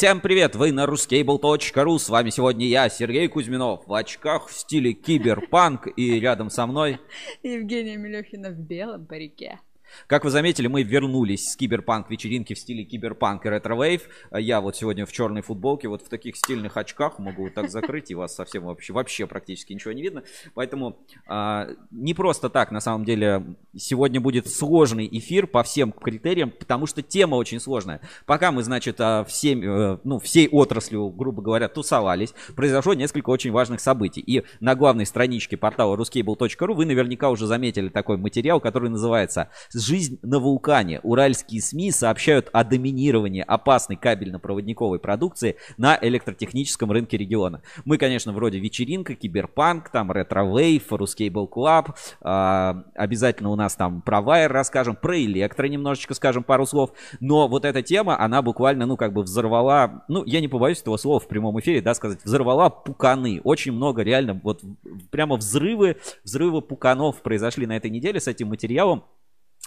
Всем привет, вы на ruscable.ru, с вами сегодня я, Сергей Кузьминов, в очках в стиле киберпанк, и рядом со мной... Евгения Мелехина в белом парике. Как вы заметили, мы вернулись с киберпанк вечеринки в стиле киберпанк и ретро-вейв. Я вот сегодня в черной футболке, вот в таких стильных очках могу вот так закрыть, и вас совсем вообще, вообще практически ничего не видно. Поэтому а, не просто так, на самом деле, сегодня будет сложный эфир по всем критериям, потому что тема очень сложная. Пока мы, значит, а, всем, э, ну, всей отраслью, грубо говоря, тусовались, произошло несколько очень важных событий. И на главной страничке портала ruscable.ru вы наверняка уже заметили такой материал, который называется Жизнь на вулкане. Уральские СМИ сообщают о доминировании опасной кабельно-проводниковой продукции на электротехническом рынке региона. Мы, конечно, вроде вечеринка, киберпанк, там ретро-вейв, RusCable Club. Э, обязательно у нас там про Wire расскажем, про электро немножечко скажем пару слов. Но вот эта тема, она буквально, ну, как бы взорвала, ну, я не побоюсь этого слова в прямом эфире, да, сказать, взорвала пуканы. Очень много реально, вот прямо взрывы, взрывы пуканов произошли на этой неделе с этим материалом.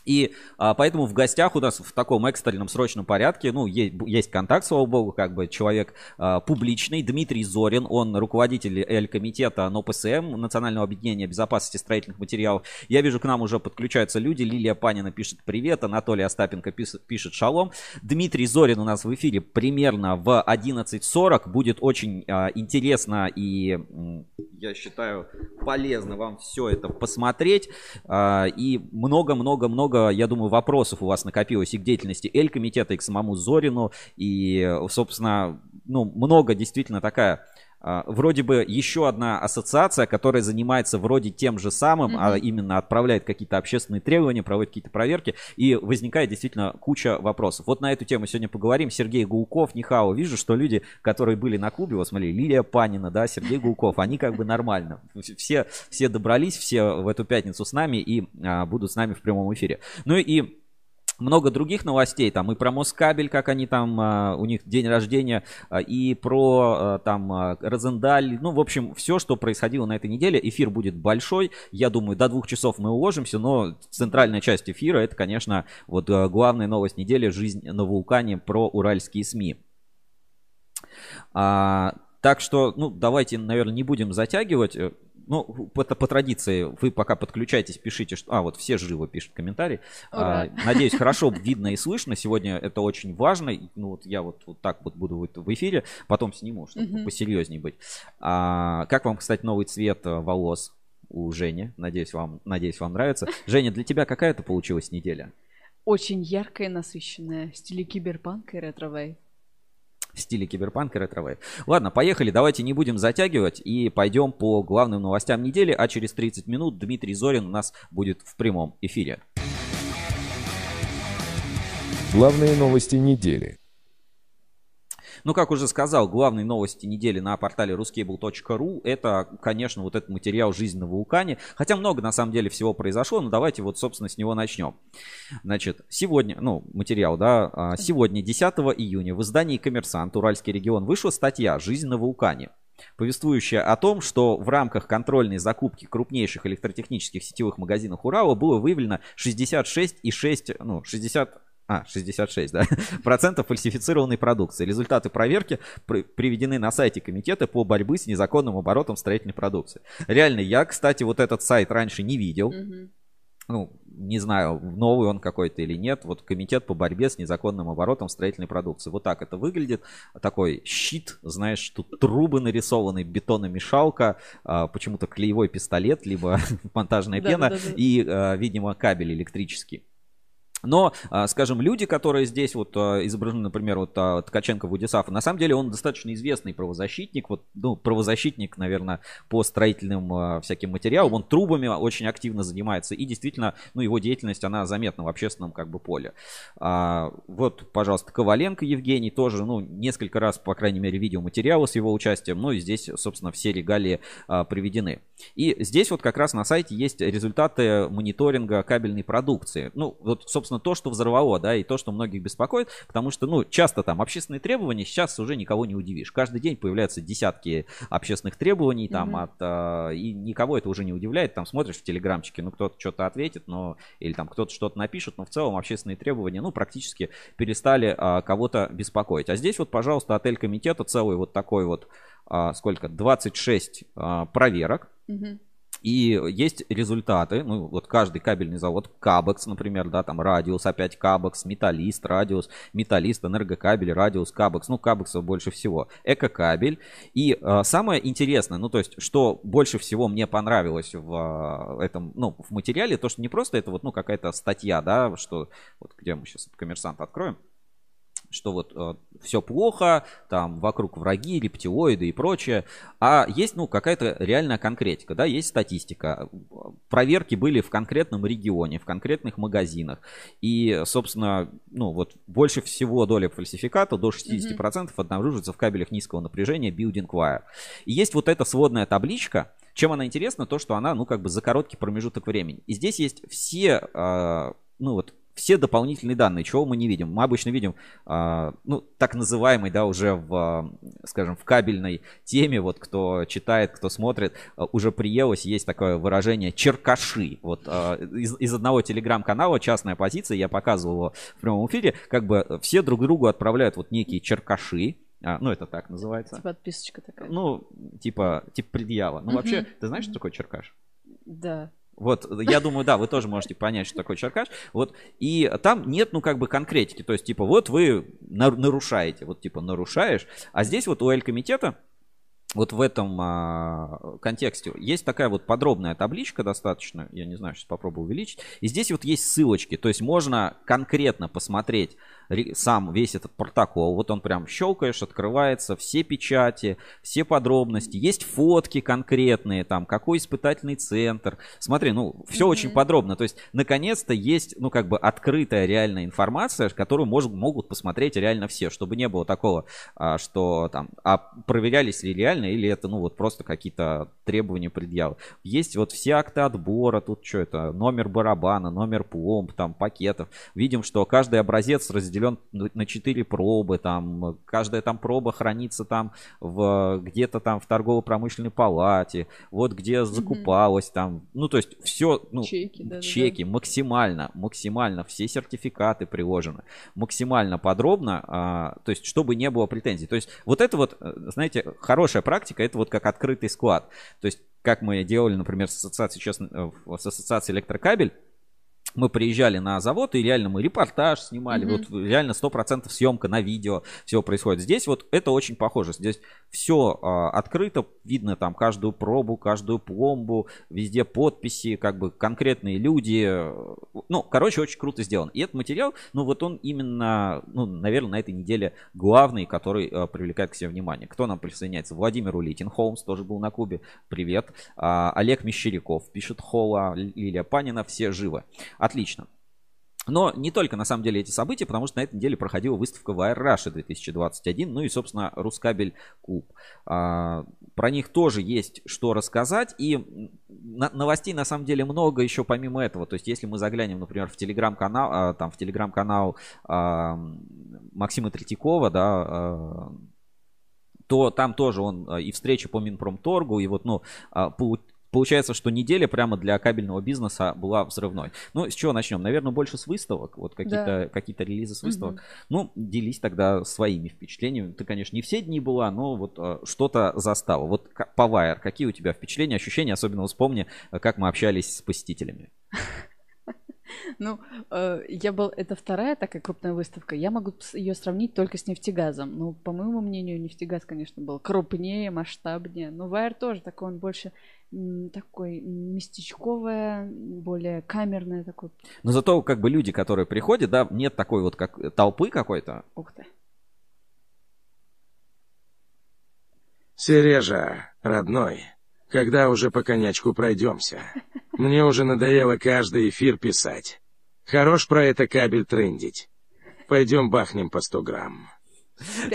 И а, поэтому в гостях у нас в таком экстренном срочном порядке, ну, есть, есть контакт, слава богу, как бы человек а, публичный, Дмитрий Зорин, он руководитель Л-комитета НОПСМ, Национального объединения безопасности строительных материалов. Я вижу, к нам уже подключаются люди, Лилия Панина пишет привет, Анатолий Остапенко пишет, пишет шалом. Дмитрий Зорин у нас в эфире примерно в 11.40, будет очень а, интересно и, я считаю, полезно вам все это посмотреть. А, и много-много-много много, я думаю, вопросов у вас накопилось и к деятельности Эль-комитета, и к самому Зорину, и, собственно, ну, много действительно такая вроде бы еще одна ассоциация, которая занимается вроде тем же самым, mm-hmm. а именно отправляет какие-то общественные требования, проводит какие-то проверки, и возникает действительно куча вопросов. Вот на эту тему сегодня поговорим. Сергей Гулков, Нихао. Вижу, что люди, которые были на клубе, вот смотри, Лилия Панина, да, Сергей Гулков, они как бы нормально. Все, все добрались, все в эту пятницу с нами и а, будут с нами в прямом эфире. Ну и много других новостей, там и про Москабель, как они там, а, у них день рождения, а, и про а, там Розендаль, ну, в общем, все, что происходило на этой неделе. Эфир будет большой, я думаю, до двух часов мы уложимся, но центральная часть эфира, это, конечно, вот главная новость недели, жизнь на вулкане про уральские СМИ. А, так что, ну, давайте, наверное, не будем затягивать. Ну, по, по традиции, вы пока подключаетесь, пишите, что... А, вот все живо пишут комментарии. А, надеюсь, хорошо видно и слышно. Сегодня это очень важно. Ну, вот я вот, вот так вот буду в эфире, потом сниму, чтобы uh-huh. посерьезнее быть. А, как вам, кстати, новый цвет э, волос у Жени? Надеюсь, вам, надеюсь, вам нравится. Женя, для тебя какая это получилась неделя? Очень яркая, насыщенная, в стиле киберпанка и ретро в стиле киберпанк и ретро Ладно, поехали, давайте не будем затягивать и пойдем по главным новостям недели, а через 30 минут Дмитрий Зорин у нас будет в прямом эфире. Главные новости недели. Ну, как уже сказал, главные новости недели на портале ruscable.ru это, конечно, вот этот материал «Жизнь на вулкане». Хотя много, на самом деле, всего произошло, но давайте вот, собственно, с него начнем. Значит, сегодня, ну, материал, да, а, сегодня, 10 июня, в издании «Коммерсант. Уральский регион» вышла статья «Жизнь на вулкане» повествующая о том, что в рамках контрольной закупки крупнейших электротехнических сетевых магазинов Урала было выявлено 66,6, ну, 60 а, 66, да, процентов фальсифицированной продукции. Результаты проверки при, приведены на сайте комитета по борьбе с незаконным оборотом строительной продукции. Реально, я, кстати, вот этот сайт раньше не видел. Mm-hmm. Ну, не знаю, новый он какой-то или нет. Вот комитет по борьбе с незаконным оборотом строительной продукции. Вот так это выглядит. Такой щит, знаешь, тут трубы нарисованы, бетономешалка, а, почему-то клеевой пистолет, либо монтажная пена и, а, видимо, кабель электрический. Но, а, скажем, люди, которые здесь вот а, изображены, например, вот а, Ткаченко Вудисафа, на самом деле он достаточно известный правозащитник, вот, ну, правозащитник, наверное, по строительным всяким материалам, он трубами очень активно занимается, и действительно, ну, его деятельность, она заметна в общественном как бы поле. Вот, пожалуйста, Коваленко Евгений тоже, ну, несколько раз, по крайней мере, видел материалы с его участием, ну, и здесь, собственно, все регалии приведены. И здесь вот как раз на сайте есть результаты мониторинга кабельной продукции. Ну, вот, собственно, собственно, то, что взорвало, да, и то, что многих беспокоит, потому что, ну, часто там общественные требования сейчас уже никого не удивишь. Каждый день появляются десятки общественных требований там mm-hmm. от, а, и никого это уже не удивляет. Там смотришь в телеграмчике, ну, кто-то что-то ответит, но, или там кто-то что-то напишет, но в целом общественные требования, ну, практически перестали а, кого-то беспокоить. А здесь вот, пожалуйста, отель комитета целый вот такой вот, а, сколько, 26 а, проверок. Mm-hmm и есть результаты, ну, вот каждый кабельный завод, Кабекс, например, да, там Радиус, опять Кабекс, Металлист, Радиус, Металлист, Энергокабель, Радиус, Кабекс, ну, Кабексов больше всего, Экокабель. И э, самое интересное, ну, то есть, что больше всего мне понравилось в э, этом, ну, в материале, то, что не просто это вот, ну, какая-то статья, да, что, вот где мы сейчас коммерсант откроем, что вот э, все плохо, там вокруг враги, рептилоиды и прочее, а есть, ну, какая-то реальная конкретика, да, есть статистика. Проверки были в конкретном регионе, в конкретных магазинах, и, собственно, ну, вот больше всего доля фальсификата, до 60% mm-hmm. обнаруживается в кабелях низкого напряжения Building Wire. И есть вот эта сводная табличка, чем она интересна, то, что она, ну, как бы за короткий промежуток времени. И здесь есть все, э, ну, вот все дополнительные данные, чего мы не видим. Мы обычно видим, э, ну, так называемый, да, уже в, скажем, в кабельной теме, вот кто читает, кто смотрит, э, уже приелось, есть такое выражение черкаши. Вот э, из, из одного телеграм-канала частная позиция, я показывал его в прямом эфире, как бы все друг другу отправляют вот некие черкаши, а, ну, это так называется. Типа отписочка такая. Ну, типа, типа предъява. Ну, вообще, ты знаешь, что такое черкаш? Да. Вот, я думаю, да, вы тоже можете понять, что такое черкаш. Вот, и там нет, ну, как бы конкретики. То есть, типа, вот вы нарушаете, вот, типа, нарушаешь. А здесь вот у Эль-комитета вот в этом а, контексте есть такая вот подробная табличка достаточно, я не знаю, сейчас попробую увеличить. И здесь вот есть ссылочки, то есть можно конкретно посмотреть сам весь этот протокол. Вот он прям щелкаешь, открывается, все печати, все подробности. Есть фотки конкретные, там, какой испытательный центр. Смотри, ну, все mm-hmm. очень подробно. То есть, наконец-то есть, ну, как бы открытая реальная информация, которую мож, могут посмотреть реально все, чтобы не было такого, а, что там, а проверялись ли реально, или это, ну, вот просто какие-то требования, предъявы. Есть вот все акты отбора, тут что это, номер барабана, номер пломб, там, пакетов. Видим, что каждый образец разделен разделен на 4 пробы, там, каждая там проба хранится там в, где-то там в торгово-промышленной палате, вот где закупалось mm-hmm. там, ну, то есть все, ну, чеки, да, чеки да. максимально, максимально, все сертификаты приложены, максимально подробно, а, то есть чтобы не было претензий. То есть вот это вот, знаете, хорошая практика, это вот как открытый склад. То есть как мы делали, например, с ассоциацией, честно, э, с ассоциацией электрокабель, мы приезжали на завод, и реально мы репортаж снимали, mm-hmm. вот реально сто процентов съемка на видео, все происходит. Здесь вот это очень похоже, здесь все а, открыто, видно там каждую пробу, каждую пломбу, везде подписи, как бы конкретные люди, ну, короче, очень круто сделан. И этот материал, ну, вот он именно, ну, наверное, на этой неделе главный, который а, привлекает к себе внимание. Кто нам присоединяется? Владимир Улитин, Холмс тоже был на Кубе, привет. А, Олег Мещеряков пишет Холла, Лилия Панина, все живы. Отлично. Но не только на самом деле эти события, потому что на этой неделе проходила выставка Wire Russia 2021, ну и, собственно, Рускабель Куб. А, про них тоже есть что рассказать. И на, новостей на самом деле много еще помимо этого. То есть, если мы заглянем, например, в телеграм-канал, а, там в телеграм-канал а, Максима Третьякова, да, а, то там тоже он а, и встреча по Минпромторгу, и вот, ну, а, Получается, что неделя прямо для кабельного бизнеса была взрывной. Ну, с чего начнем? Наверное, больше с выставок. Вот какие-то да. какие релизы с выставок. Угу. Ну, делись тогда своими впечатлениями. Ты, конечно, не все дни была, но вот э, что-то застало. Вот по Wire, какие у тебя впечатления, ощущения? Особенно вспомни, как мы общались с посетителями. Ну, э, я был, это вторая такая крупная выставка. Я могу ее сравнить только с нефтегазом. Ну, по моему мнению, нефтегаз, конечно, был крупнее, масштабнее. Но Вайер тоже такой, он больше такой местечковое, более камерное такой. Но зато как бы люди, которые приходят, да, нет такой вот как толпы какой-то. Ух ты. Сережа, родной, когда уже по конячку пройдемся? Мне уже надоело каждый эфир писать. Хорош про это кабель трендить. Пойдем бахнем по 100 грамм.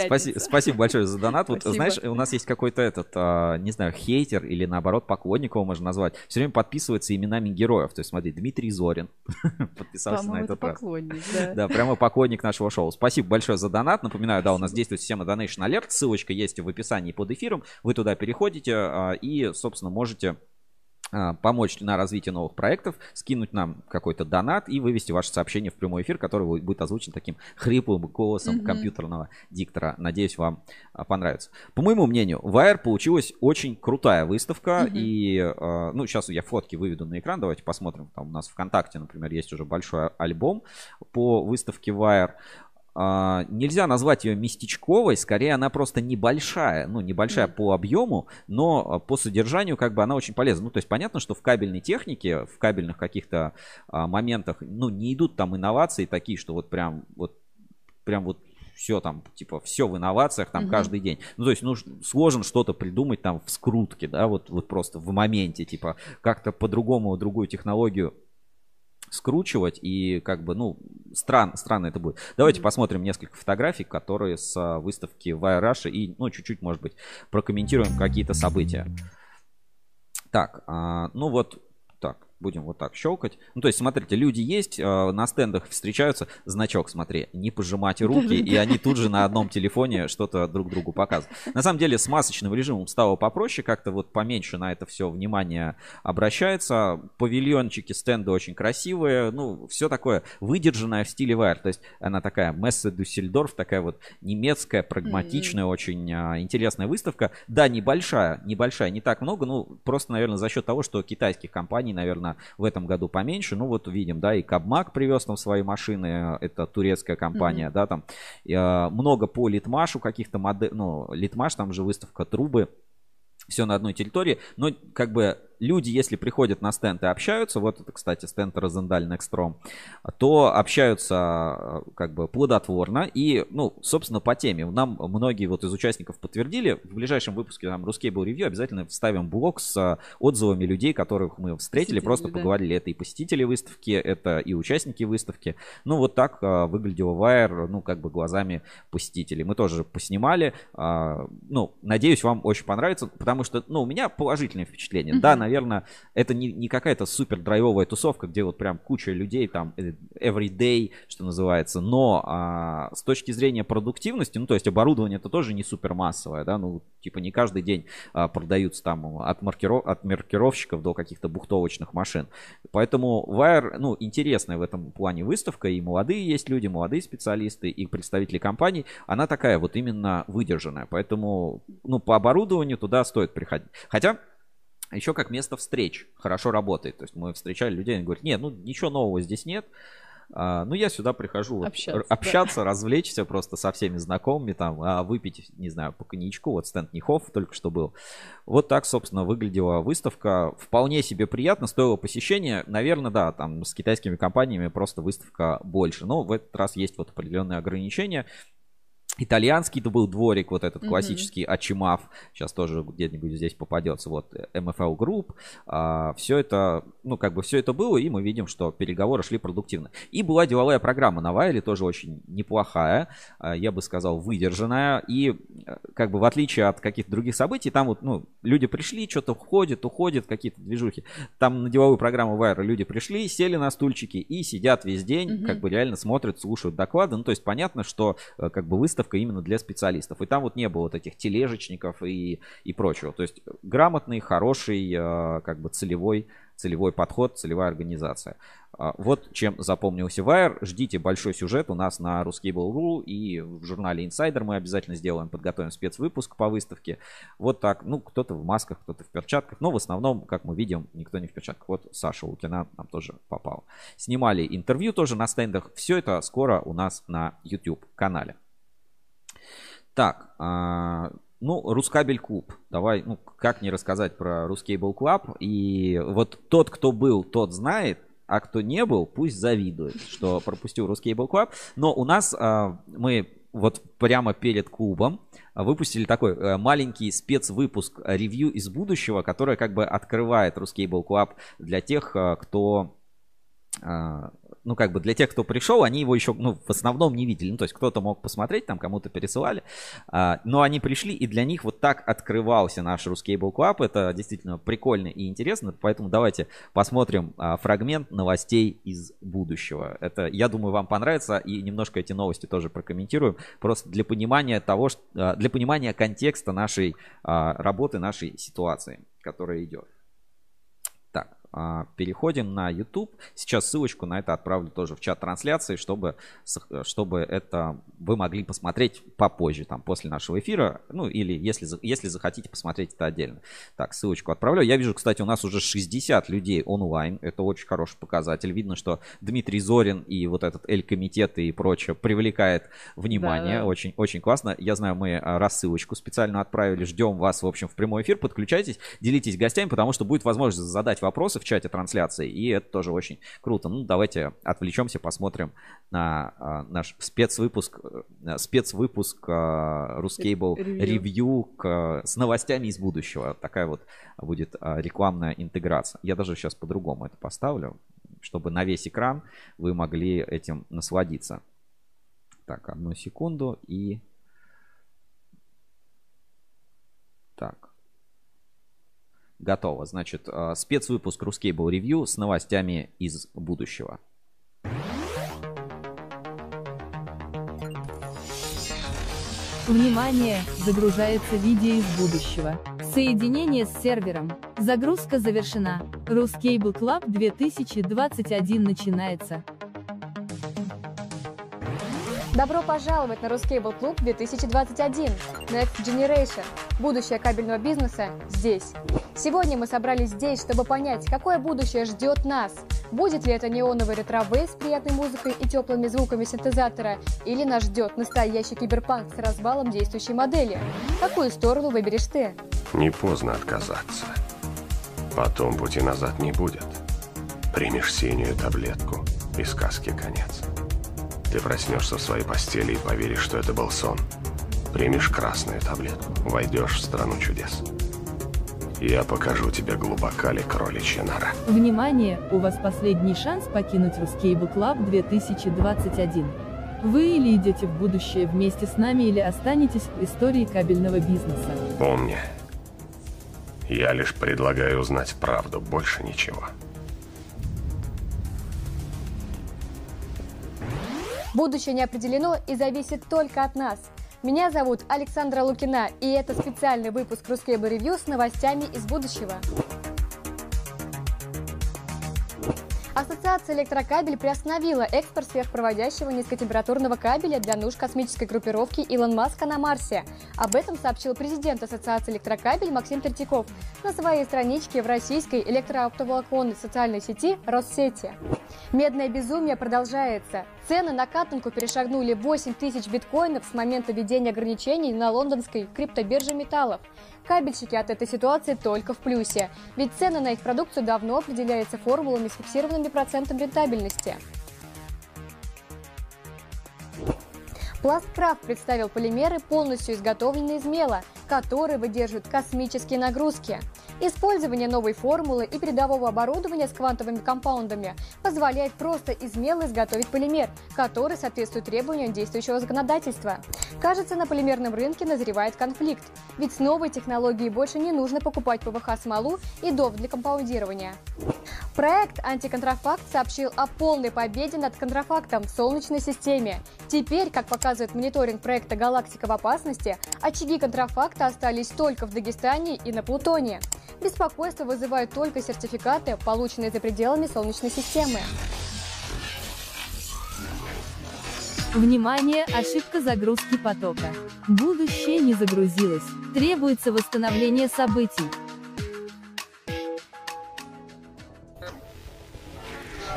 Спасибо, спасибо большое за донат. Вот, Спасибо. знаешь, у нас есть какой-то этот, а, не знаю, хейтер или наоборот поклонник его можно назвать. Все время подписывается именами героев. То есть, смотри, Дмитрий Зорин подписался на По-моему, это этот раз. поклонник, да. Да, прямо поклонник нашего шоу. Спасибо большое за донат. Напоминаю, да, у нас действует система Donation Alert. Ссылочка есть в описании под эфиром. Вы туда переходите а, и, собственно, можете помочь на развитие новых проектов, скинуть нам какой-то донат и вывести ваше сообщение в прямой эфир, который будет- озвучен таким хриплым голосом Мгм. компьютерного диктора. Надеюсь, вам а, понравится. По моему мнению, Wire получилась очень крутая выставка. Мгм. И, а, ну, сейчас я фотки выведу на экран. Давайте посмотрим. Там у нас ВКонтакте, например, есть уже большой альбом по выставке Wire. А, нельзя назвать ее местечковой, скорее она просто небольшая, ну небольшая по объему, но по содержанию как бы она очень полезна. Ну то есть понятно, что в кабельной технике, в кабельных каких-то а, моментах, ну не идут там инновации такие, что вот прям вот прям вот все там, типа, все в инновациях там Мгм. каждый день. Ну, то есть, ну, сложно что-то придумать там в скрутке, да, вот, вот просто в моменте, типа, как-то по-другому другую технологию скручивать и как бы, ну, стран, странно это будет. Давайте Мгм. посмотрим несколько фотографий, которые с а, выставки в Rush и, ну, чуть-чуть, может быть, прокомментируем какие-то события. Так, а, ну вот, будем вот так щелкать. Ну, то есть, смотрите, люди есть, а, на стендах встречаются, значок, смотри, не пожимать руки, и они тут же на одном телефоне что-то друг другу показывают. На самом деле, с масочным режимом стало попроще, как-то вот поменьше на это все внимание обращается. Павильончики, стенды очень красивые, ну, все такое выдержанное в стиле Wire. То есть, она такая Мессе Дюссельдорф, такая вот немецкая, прагматичная, очень а, интересная выставка. Да, небольшая, небольшая, не так много, ну, просто, наверное, за счет того, что китайских компаний, наверное, в этом году поменьше. Ну, вот видим, да, и Кабмак привез там свои машины, это турецкая компания, да, там. А, много по Литмашу каких-то моделей, ну, Литмаш, там же выставка трубы, все на одной территории, но как бы люди, если приходят на стенд и общаются, вот это, кстати, стенд Розендаль Некстром, то общаются э, как бы плодотворно и, ну, собственно, по теме. Нам многие вот из участников подтвердили, в ближайшем выпуске там Ruscable Review обязательно вставим блог с э, отзывами людей, которых мы встретили, Посетители, просто да. поговорили. Это и посетители выставки, это и участники выставки. Ну, вот так э, выглядела Wire, ну, как бы глазами посетителей. Мы тоже поснимали. а, Ну, надеюсь, вам очень понравится, потому что, ну, у меня положительное впечатление. Да, Мгм. Наверное, это не, не какая-то супер драйвовая тусовка, где вот прям куча людей там э, every day, что называется, но а, с точки зрения продуктивности, ну, то есть оборудование это тоже не супер массовое, да, ну, типа не каждый день а, продаются там от, маркиров, от маркировщиков до каких-то бухтовочных машин. Поэтому Wire, ну, интересная в этом плане выставка, и молодые есть люди, молодые специалисты, и представители компаний, она такая вот именно выдержанная, поэтому, ну, по оборудованию туда стоит приходить. Хотя, еще как место встреч хорошо работает. То есть мы встречали людей, они говорят, нет, ну ничего нового здесь нет. А, ну, я сюда прихожу вот, Общаться, р- общаться развлечься просто со всеми знакомыми, там, а, выпить, не знаю, по коньячку. Вот стенд Нихов только что был. Вот так, собственно, выглядела выставка. Вполне себе приятно, стоило посещения. Наверное, да, там с китайскими компаниями просто выставка больше. Но в этот раз есть вот определенные ограничения. Итальянский это был дворик, вот этот классический Ачимав. Сейчас тоже где-нибудь здесь попадется. Вот э, MFL Group. все это, ну, как бы все это было, и мы видим, что переговоры шли продуктивно. И была деловая программа на Вайле, тоже очень неплохая, а, я бы сказал, выдержанная. И э, как бы в отличие от каких-то других событий, там вот, ну, люди пришли, что-то уходят, уходят, какие-то движухи. Там на деловую программу Вайра люди пришли, сели на стульчики и сидят весь день, Мгм. как бы реально смотрят, слушают доклады. Ну, то есть понятно, что э, как бы выставка именно для специалистов. И там вот не было вот этих тележечников и, и прочего. То есть грамотный, хороший, э, как бы целевой, целевой подход, целевая организация. А, Вот чем запомнился Wire. Ждите большой сюжет у нас на Ruskable.ru и в журнале Insider мы обязательно сделаем, подготовим спецвыпуск по выставке. Вот так, ну, кто-то в масках, кто-то в перчатках, но в основном, как мы видим, никто не в перчатках. Вот Саша Лукина нам тоже попал. Снимали интервью тоже на стендах. Все это скоро у нас на YouTube канале. Так, а, ну, Рускабель клуб. Давай, ну, как не рассказать про Рускейбл клуб. И вот тот, кто был, тот знает, а кто не был, пусть завидует, что пропустил Рускейбл клуб. Но у нас а, мы вот прямо перед клубом выпустили такой э, маленький спецвыпуск э, ревью из будущего, которое как бы открывает Рускейбл клуб для тех, э, кто ну, как бы для тех, кто пришел, они его еще, ну, в основном не видели. Ну, то есть кто-то мог посмотреть, там кому-то пересылали. А, но они пришли, и для них вот так открывался наш Ruscable Club. Это действительно прикольно и интересно. Поэтому давайте посмотрим а, фрагмент новостей из будущего. Это, я думаю, вам понравится. И немножко эти новости тоже прокомментируем. Просто для понимания того, что, а, для понимания контекста нашей а, работы, нашей ситуации, которая идет. А, переходим на YouTube. Сейчас ссылочку на это отправлю тоже в чат трансляции, чтобы, чтобы это вы могли посмотреть попозже, там, после нашего эфира. Ну, или если, если захотите посмотреть это отдельно. Так, ссылочку отправляю. Я вижу, кстати, у нас уже 60 людей онлайн. Это очень хороший показатель. Видно, что Дмитрий Зорин и вот этот Эль-комитет и прочее привлекает внимание. Да. Очень, очень классно. Я знаю, мы а, рассылочку специально отправили. Ждем вас, в общем, в прямой эфир. Подключайтесь, делитесь гостями, потому что будет возможность задать вопросы в чате трансляции, и это тоже очень круто. Ну, давайте отвлечемся, посмотрим на а, наш спецвыпуск, а, спецвыпуск а, Ruscable Review к, с новостями из будущего. Такая вот будет а, рекламная интеграция. Я даже сейчас по-другому это поставлю, чтобы на весь экран вы могли этим насладиться. Так, одну секунду и... Так. Готово. Значит, э, спецвыпуск Review с новостями из будущего. Внимание! Загружается видео из будущего. Соединение с сервером. Загрузка завершена. Club 2021 начинается. Добро пожаловать на Ruscable Club 2021 Next Generation. Будущее кабельного бизнеса здесь. Сегодня мы собрались здесь, чтобы понять, какое будущее ждет нас. Будет ли это неоновый ретровей с приятной музыкой и теплыми звуками синтезатора, или нас ждет настоящий киберпанк с развалом действующей модели? Какую сторону выберешь ты? Не поздно отказаться. Потом пути назад не будет. Примешь синюю таблетку, и сказки конец. Ты проснешься в своей постели и поверишь, что это был сон. Примешь красную таблетку, войдешь в страну чудес. Я покажу тебе глубока ли кроличья нора. Внимание! У вас последний шанс покинуть Ruscable Club 2021. Вы или идете в будущее вместе с нами, или останетесь в истории кабельного бизнеса. Помни, я лишь предлагаю узнать правду, больше ничего. Будущее не определено и зависит только от нас. Меня зовут Александра Лукина, и это специальный выпуск Рускейбл Ревью с новостями из будущего. Ассоциация электрокабель приостановила экспорт сверхпроводящего низкотемпературного кабеля для нужд космической группировки Илон Маска на Марсе. Об этом сообщил президент Ассоциации электрокабель Максим Третьяков на своей страничке в российской электрооптоволоконной социальной сети Россети. Медное безумие продолжается. Цены на катанку перешагнули 8 тысяч биткоинов с момента введения ограничений на лондонской криптобирже металлов. Кабельщики от этой ситуации только в плюсе, ведь цены на их продукцию давно определяются формулами с фиксированными процентами рентабельности. Пласткрафт представил полимеры, полностью изготовленные из мела, которые выдерживают космические нагрузки. Использование новой формулы и передового оборудования с квантовыми компаундами позволяет просто из мела изготовить полимер, который соответствует требованиям действующего законодательства. Кажется, на полимерном рынке назревает конфликт, ведь с новой технологией больше не нужно покупать ПВХ-смолу и ДОВ для компаундирования. Проект «Антиконтрафакт» сообщил о полной победе над контрафактом в Солнечной системе. Теперь, как показывает мониторинг проекта «Галактика в опасности», очаги контрафакта остались только в Дагестане и на Плутоне. Беспокойство вызывают только сертификаты, полученные за пределами Солнечной системы. Внимание, ошибка загрузки потока. Будущее не загрузилось. Требуется восстановление событий.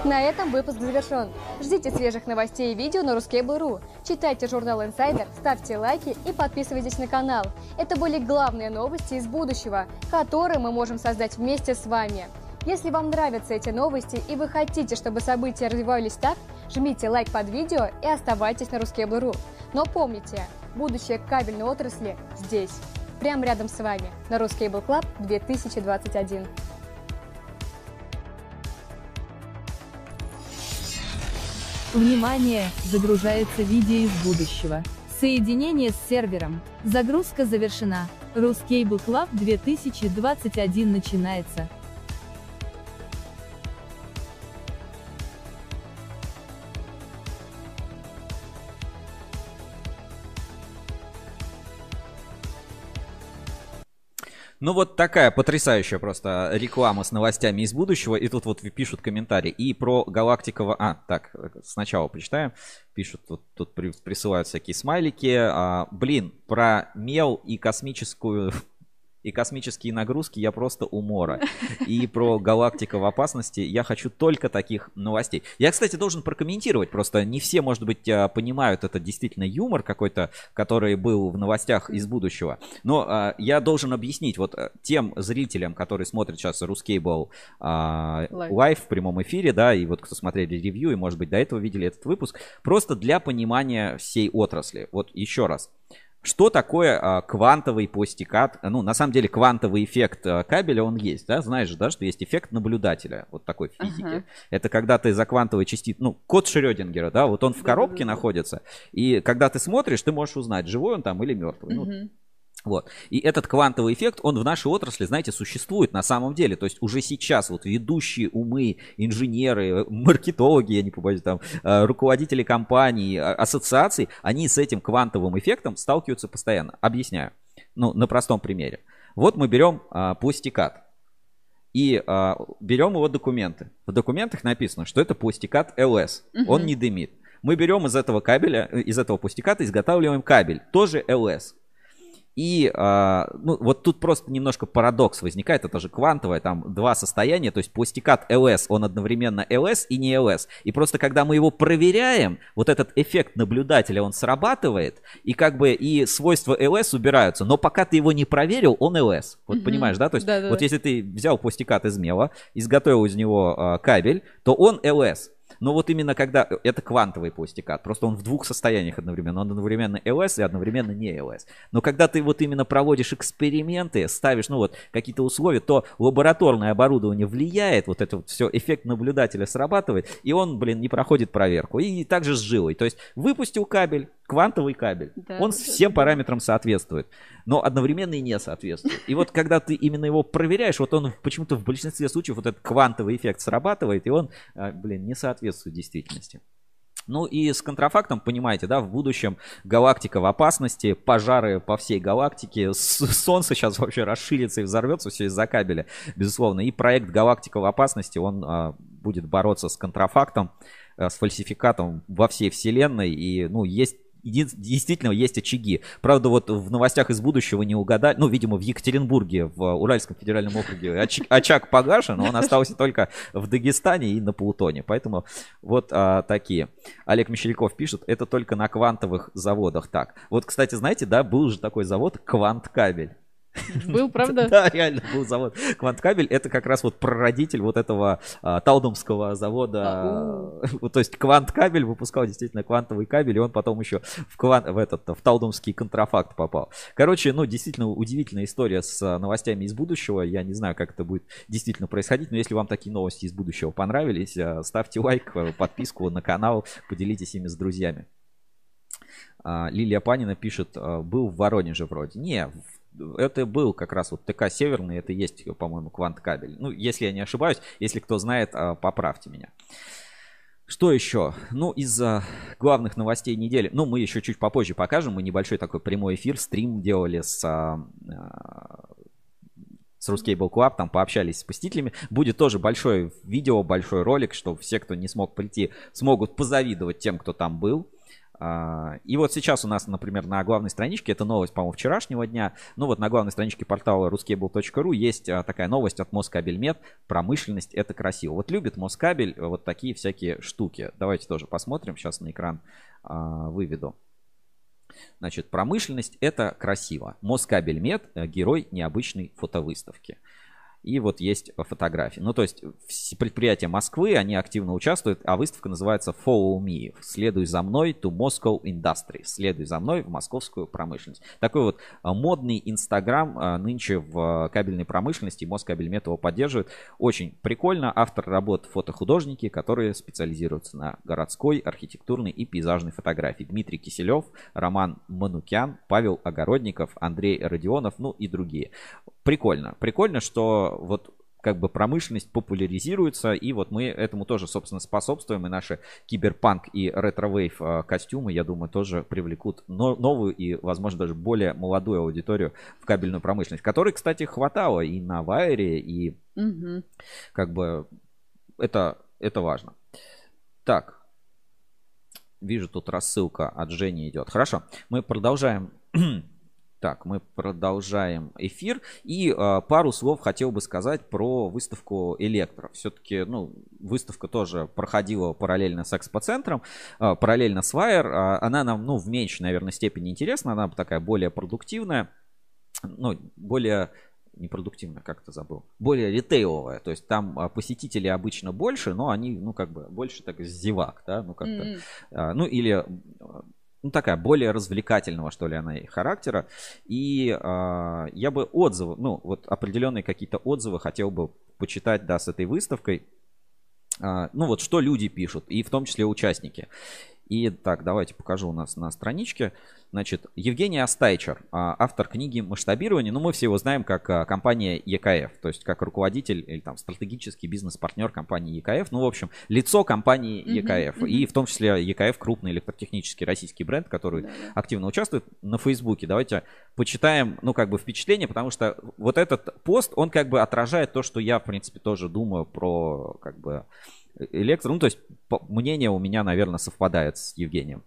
На этом выпуск завершен. Ждите свежих новостей и видео на Ruskable.ru. Читайте журнал Insider, ставьте лайки и подписывайтесь на канал. Это были главные новости из будущего, которые мы можем создать вместе с вами. Если вам нравятся эти новости и вы хотите, чтобы события развивались так, жмите лайк под видео и оставайтесь на Ruskable.ru. Но помните, будущее кабельной отрасли здесь, прямо рядом с вами, на Ruscable Club 2021. Внимание! Загружается видео из будущего. Соединение с сервером. Загрузка завершена. Ruscable Club 2021 начинается. Ну вот такая потрясающая просто реклама с новостями из будущего. И тут вот пишут комментарии. И про Галактикова... А, так, сначала почитаем. Пишут, вот тут при, присылают всякие смайлики. А, блин, про мел и космическую и космические нагрузки я просто умора. И про галактика в опасности я хочу только таких новостей. Я, кстати, должен прокомментировать, просто не все, может быть, а, понимают это действительно юмор какой-то, который был в новостях из будущего. Но а, я должен объяснить вот а, тем зрителям, которые смотрят сейчас Ruscable а, live в прямом эфире, да, и вот кто смотрели review, и, может быть, до этого видели этот выпуск, просто для понимания всей отрасли. Вот еще раз. Что такое а, квантовый постикат? Ну, на самом деле, квантовый эффект а, кабеля, он есть, да? Знаешь же, да, что есть эффект наблюдателя, вот такой в физике. Uh-huh. Это когда ты за квантовой частицей, ну, кот Шрёдингера, да, вот он в коробке uh-huh. находится, и когда ты смотришь, ты можешь узнать, живой он там или мертвый. Uh-huh. Ну, вот. И этот квантовый эффект, он в нашей отрасли, знаете, существует на самом деле. То есть уже сейчас вот ведущие умы, инженеры, маркетологи, я не побоюсь, там, э, руководители компаний, а, ассоциаций, они с этим квантовым эффектом сталкиваются постоянно. Объясняю. Ну, на простом примере. Вот мы берем а, пластикат и а, берем его документы. В документах написано, что это пластикат. Угу. Он не дымит. Мы берем из этого кабеля, из этого пластиката изготавливаем кабель, тоже LS. И э, ну, вот тут просто немножко парадокс возникает, это же квантовое, там два состояния, то есть пластикат LS, он одновременно LS и не LS. И просто когда мы его проверяем, вот этот эффект наблюдателя, он срабатывает, и как бы и свойства LS убираются, но пока ты его не проверил, он LS. Вот угу. понимаешь, да? То есть да, да. вот если ты взял пластикат из мела, изготовил из него э, кабель, то он LS. Но вот именно когда... Это квантовый пластикат. Просто он в двух состояниях одновременно. Он одновременно LS и одновременно не LS. Но когда ты вот именно проводишь эксперименты, ставишь, ну вот, какие-то условия, то лабораторное оборудование влияет, вот это вот все, эффект наблюдателя срабатывает, и он, блин, не проходит проверку. И также с жилой. То есть выпустил кабель, квантовый кабель. Да, он всем параметрам соответствует, но одновременно и не соответствует. И вот когда ты именно его проверяешь, вот он почему-то в большинстве случаев вот этот квантовый эффект срабатывает, и он, а, блин, не соответствует действительности. Ну и с контрафактом, понимаете, да, в будущем галактика в опасности, пожары по всей галактике, Солнце сейчас вообще расширится и взорвется все из-за кабеля, безусловно. И проект «Галактика в опасности», он а, будет бороться с контрафактом, а, с фальсификатом во всей вселенной. И, ну, есть действительно есть очаги. Правда, вот в новостях из будущего не угадали. Ну, видимо, в Екатеринбурге, в Уральском федеральном округе очаг погашен, но он остался только в Дагестане и на Плутоне. Поэтому вот а, такие. Олег Мещеряков пишет, это только на квантовых заводах так. Вот, кстати, знаете, да, был же такой завод Кванткабель. Был, правда? Да, реально был завод. Кванткабель это как раз вот прародитель вот этого а, Талдомского завода. А, то есть Кванткабель выпускал действительно квантовый кабель, и он потом еще в, квант, в этот в Талдомский контрафакт попал. Короче, ну действительно удивительная история с а, новостями из будущего. Я не знаю, как это будет действительно происходить, но если вам такие новости из будущего понравились, а, ставьте лайк, подписку на канал, поделитесь ими с друзьями. Лилия Панина пишет, был в Воронеже вроде. Не, в это был как раз вот ТК Северный, это есть, по-моему, квант-кабель. Ну, если я не ошибаюсь, если кто знает, а, поправьте меня. Что еще? Ну, из главных новостей недели. Ну, мы еще чуть попозже покажем. Мы небольшой такой прямой эфир, стрим делали с, а, а, с Ruscable Club, там пообщались с посетителями. Будет тоже большое видео, большой ролик, чтобы все, кто не смог прийти, смогут позавидовать тем, кто там был. А, и вот сейчас у нас, например, на главной страничке, это новость, по-моему, вчерашнего дня, ну вот на главной страничке портала ruscable.ru есть а, такая новость от Москабельмет, промышленность это красиво. Вот любит Москабель вот такие всякие штуки. Давайте тоже посмотрим, сейчас на экран а, выведу. Значит, промышленность это красиво. Москабельмет – герой необычной фотовыставки. И вот есть фотографии. Ну, то есть предприятия Москвы, они активно участвуют, а выставка называется Follow Me. Следуй за мной to Moscow Industry. Следуй за мной в московскую промышленность. Такой вот а, модный Инстаграм а, нынче в кабельной промышленности. Москабельмет его поддерживает. Очень прикольно. Автор работ фотохудожники, которые специализируются на городской, архитектурной и пейзажной фотографии. Дмитрий Киселев, Роман Манукян, Павел Огородников, Андрей Родионов, ну и другие. Прикольно. Прикольно, что вот как бы промышленность популяризируется, и вот мы этому тоже, собственно, способствуем, и наши киберпанк и ретро-вейв а, костюмы, я думаю, тоже привлекут новую и, возможно, даже более молодую аудиторию в кабельную промышленность, которой, кстати, хватало и на Вайере, и угу. как бы это, это важно. Так, вижу, тут рассылка от Жени идет. Хорошо, мы продолжаем Так, мы продолжаем эфир. И э, пару слов хотел бы сказать про выставку Электро. Все-таки, ну, выставка тоже проходила параллельно с экспоцентром, э, параллельно с Wire. Э, она нам, ну, в меньшей, наверное, степени интересна. Она такая более продуктивная, ну, более непродуктивная, как то забыл, более ритейловая, то есть там посетителей обычно больше, но они, ну, как бы, больше так зевак, да, ну, как-то, mm-hmm. ну, или ну, такая более развлекательного, что ли, она и характера. И э, я бы отзывы, ну, вот определенные какие-то отзывы хотел бы почитать, да, с этой выставкой. Э, ну, вот что люди пишут, и в том числе участники. И так, давайте покажу у нас на страничке. Значит, Евгений Астайчер, а, автор книги «Масштабирование». Ну, мы все его знаем как а, компания EKF, то есть как руководитель или там стратегический бизнес-партнер компании EKF. Ну, в общем, лицо компании EKF. Мгм. И в том числе EKF крупный электротехнический российский бренд, который mm-hmm. активно участвует на Фейсбуке. Давайте почитаем, ну, как бы впечатление, потому что вот этот пост, он как бы отражает то, что я, в принципе, тоже думаю про, как бы, электро. Ну, то есть мнение у меня, наверное, совпадает с Евгением.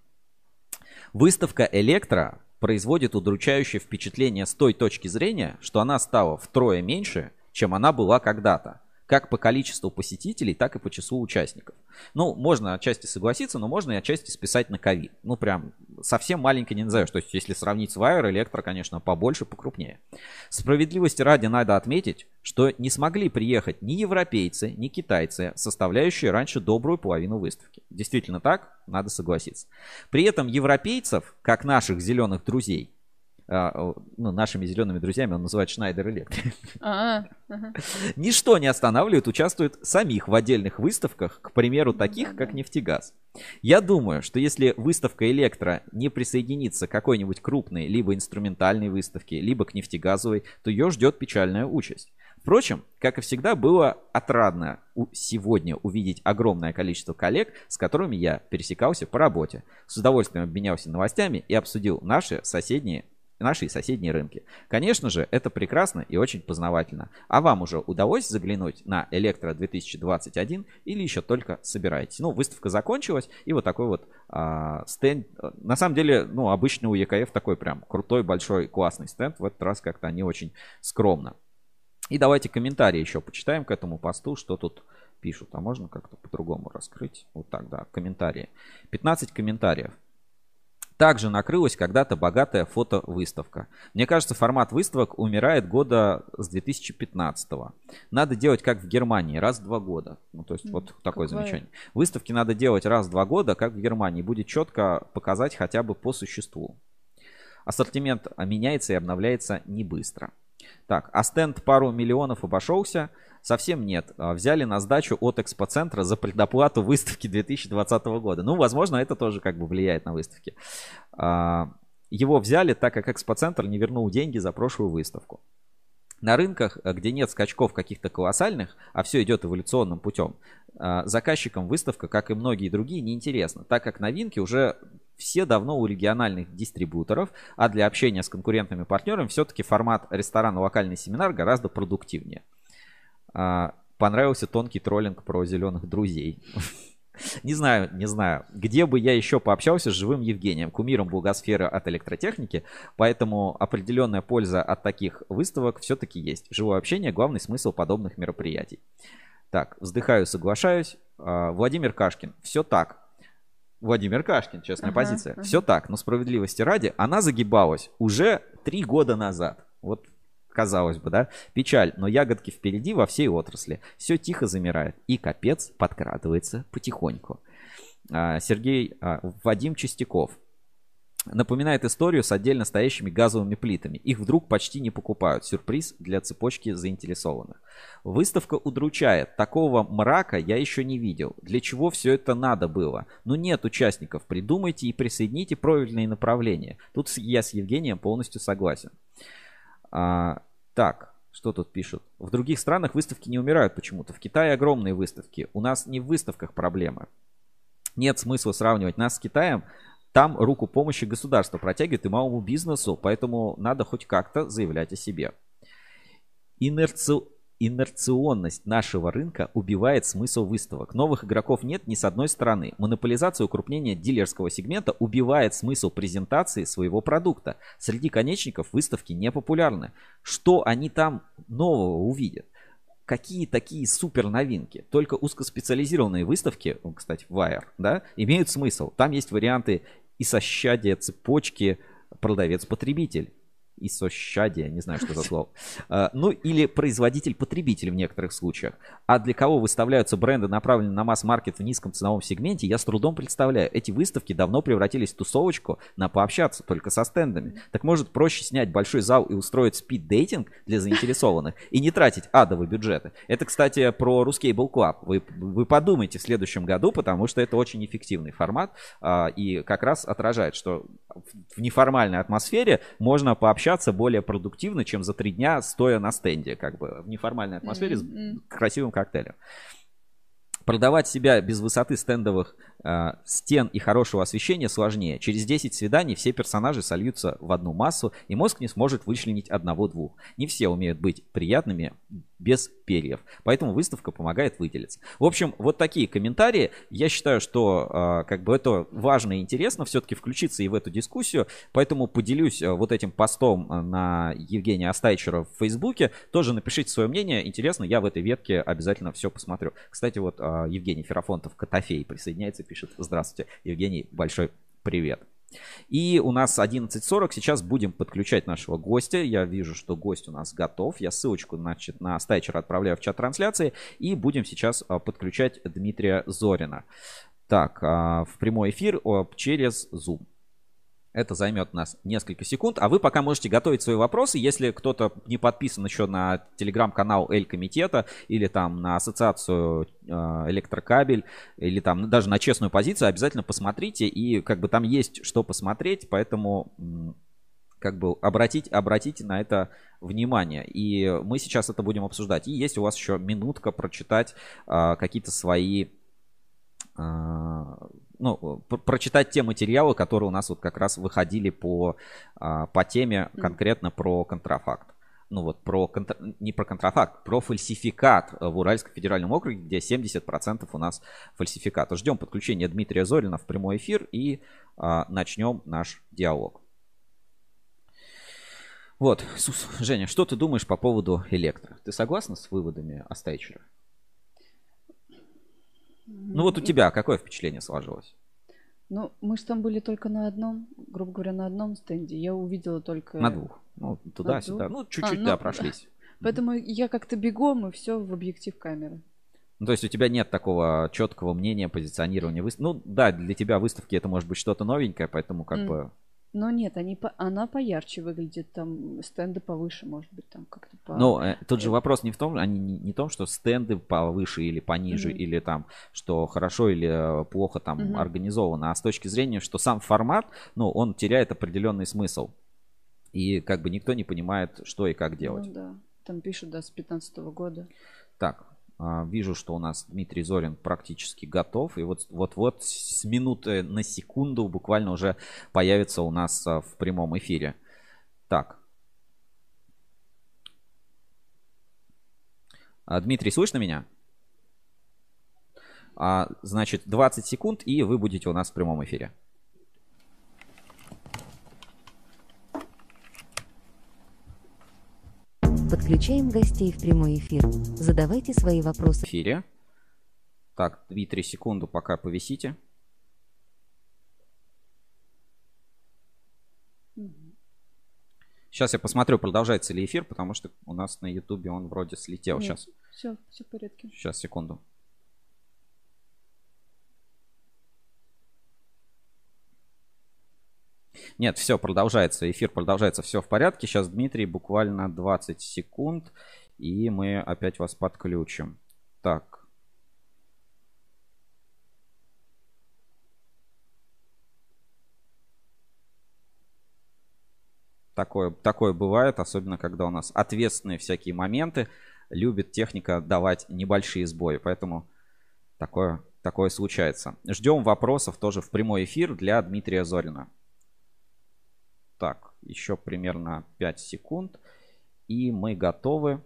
Выставка «Электро» производит удручающее впечатление с той точки зрения, что она стала втрое меньше, чем она была когда-то как по количеству посетителей, так и по числу участников. Ну, можно отчасти согласиться, но можно и отчасти списать на ковид. Ну, прям совсем маленько не назовешь. То есть, если сравнить с Wire, Электро, конечно, побольше, покрупнее. Справедливости ради надо отметить, что не смогли приехать ни европейцы, ни китайцы, составляющие раньше добрую половину выставки. Действительно так, надо согласиться. При этом европейцев, как наших зеленых друзей, ну, нашими зелеными друзьями он называет Schneider Electric. А, Ничто не останавливает участвует самих в отдельных выставках, к примеру, таких, как нефтегаз. Я думаю, что если выставка Электро не присоединится к какой-нибудь крупной, либо инструментальной выставке, либо к нефтегазовой, то ее ждет печальная участь. Впрочем, как и всегда, было отрадно сегодня увидеть огромное количество коллег, с которыми я пересекался по работе. С удовольствием обменялся новостями и обсудил наши соседние наши соседние рынки. Конечно же, это прекрасно и очень познавательно. А вам уже удалось заглянуть на Электро 2021 или еще только собираетесь? Ну, выставка закончилась, и вот такой вот а, стенд. На самом деле, ну, обычно у ЕКФ такой прям крутой, большой, классный стенд. В этот раз как-то они очень скромно. И давайте комментарии еще почитаем к этому посту, что тут пишут. А можно как-то по-другому раскрыть? Вот так, да, комментарии. 15 комментариев. Также накрылась когда-то богатая фотовыставка. Мне кажется, формат выставок умирает года с 2015 -го. Надо делать как в Германии, раз в два года. Ну, то есть вот такое Какое? замечание. Выставки надо делать раз в два года, как в Германии. Будет четко показать хотя бы по существу. Ассортимент меняется и обновляется не быстро. Так, а стенд пару миллионов обошелся. Совсем нет. А, взяли на сдачу от экспоцентра за предоплату выставки 2020 года. Ну, возможно, это тоже как бы влияет на выставки. А, его взяли, так как экспоцентр не вернул деньги за прошлую выставку. На рынках, э, где нет скачков каких-то колоссальных, а все идет эволюционным путем, а, заказчикам выставка, как и многие другие, неинтересна, так как новинки уже все давно у региональных дистрибуторов, а для общения с конкурентами-партнерами все-таки формат ресторан-локальный семинар гораздо продуктивнее. А, понравился тонкий троллинг про зеленых друзей. Не знаю, не знаю, где бы я еще пообщался с живым Евгением, кумиром благосферы от электротехники, поэтому определенная польза от таких выставок все-таки есть. Живое общение – главный смысл подобных мероприятий. Так, вздыхаю, соглашаюсь. А, Владимир Кашкин. Все так. Владимир Кашкин, честная ага, позиция. Ага. Все так, но справедливости ради, она загибалась уже три года назад. Вот казалось бы, да? Печаль, но ягодки впереди во всей отрасли. Все тихо замирает. И капец подкрадывается потихоньку. А, Сергей, а, Вадим Чистяков. Напоминает историю с отдельно стоящими газовыми плитами. Их вдруг почти не покупают. Сюрприз для цепочки заинтересованных. Выставка удручает. Такого мрака я еще не видел. Для чего все это надо было? Ну нет участников. Придумайте и присоедините правильные направления. Тут я с Евгением полностью согласен. А, так, что тут пишут? В других странах выставки не умирают почему-то. В Китае огромные выставки. У нас не в выставках проблемы. Нет смысла сравнивать нас с Китаем. Там руку помощи государства протягивает и малому бизнесу, поэтому надо хоть как-то заявлять о себе. Инерци... Инерционность нашего рынка убивает смысл выставок. Новых игроков нет ни с одной стороны. Монополизация укрупнения дилерского сегмента убивает смысл презентации своего продукта. Среди конечников выставки не популярны. Что они там нового увидят? какие такие супер новинки. Только узкоспециализированные выставки, кстати, Wire, да, имеют смысл. Там есть варианты и сощадия цепочки продавец-потребитель Исощадие, не знаю, что за слово. А, ну, или производитель-потребитель в некоторых случаях. А для кого выставляются бренды, направленные на масс-маркет в низком ценовом сегменте, я с трудом представляю. Эти выставки давно превратились в тусовочку на пообщаться только со стендами. Так может проще снять большой зал и устроить спид-дейтинг для заинтересованных и не тратить адовые бюджеты. Это, кстати, про Ruscable Club. Вы, вы подумайте в следующем году, потому что это очень эффективный формат а, и как раз отражает, что в неформальной атмосфере можно пообщаться общаться более продуктивно, чем за три дня стоя на стенде, как бы в неформальной атмосфере mm-hmm. с красивым коктейлем. Продавать себя без высоты стендовых стен и хорошего освещения сложнее. Через 10 свиданий все персонажи сольются в одну массу, и мозг не сможет вычленить одного-двух. Не все умеют быть приятными без перьев. Поэтому выставка помогает выделиться. В общем, вот такие комментарии. Я считаю, что э, как бы это важно и интересно все-таки включиться и в эту дискуссию. Поэтому поделюсь э, вот этим постом на Евгения Остайчера в Фейсбуке. Тоже напишите свое мнение. Интересно, я в этой ветке обязательно все посмотрю. Кстати, вот э, Евгений Ферафонтов, Котофей, присоединяется, пишет. Здравствуйте. Евгений, большой привет. И у нас 11.40. Сейчас будем подключать нашего гостя. Я вижу, что гость у нас готов. Я ссылочку значит, на Стайчера отправляю в чат трансляции. И будем сейчас а, подключать Дмитрия Зорина. Так, а, в прямой эфир через Zoom. Это займет нас несколько секунд. А вы пока можете готовить свои вопросы. Если кто-то не подписан еще на телеграм-канал Эль Комитета или там на ассоциацию э, Электрокабель или там даже на честную позицию, обязательно посмотрите. И как бы там есть что посмотреть, поэтому как бы обратить, обратите на это внимание. И мы сейчас это будем обсуждать. И есть у вас еще минутка прочитать э, какие-то свои э, ну, прочитать те материалы, которые у нас вот как раз выходили по, а, по теме конкретно про контрафакт. Ну вот про, не про контрафакт, про фальсификат в Уральском федеральном округе, где 70% у нас фальсификат. Ждем подключения Дмитрия Зорина в прямой эфир и а, начнем наш диалог. Вот, Женя, что ты думаешь по поводу электро? Ты согласна с выводами Остайчера? Ну вот у тебя какое впечатление сложилось? Ну, мы же там были только на одном, грубо говоря, на одном стенде. Я увидела только... На двух. Ну, туда-сюда. Ну, чуть-чуть, а, ну, да, прошлись. Поэтому я как-то бегом и все в объектив камеры. Ну, то есть у тебя нет такого четкого мнения позиционирования выставки. Ну, да, для тебя выставки это может быть что-то новенькое, поэтому как mm. бы но нет, они по, она поярче выглядит, там стенды повыше, может быть, там как-то по... Ну, э, тут же вопрос не в том, они не, не в том, что стенды повыше или пониже, mm-hmm. или там, что хорошо или э, плохо там mm-hmm. организовано, а с точки зрения, что сам формат, ну, он теряет определенный смысл. И как бы никто не понимает, что и как делать. Ну да, там пишут, да, с 15 года. Так, вижу, что у нас Дмитрий Зорин практически готов. И вот вот-вот с минуты на секунду буквально уже появится у нас а, в прямом эфире. Так. А, Дмитрий, слышно меня? Значит, 20 секунд, и вы будете у нас в прямом эфире. Подключаем гостей в прямой эфир. Задавайте свои вопросы. В эфире. Так, 2-3 секунды пока повисите. Сейчас я посмотрю, продолжается ли эфир, потому что у нас на Ютубе он вроде слетел. Нет, Сейчас, Все, все в порядке. сейчас, секунду. Нет, все, продолжается. Эфир продолжается, все в порядке. Сейчас, Дмитрий, буквально 20 секунд, и мы опять вас подключим. Так. Такое, такое бывает, особенно когда у нас ответственные всякие моменты. Любит техника давать небольшие сбои, поэтому такое, такое случается. Ждем вопросов тоже в прямой эфир для Дмитрия Зорина. Так, еще примерно 5 секунд. И мы готовы.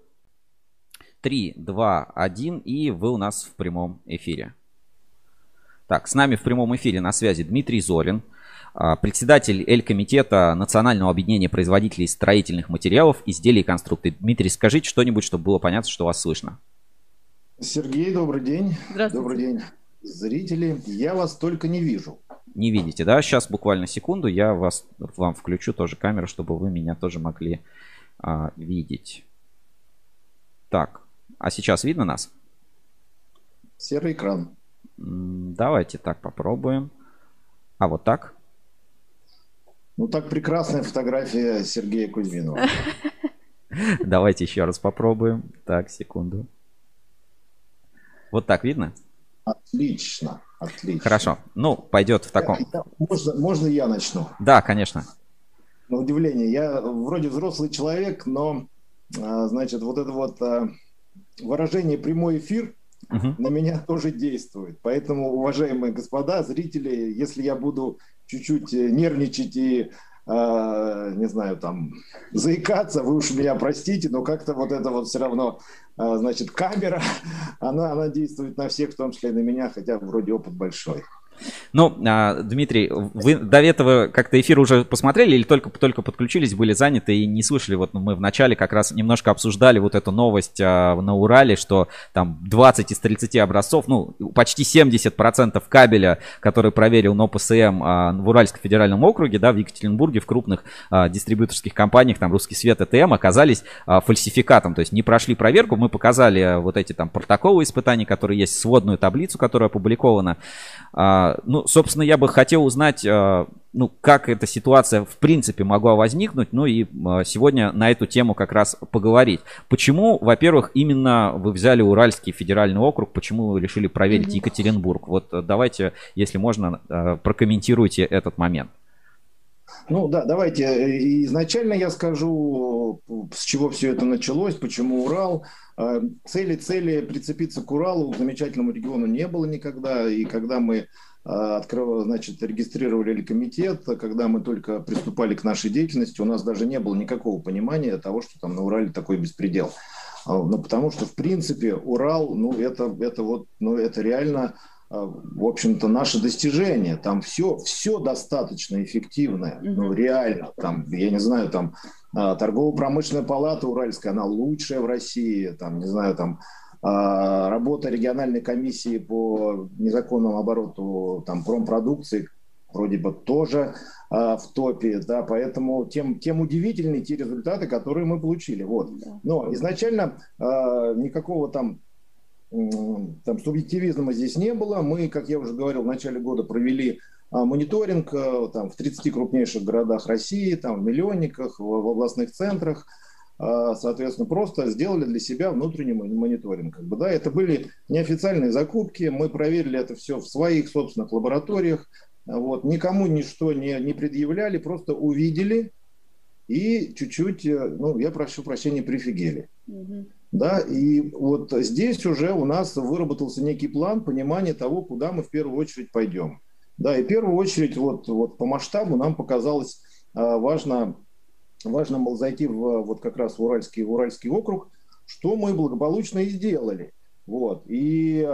3, 2, 1. И вы у нас в прямом эфире. Так, с нами в прямом эфире на связи Дмитрий Зорин, а, председатель Эль-комитета Национального объединения производителей строительных материалов, изделий и конструкций. Дмитрий, скажите что-нибудь, чтобы было понятно, что вас слышно. Сергей, добрый день. Здравствуйте. Добрый день, зрители. Я вас только не вижу. Не видите, да? Сейчас буквально секунду, я вас, вам включу тоже камеру, чтобы вы меня тоже могли а, видеть. Так, а сейчас видно нас? Серый экран. Давайте так попробуем. А вот так? Ну, так прекрасная фотография Сергея Кузьминова. Давайте еще раз попробуем. Так, секунду. Вот так видно? Отлично, отлично. Хорошо. Ну, пойдет в таком. Можно, можно я начну? Да, конечно. На удивление, я вроде взрослый человек, но, а, значит, вот это вот а, выражение «прямой эфир» Мгм. на меня тоже действует. Поэтому, уважаемые господа, зрители, если я буду чуть-чуть э, нервничать и, а, не знаю, там, заикаться, вы уж меня простите, но как-то вот это вот все равно, а, значит, камера, она, она действует на всех, в том числе и на меня, хотя вроде опыт большой. Ну, а, Дмитрий, вы до этого как-то эфир уже посмотрели или только, только подключились, были заняты и не слышали? Вот мы в начале как раз немножко обсуждали вот эту новость а, на Урале, что там 20 из 30 образцов, ну, почти 70% кабеля, который проверил НОПСМ а, в Уральском федеральном округе, да, в Екатеринбурге, в крупных дистрибьюторских компаниях, там Русский Свет, ЭТМ, оказались фальсификатом, то есть не прошли проверку. Мы показали вот эти там протоколы испытаний, которые есть, сводную таблицу, которая опубликована. Ну, собственно, я бы хотел узнать, а, ну, как эта ситуация в принципе могла возникнуть, ну и а, сегодня на эту тему как раз поговорить. Почему, во-первых, именно вы взяли Уральский федеральный округ, почему вы решили проверить Екатеринбург? Вот а, давайте, если можно, прокомментируйте этот момент. Ну да, давайте. э, Изначально я скажу, э, с чего все это началось, почему Урал. Э, Цели, цели прицепиться к Уралу, к замечательному региону, не было никогда. И когда мы э, открыв- значит, регистрировали комитет, когда мы только приступали к нашей деятельности, у нас даже не было никакого понимания того, что там на Урале такой беспредел. А, Ну, потому что, в принципе, Урал, ну, это, это вот, ну, это реально, а, в общем-то, наше достижение. Там все, все достаточно эффективное, ну, реально. Там, я не знаю, там а, торгово-промышленная палата Уральская, она лучшая в России, там, не знаю, там а, работа региональной комиссии по незаконному обороту там, промпродукции вроде бы тоже а, в топе, да, поэтому тем, тем удивительнее те результаты, которые мы получили. Вот. Но изначально а, никакого там, там субъективизма здесь не было. Мы, как я уже говорил, в начале года провели а, мониторинг а, там, в 30 крупнейших городах России, там, в миллионниках, в, в областных центрах. А, Соответственно, просто сделали для себя внутренний мон- мониторинг. Как бы, да, это были неофициальные закупки. Мы проверили это все в своих собственных лабораториях. Вот. Никому ничто не, не предъявляли, просто увидели и чуть-чуть, э, ну, я прошу прощения, прифигели. Да, и вот здесь уже у нас выработался некий план понимания того, куда мы в первую очередь пойдем. Да, и в первую очередь вот, вот по масштабу нам показалось а, важно, важно мол, зайти в, вот как раз в Уральский, в Уральский округ, что мы благополучно и сделали. Вот. И,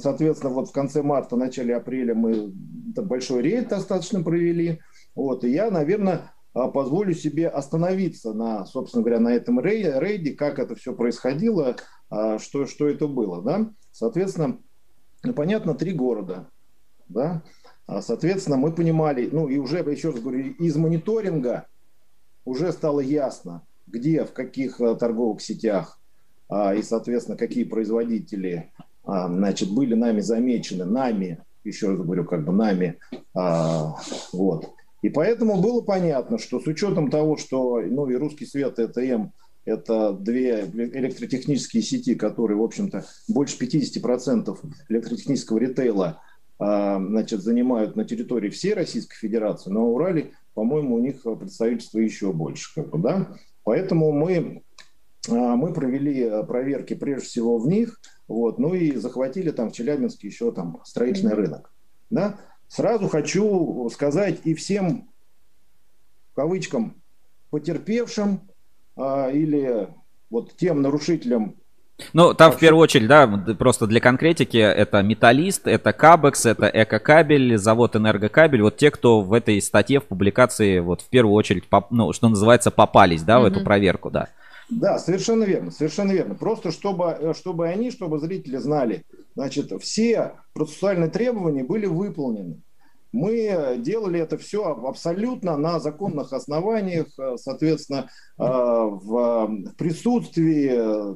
соответственно, вот в конце марта, начале апреля мы большой рейд достаточно провели. Вот. И я, наверное, а, позволю себе остановиться на, собственно говоря, на этом рей- рейде, как это все происходило, а, что, что это было. Да? Соответственно, ну, понятно, три города. Да? А, Соответственно, мы понимали, ну и уже, еще раз говорю, из мониторинга уже стало ясно, где, в каких э, торговых сетях а, и, соответственно, какие производители а, значит, были нами замечены, нами, еще раз говорю, как бы нами, а, вот. И поэтому было понятно, что с учетом того, что ну, и русский свет, это М, это две электротехнические сети, которые, в общем-то, больше 50% электротехнического ритейла значит, занимают на территории всей Российской Федерации, на Урале, по-моему, у них представительство еще больше. Как бы, да? Поэтому мы, мы провели проверки прежде всего в них, вот, ну и захватили там в Челябинске еще там строительный mm-hmm. рынок. Да? Сразу хочу сказать и всем, в кавычкам, потерпевшим а, или вот тем нарушителям ну, там в первую очередь, да, просто для конкретики, это Металлист, это Кабекс, это Экокабель, завод Энергокабель, вот те, кто в этой статье, в публикации, вот в первую очередь, поп, ну, что называется, попались, да, mm-hmm. в эту проверку, да. Да, совершенно верно, совершенно верно. Просто чтобы, э, чтобы они, чтобы зрители знали, значит, все процессуальные требования были выполнены. Мы делали это все абсолютно на законных основаниях, э, соответственно, э, в присутствии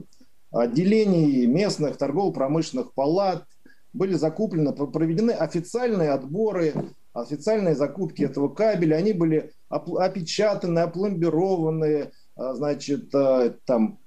отделений местных торгово-промышленных палат, были закуплены, проведены официальные отборы, официальные закупки этого кабеля, они были опечатаны, опломбированы, а, значит, а, там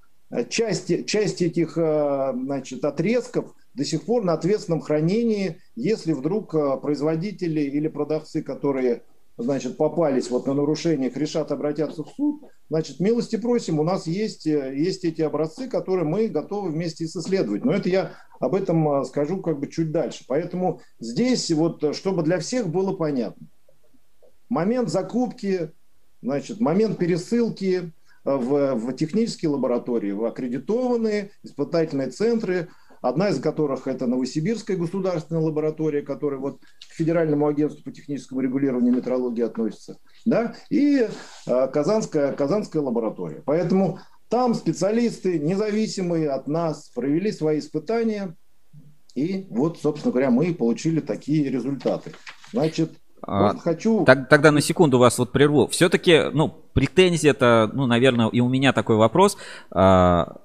части, части этих а, значит, отрезков до сих пор на ответственном хранении, если вдруг производители или продавцы, которые значит, попались вот на нарушениях, решат обратятся в суд, значит, милости просим, у нас есть, есть эти образцы, которые мы готовы вместе исследовать. Но это я об этом скажу как бы чуть дальше. Поэтому здесь вот, чтобы для всех было понятно, момент закупки, значит, момент пересылки, в, в технические лаборатории, в аккредитованные испытательные центры, одна из которых это Новосибирская государственная лаборатория, которая вот к Федеральному агентству по техническому регулированию метрологии относится, да, и э, Казанская, Казанская лаборатория. Поэтому там специалисты, независимые от нас, провели свои испытания, и вот, собственно говоря, мы получили такие результаты. Значит, а, вот хочу... Так, тогда на секунду вас вот прерву. Все-таки, ну, претензия это, ну, наверное, и у меня такой вопрос. А,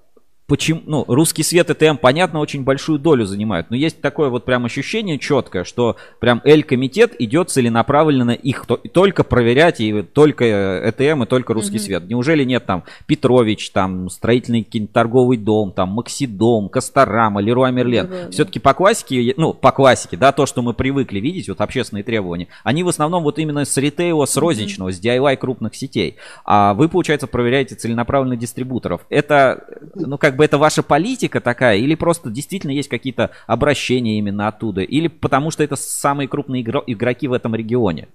почему, ну, русский свет и ТМ, понятно, очень большую долю занимают, но есть такое вот прям ощущение четкое, что прям Л-комитет идет целенаправленно их то, только проверять, и только ЭТМ, и только русский mm-hmm. свет. Неужели нет там Петрович, там строительный торговый дом, там Максидом, Косторама, Леруа Мерлен. Mm-hmm. Все-таки по классике, ну, по классике, да, то, что мы привыкли видеть, вот общественные требования, они в основном вот именно с ритейла, с розничного, mm-hmm. с DIY крупных сетей. А вы, получается, проверяете целенаправленно дистрибуторов. Это, ну, как бы это ваша политика такая, или просто действительно есть какие-то обращения именно оттуда, или потому что это самые крупные игроки в этом регионе?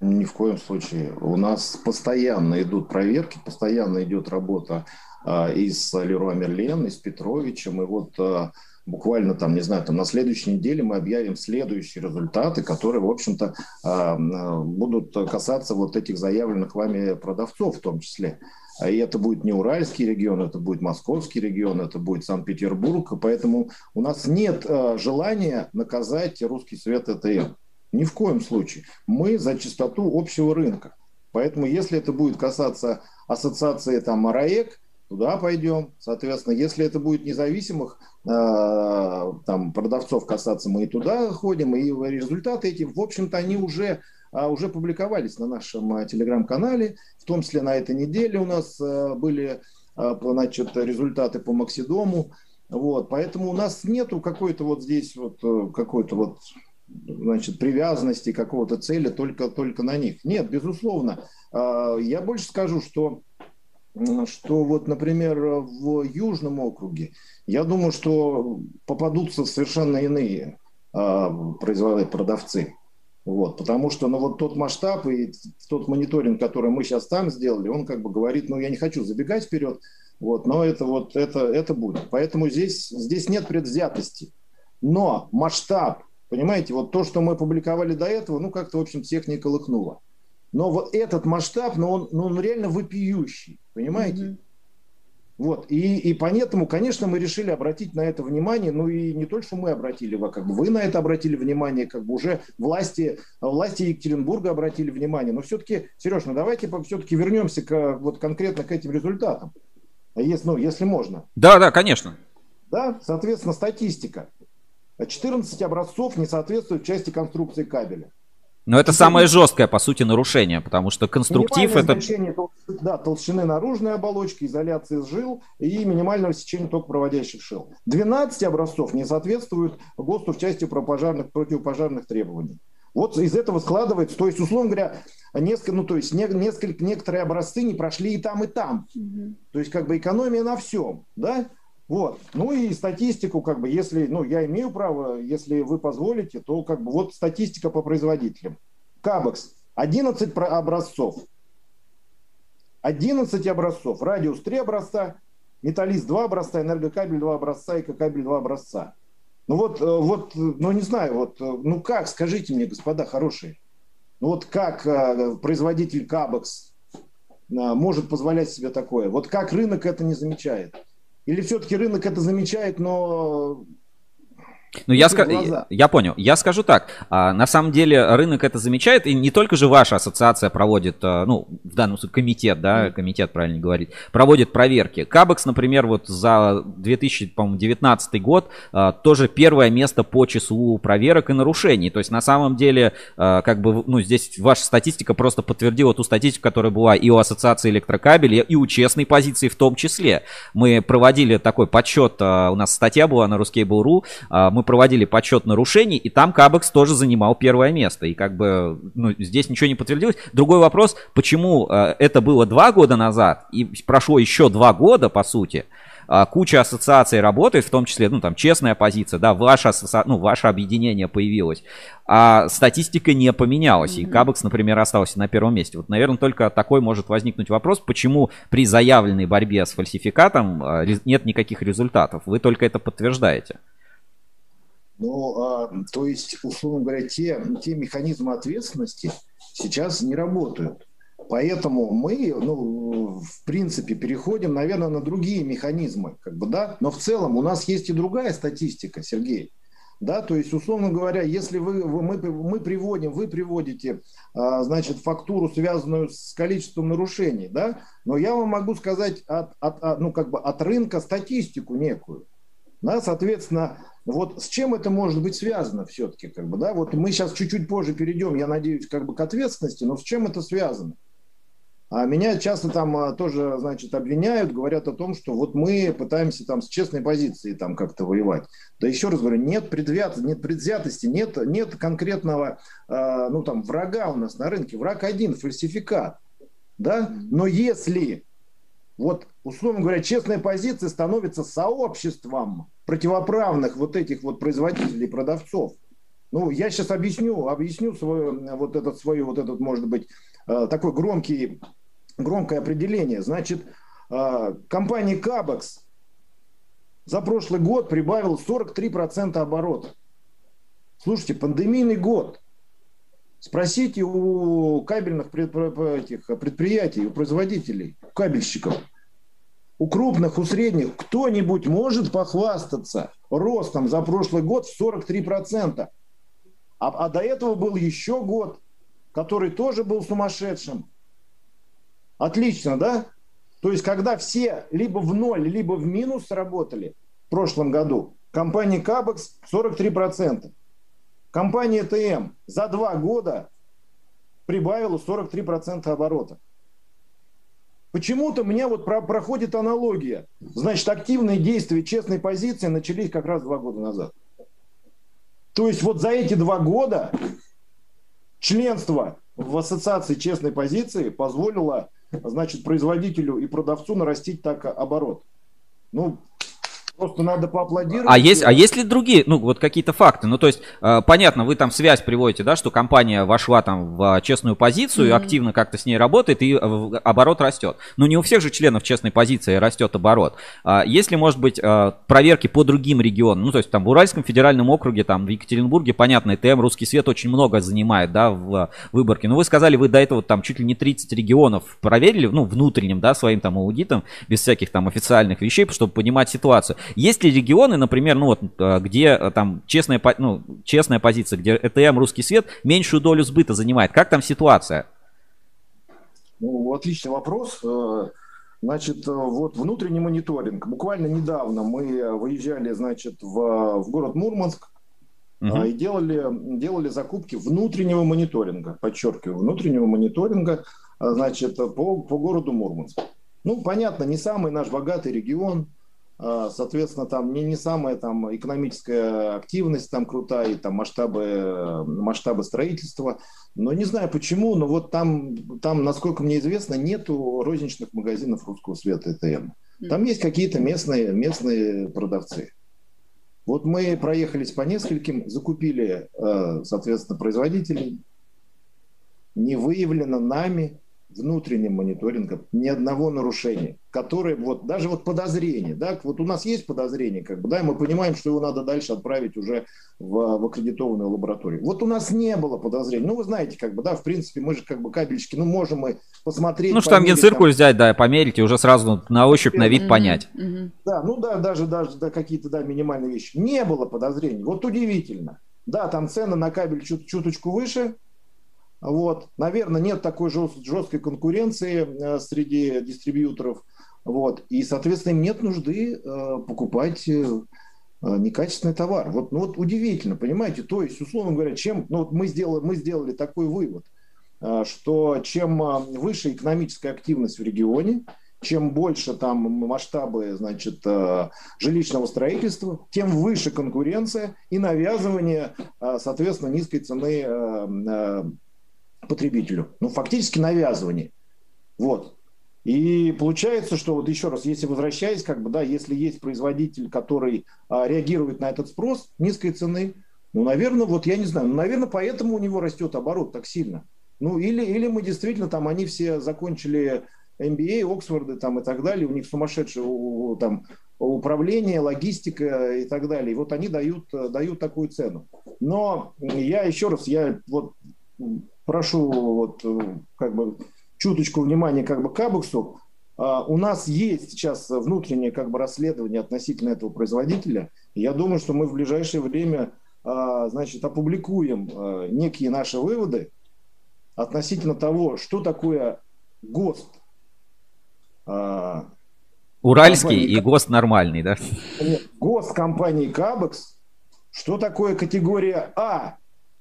Ни в коем случае. У нас постоянно идут проверки, постоянно идет работа а, и с Леруа Мерлен, и с Петровичем, и вот а, буквально там, не знаю, там на следующей неделе мы объявим следующие результаты, которые, в общем-то, а, будут касаться вот этих заявленных вами продавцов в том числе. И это будет не Уральский регион, это будет Московский регион, это будет Санкт-Петербург. Поэтому у нас нет э, желания наказать русский свет ЭТМ. Ни в коем случае. Мы за чистоту общего рынка. Поэтому если это будет касаться ассоциации там АРАЭК, туда пойдем. Соответственно, если это будет независимых э, там, продавцов касаться, мы и туда ходим. И результаты эти, в общем-то, они уже а, уже публиковались на нашем а, телеграм-канале, в том числе на этой неделе у нас а, были значит, результаты по Максидому. Вот, поэтому у нас нету какой-то вот здесь вот э, какой-то вот значит, привязанности, какого-то цели только, только на них. Нет, безусловно. Я больше скажу, что что вот, например, в Южном округе, я думаю, что попадутся совершенно иные производители, продавцы. Вот, потому что ну, вот тот масштаб и тот мониторинг, который мы сейчас там сделали, он как бы говорит, ну я не хочу забегать вперед, вот, но это вот это, это будет. Поэтому здесь, здесь нет предвзятости. Но масштаб, понимаете, вот то, что мы публиковали до этого, ну как-то, в общем, всех не колыхнуло. Но вот этот масштаб, ну он, ну, он реально вопиющий, понимаете? Mm-hmm. Вот. И, и поэтому, конечно, мы решили обратить на это внимание, ну и не только, что мы обратили, вы, как бы вы на это обратили внимание, как бы уже власти, власти Екатеринбурга обратили внимание. Но все-таки, Сереж, ну давайте все-таки вернемся к, вот конкретно к этим результатам, если, ну, если можно. Да, да, конечно. Да, соответственно, статистика. 14 образцов не соответствуют части конструкции кабеля. Но это самое жесткое, по сути, нарушение, потому что конструктив это... Значение, да, толщины наружной оболочки, изоляции жил и минимального сечения токопроводящих шил. 12 образцов не соответствуют ГОСТу в части пожарных, противопожарных требований. Вот из этого складывается, то есть, условно говоря, несколько, ну, то есть, несколько, некоторые образцы не прошли и там, и там. Угу. То есть, как бы экономия на всем, да? Вот. Ну и статистику, как бы, если, ну, я имею право, если вы позволите, то, как бы, вот статистика по производителям. Кабекс, 11 образцов. 11 образцов. Радиус 3 образца, металлист 2 образца, энергокабель 2 образца, экокабель 2 образца. Ну вот, э, вот, ну не знаю, вот, э, ну как, скажите мне, господа хорошие, ну вот как э, производитель Кабекс может позволять себе такое? Вот как рынок это не замечает? Или все-таки рынок это замечает, но ну, я, ска- я понял. Я скажу так. А, на самом деле рынок это замечает, и не только же ваша ассоциация проводит, а, ну, в данном случае комитет, да, комитет, правильно говорить, проводит проверки. Кабекс, например, вот за 2019 год а, тоже первое место по числу проверок и нарушений. То есть, на самом деле, как бы, ну, здесь ваша статистика просто подтвердила ту статистику, которая была и у ассоциации электрокабелей, и у честной позиции в том числе. Мы проводили такой подсчет, у нас статья была на Ruskable.ru, мы проводили подсчет нарушений, и там Кабекс тоже занимал первое место. И как бы, ну, здесь ничего не подтвердилось. Другой вопрос, почему э, это было два года назад, и прошло еще два года, по сути, а, куча ассоциаций работает, в том числе, ну, там, честная позиция, да, ваше, асоци... ну, ваше объединение появилось, а статистика не поменялась, mm-hmm. и Кабекс, например, остался на первом месте. Вот, наверное, только такой может возникнуть вопрос, почему при заявленной борьбе с фальсификатом а, нет никаких результатов. Вы только это подтверждаете. Ну, а, то есть, условно говоря, те, те механизмы ответственности сейчас не работают. Поэтому мы, ну, в принципе, переходим, наверное, на другие механизмы, как бы, да. Но в целом у нас есть и другая статистика, Сергей. Да, то есть, условно говоря, если вы, вы, мы, мы приводим, вы приводите, а, значит, фактуру, связанную с количеством нарушений, да, но я вам могу сказать от, от, от, ну, как бы от рынка статистику некую. Да, соответственно, вот с чем это может быть связано все-таки, как бы, да? Вот мы сейчас чуть-чуть позже перейдем, я надеюсь, как бы к ответственности, но с чем это связано? А меня часто там а, тоже, значит, обвиняют, говорят о том, что вот мы пытаемся там с честной позиции там как-то воевать. Да еще раз говорю, нет, предвзят, нет предвзятости, нет, нет конкретного, э, ну там, врага у нас на рынке. Враг один, фальсификат. Да? Но если вот, условно говоря, честная позиция становится сообществом противоправных вот этих вот производителей, продавцов. Ну, я сейчас объясню, объясню свое, вот этот, свое, вот этот, может быть, э, такой громкий, громкое определение. Значит, э, компания Кабекс за прошлый год прибавила 43% оборота. Слушайте, пандемийный год. Спросите у кабельных предприятий, у производителей, у кабельщиков, у крупных, у средних, кто-нибудь может похвастаться ростом за прошлый год в 43%. А, а до этого был еще год, который тоже был сумасшедшим. Отлично, да? То есть, когда все либо в ноль, либо в минус работали в прошлом году, компания Кабекс 43%. Компания ТМ за два года прибавила 43% оборота. Почему-то у меня вот про проходит аналогия. Значит, активные действия честной позиции начались как раз два года назад. То есть вот за эти два года членство в ассоциации честной позиции позволило, значит, производителю и продавцу нарастить так оборот. Ну, Просто надо поаплодировать. А есть, а есть ли другие, ну, вот какие-то факты? Ну, то есть, э, понятно, вы там связь приводите, да, что компания вошла там в честную позицию, mm-hmm. активно как-то с ней работает, и э, оборот растет. Но не у всех же членов честной позиции растет оборот. А есть ли, может быть, э, проверки по другим регионам? Ну, то есть, там, в Уральском федеральном округе, там, в Екатеринбурге, понятно, ТМ, Русский Свет очень много занимает, да, в выборке. Но вы сказали, вы до этого там чуть ли не 30 регионов проверили, ну, внутренним, да, своим там аудитом, без всяких там официальных вещей, чтобы понимать ситуацию. Есть ли регионы, например, ну вот, э, где э, там честная, ну, честная позиция, где ЭТМ, русский свет меньшую долю сбыта занимает? Как там ситуация? Ну, отличный вопрос. Э, значит, вот внутренний мониторинг. Буквально недавно мы выезжали, значит, в, в город Мурманск угу. и делали, делали закупки внутреннего мониторинга, подчеркиваю, внутреннего мониторинга, значит, по, по городу Мурманск. Ну, понятно, не самый наш богатый регион, соответственно, там не, не самая там экономическая активность там крутая, и там масштабы, масштабы строительства. Но не знаю почему, но вот там, там, насколько мне известно, нету розничных магазинов русского света ЭТМ. Там есть какие-то местные, местные продавцы. Вот мы проехались по нескольким, закупили, э, соответственно, производителей. Не выявлено нами внутренним мониторингом ни одного нарушения, которое вот даже вот подозрение, да, вот у нас есть подозрение, как бы, да, и мы понимаем, что его надо дальше отправить уже в, в аккредитованную лабораторию. Вот у нас не было подозрений, ну вы знаете, как бы, да, в принципе, мы же как бы кабельчики, ну можем мы посмотреть. Ну штангенциркуль взять, да, померить и уже сразу на ощупь, на вид mm-hmm. понять. Mm-hmm. Да, ну да, даже даже да, какие-то да минимальные вещи. Не было подозрений. Вот удивительно. Да, там цены на кабель чут- чуточку выше, вот. Наверное, нет такой жесткой конкуренции э, среди дистрибьюторов. Вот. И, соответственно, им нет нужды э, покупать э, некачественный товар. Вот, ну, вот удивительно, понимаете? То есть, условно говоря, чем ну, вот мы, сделали, мы сделали такой вывод, что чем выше экономическая активность в регионе, чем больше там масштабы значит, жилищного строительства, тем выше конкуренция и навязывание, соответственно, низкой цены потребителю. Ну, фактически навязывание. Вот. И получается, что вот еще раз, если возвращаясь, как бы, да, если есть производитель, который а, реагирует на этот спрос низкой цены, ну, наверное, вот я не знаю, ну, наверное, поэтому у него растет оборот так сильно. Ну, или, или мы действительно там, они все закончили MBA, Оксфорды там и так далее, у них сумасшедшее там управление, логистика и так далее. И вот они дают, дают такую цену. Но я еще раз, я вот прошу вот э, как бы чуточку внимания как бы к Абексу. А, у нас есть сейчас внутреннее как бы расследование относительно этого производителя. Я думаю, что мы в ближайшее время а, значит, опубликуем а, некие наши выводы относительно того, что такое ГОСТ. Уральский компании... и ГОСТ нормальный, да? Нет, ГОСТ компании Кабекс. Что такое категория А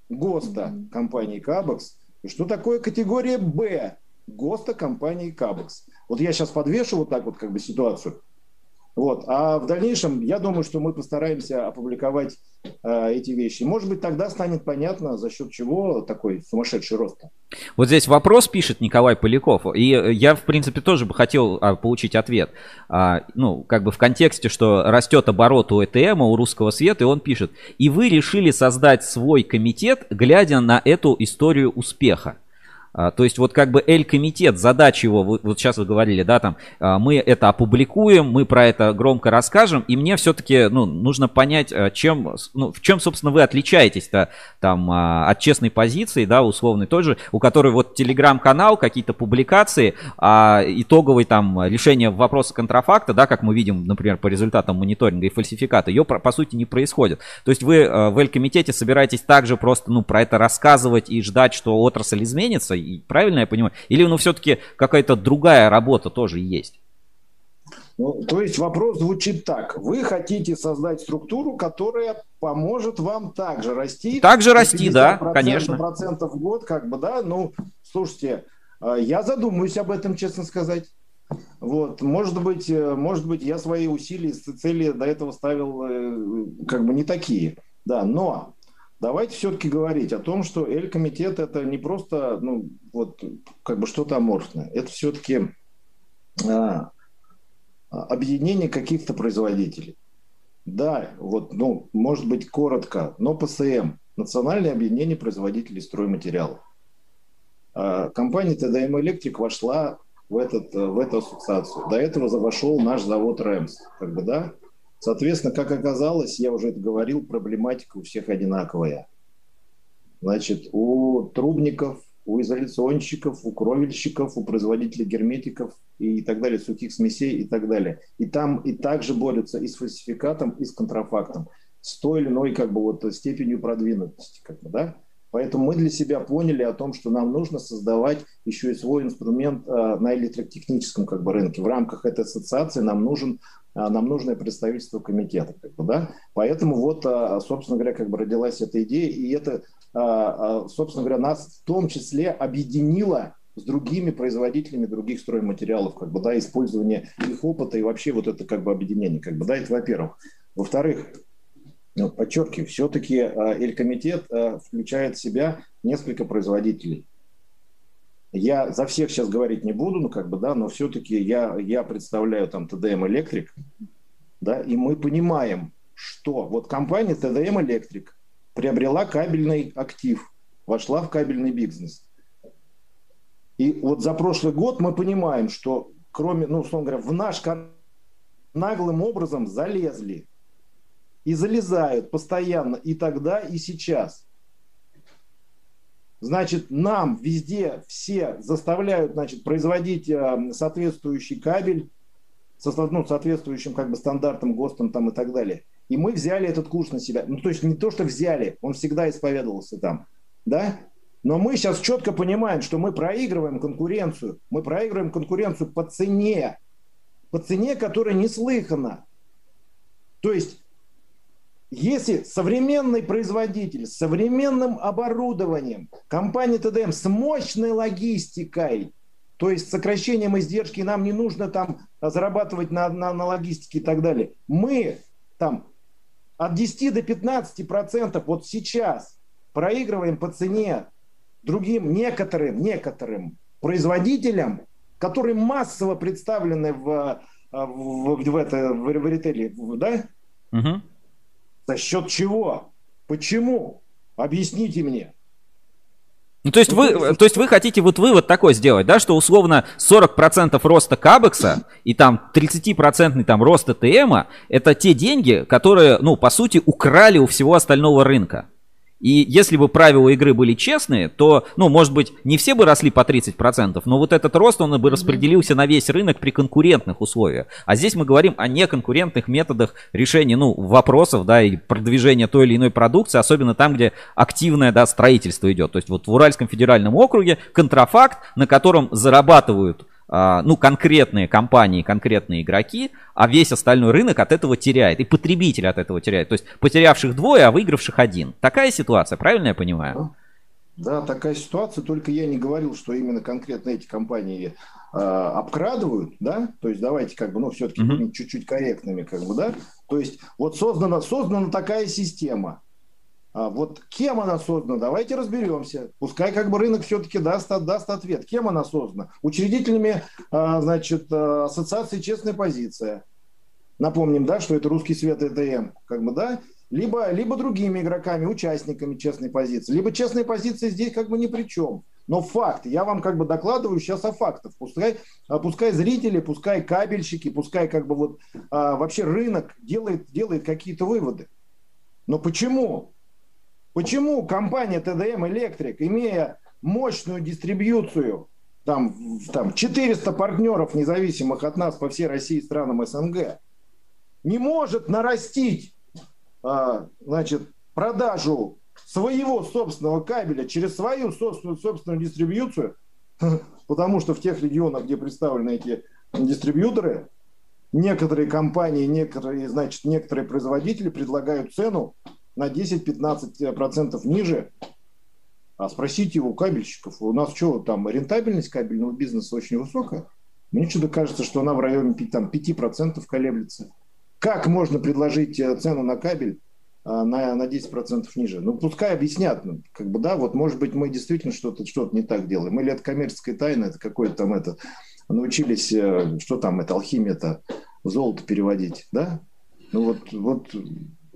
ГОСТа компании Кабекс, что такое категория Б ГОСТа компании Кабекс. Вот я сейчас подвешу вот так вот как бы ситуацию. Вот. А в дальнейшем, я думаю, что мы постараемся опубликовать э, эти вещи. Может быть, тогда станет понятно, за счет чего такой сумасшедший рост. Вот здесь вопрос пишет Николай Поляков. И я, в принципе, тоже бы хотел а, получить ответ. А, ну, как бы в контексте, что растет оборот у ЭТМ, у русского света, и он пишет. И вы решили создать свой комитет, глядя на эту историю успеха. А, то есть вот как бы L-комитет, задача его, вот сейчас вы говорили, да, там, а, мы это опубликуем, мы про это громко расскажем, и мне все-таки, ну, нужно понять, а, чем, ну, в чем, собственно, вы отличаетесь-то там от честной позиции, да, условной тоже, у которой вот телеграм-канал, какие-то публикации, а итоговый там решение вопроса контрафакта, да, как мы видим, например, по результатам мониторинга и фальсификата, ее, по сути, не происходит. То есть вы в L-комитете собираетесь также просто, ну, про это рассказывать и ждать, что отрасль изменится, правильно я понимаю? Или ну все-таки какая-то другая работа тоже есть? Ну, то есть вопрос звучит так. Вы хотите создать структуру, которая поможет вам также расти. Также расти, да, конечно. Процентов в год, как бы, да. Ну, слушайте, э, я задумаюсь об этом, честно сказать. Вот, может быть, э, может быть, я свои усилия, цели до этого ставил э, как бы не такие. Да, но Давайте все-таки говорить о том, что Эль-комитет это не просто ну, вот, как бы что-то аморфное. Это все-таки а, объединение каких-то производителей. Да, вот, ну, может быть, коротко, но ПСМ – Национальное объединение производителей стройматериалов. А, компания ТДМ Электрик вошла в, этот, в эту ассоциацию. До этого вошел наш завод РЭМС. Как бы, да? Соответственно, как оказалось, я уже это говорил, проблематика у всех одинаковая. Значит, у трубников, у изоляционщиков, у кровельщиков, у производителей герметиков и так далее, сухих смесей и так далее. И там и также борются и с фальсификатом, и с контрафактом, с той или иной как бы вот степенью продвинутости. Как бы, да? Поэтому мы для себя поняли о том, что нам нужно создавать еще и свой инструмент э, на электротехническом как бы, рынке. В рамках этой ассоциации нам нужен нам нужно представительство комитета. Как бы, да? Поэтому вот, э, собственно говоря, как бы родилась эта идея, и это, собственно говоря, нас в том числе объединило с другими производителями других стройматериалов, как бы, да, использование их опыта и вообще вот это как бы объединение, как бы, да, это во-первых. Во-вторых, подчеркиваю, все-таки Элькомитет включает в себя несколько производителей. Я за всех сейчас говорить не буду, ну как бы, да, но все-таки я, я представляю там ТДМ Электрик, да, и мы понимаем, что вот компания ТДМ Электрик приобрела кабельный актив, вошла в кабельный бизнес. И вот за прошлый год мы понимаем, что кроме, ну, условно говоря, в наш наглым образом залезли и залезают постоянно и тогда, и сейчас. Значит, нам везде все заставляют значит, производить э, соответствующий кабель со ну, соответствующим как бы стандартам, ГОСТам там и так далее. И мы взяли этот курс на себя. Ну, то есть не то, что взяли, он всегда исповедовался там. Да? Но мы сейчас четко понимаем, что мы проигрываем конкуренцию. Мы проигрываем конкуренцию по цене. По цене, которая неслыхана. То есть если современный производитель с современным оборудованием, компания ТДМ с мощной логистикой, то есть сокращением издержки, нам не нужно там зарабатывать на, на, на логистике и так далее. Мы там от 10 до 15 процентов вот сейчас проигрываем по цене другим некоторым, некоторым производителям, которые массово представлены в, в, в, в, это, в, в ритейле, да? Угу. За счет чего? Почему? Объясните мне. Ну, то есть, вы, то есть вы хотите вот вывод такой сделать, да, что условно 40% роста Кабекса и там 30% там роста ТМа это те деньги, которые, ну, по сути, украли у всего остального рынка. И если бы правила игры были честные, то, ну, может быть, не все бы росли по 30%, но вот этот рост, он бы распределился на весь рынок при конкурентных условиях. А здесь мы говорим о неконкурентных методах решения, ну, вопросов, да, и продвижения той или иной продукции, особенно там, где активное, да, строительство идет. То есть вот в Уральском федеральном округе контрафакт, на котором зарабатывают ну, конкретные компании, конкретные игроки, а весь остальной рынок от этого теряет. И потребитель от этого теряет. То есть потерявших двое, а выигравших один. Такая ситуация, правильно я понимаю? Да, такая ситуация, только я не говорил, что именно конкретно эти компании э, обкрадывают, да, то есть давайте как бы, ну, все-таки mm-hmm. чуть-чуть корректными, как бы, да, то есть вот создана, создана такая система, а вот кем она создана, давайте разберемся. Пускай как бы рынок все-таки даст, даст ответ. Кем она создана? Учредителями, а, значит, а, ассоциации «Честная позиция». Напомним, да, что это русский свет ЭТМ, как бы, да, либо, либо другими игроками, участниками честной позиции. Либо честная позиция здесь как бы ни при чем. Но факт, я вам как бы докладываю сейчас о фактах. Пускай, пускай зрители, пускай кабельщики, пускай как бы вот а, вообще рынок делает, делает какие-то выводы. Но почему? Почему компания ТДМ Электрик, имея мощную дистрибьюцию, там, там 400 партнеров, независимых от нас по всей России и странам СНГ, не может нарастить а, значит, продажу своего собственного кабеля через свою собственную, собственную дистрибьюцию, потому что в тех регионах, где представлены эти дистрибьюторы, некоторые компании, некоторые, значит, некоторые производители предлагают цену на 10-15% ниже. А спросите у кабельщиков, у нас что, там рентабельность кабельного бизнеса очень высокая? Мне что-то кажется, что она в районе там, 5% колеблется. Как можно предложить э, цену на кабель а, на, на 10% ниже? Ну, пускай объяснят. Ну, как бы, да, вот, может быть, мы действительно что-то что не так делаем. Или это коммерческая тайна, это какое-то там это... Научились, э, что там, это алхимия-то, золото переводить, да? Ну вот, вот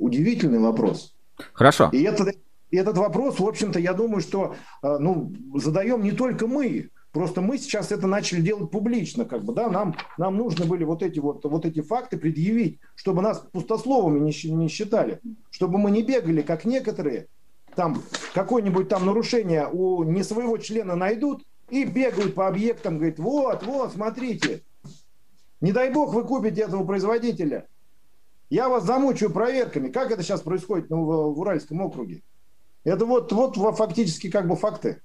удивительный вопрос. Хорошо. И этот, и этот вопрос, в общем-то, я думаю, что э, ну, задаем не только мы. Просто мы сейчас это начали делать публично, как бы, да, нам, нам нужны были вот эти вот, вот эти факты предъявить, чтобы нас пустословами не, не считали, чтобы мы не бегали, как некоторые, там какое-нибудь там нарушение у не своего члена найдут и бегают по объектам, говорят, вот, вот, смотрите, не дай бог вы купите этого производителя, я вас замучаю проверками. Как это сейчас происходит ну, в, в Уральском округе? Это вот, вот фактически как бы факты.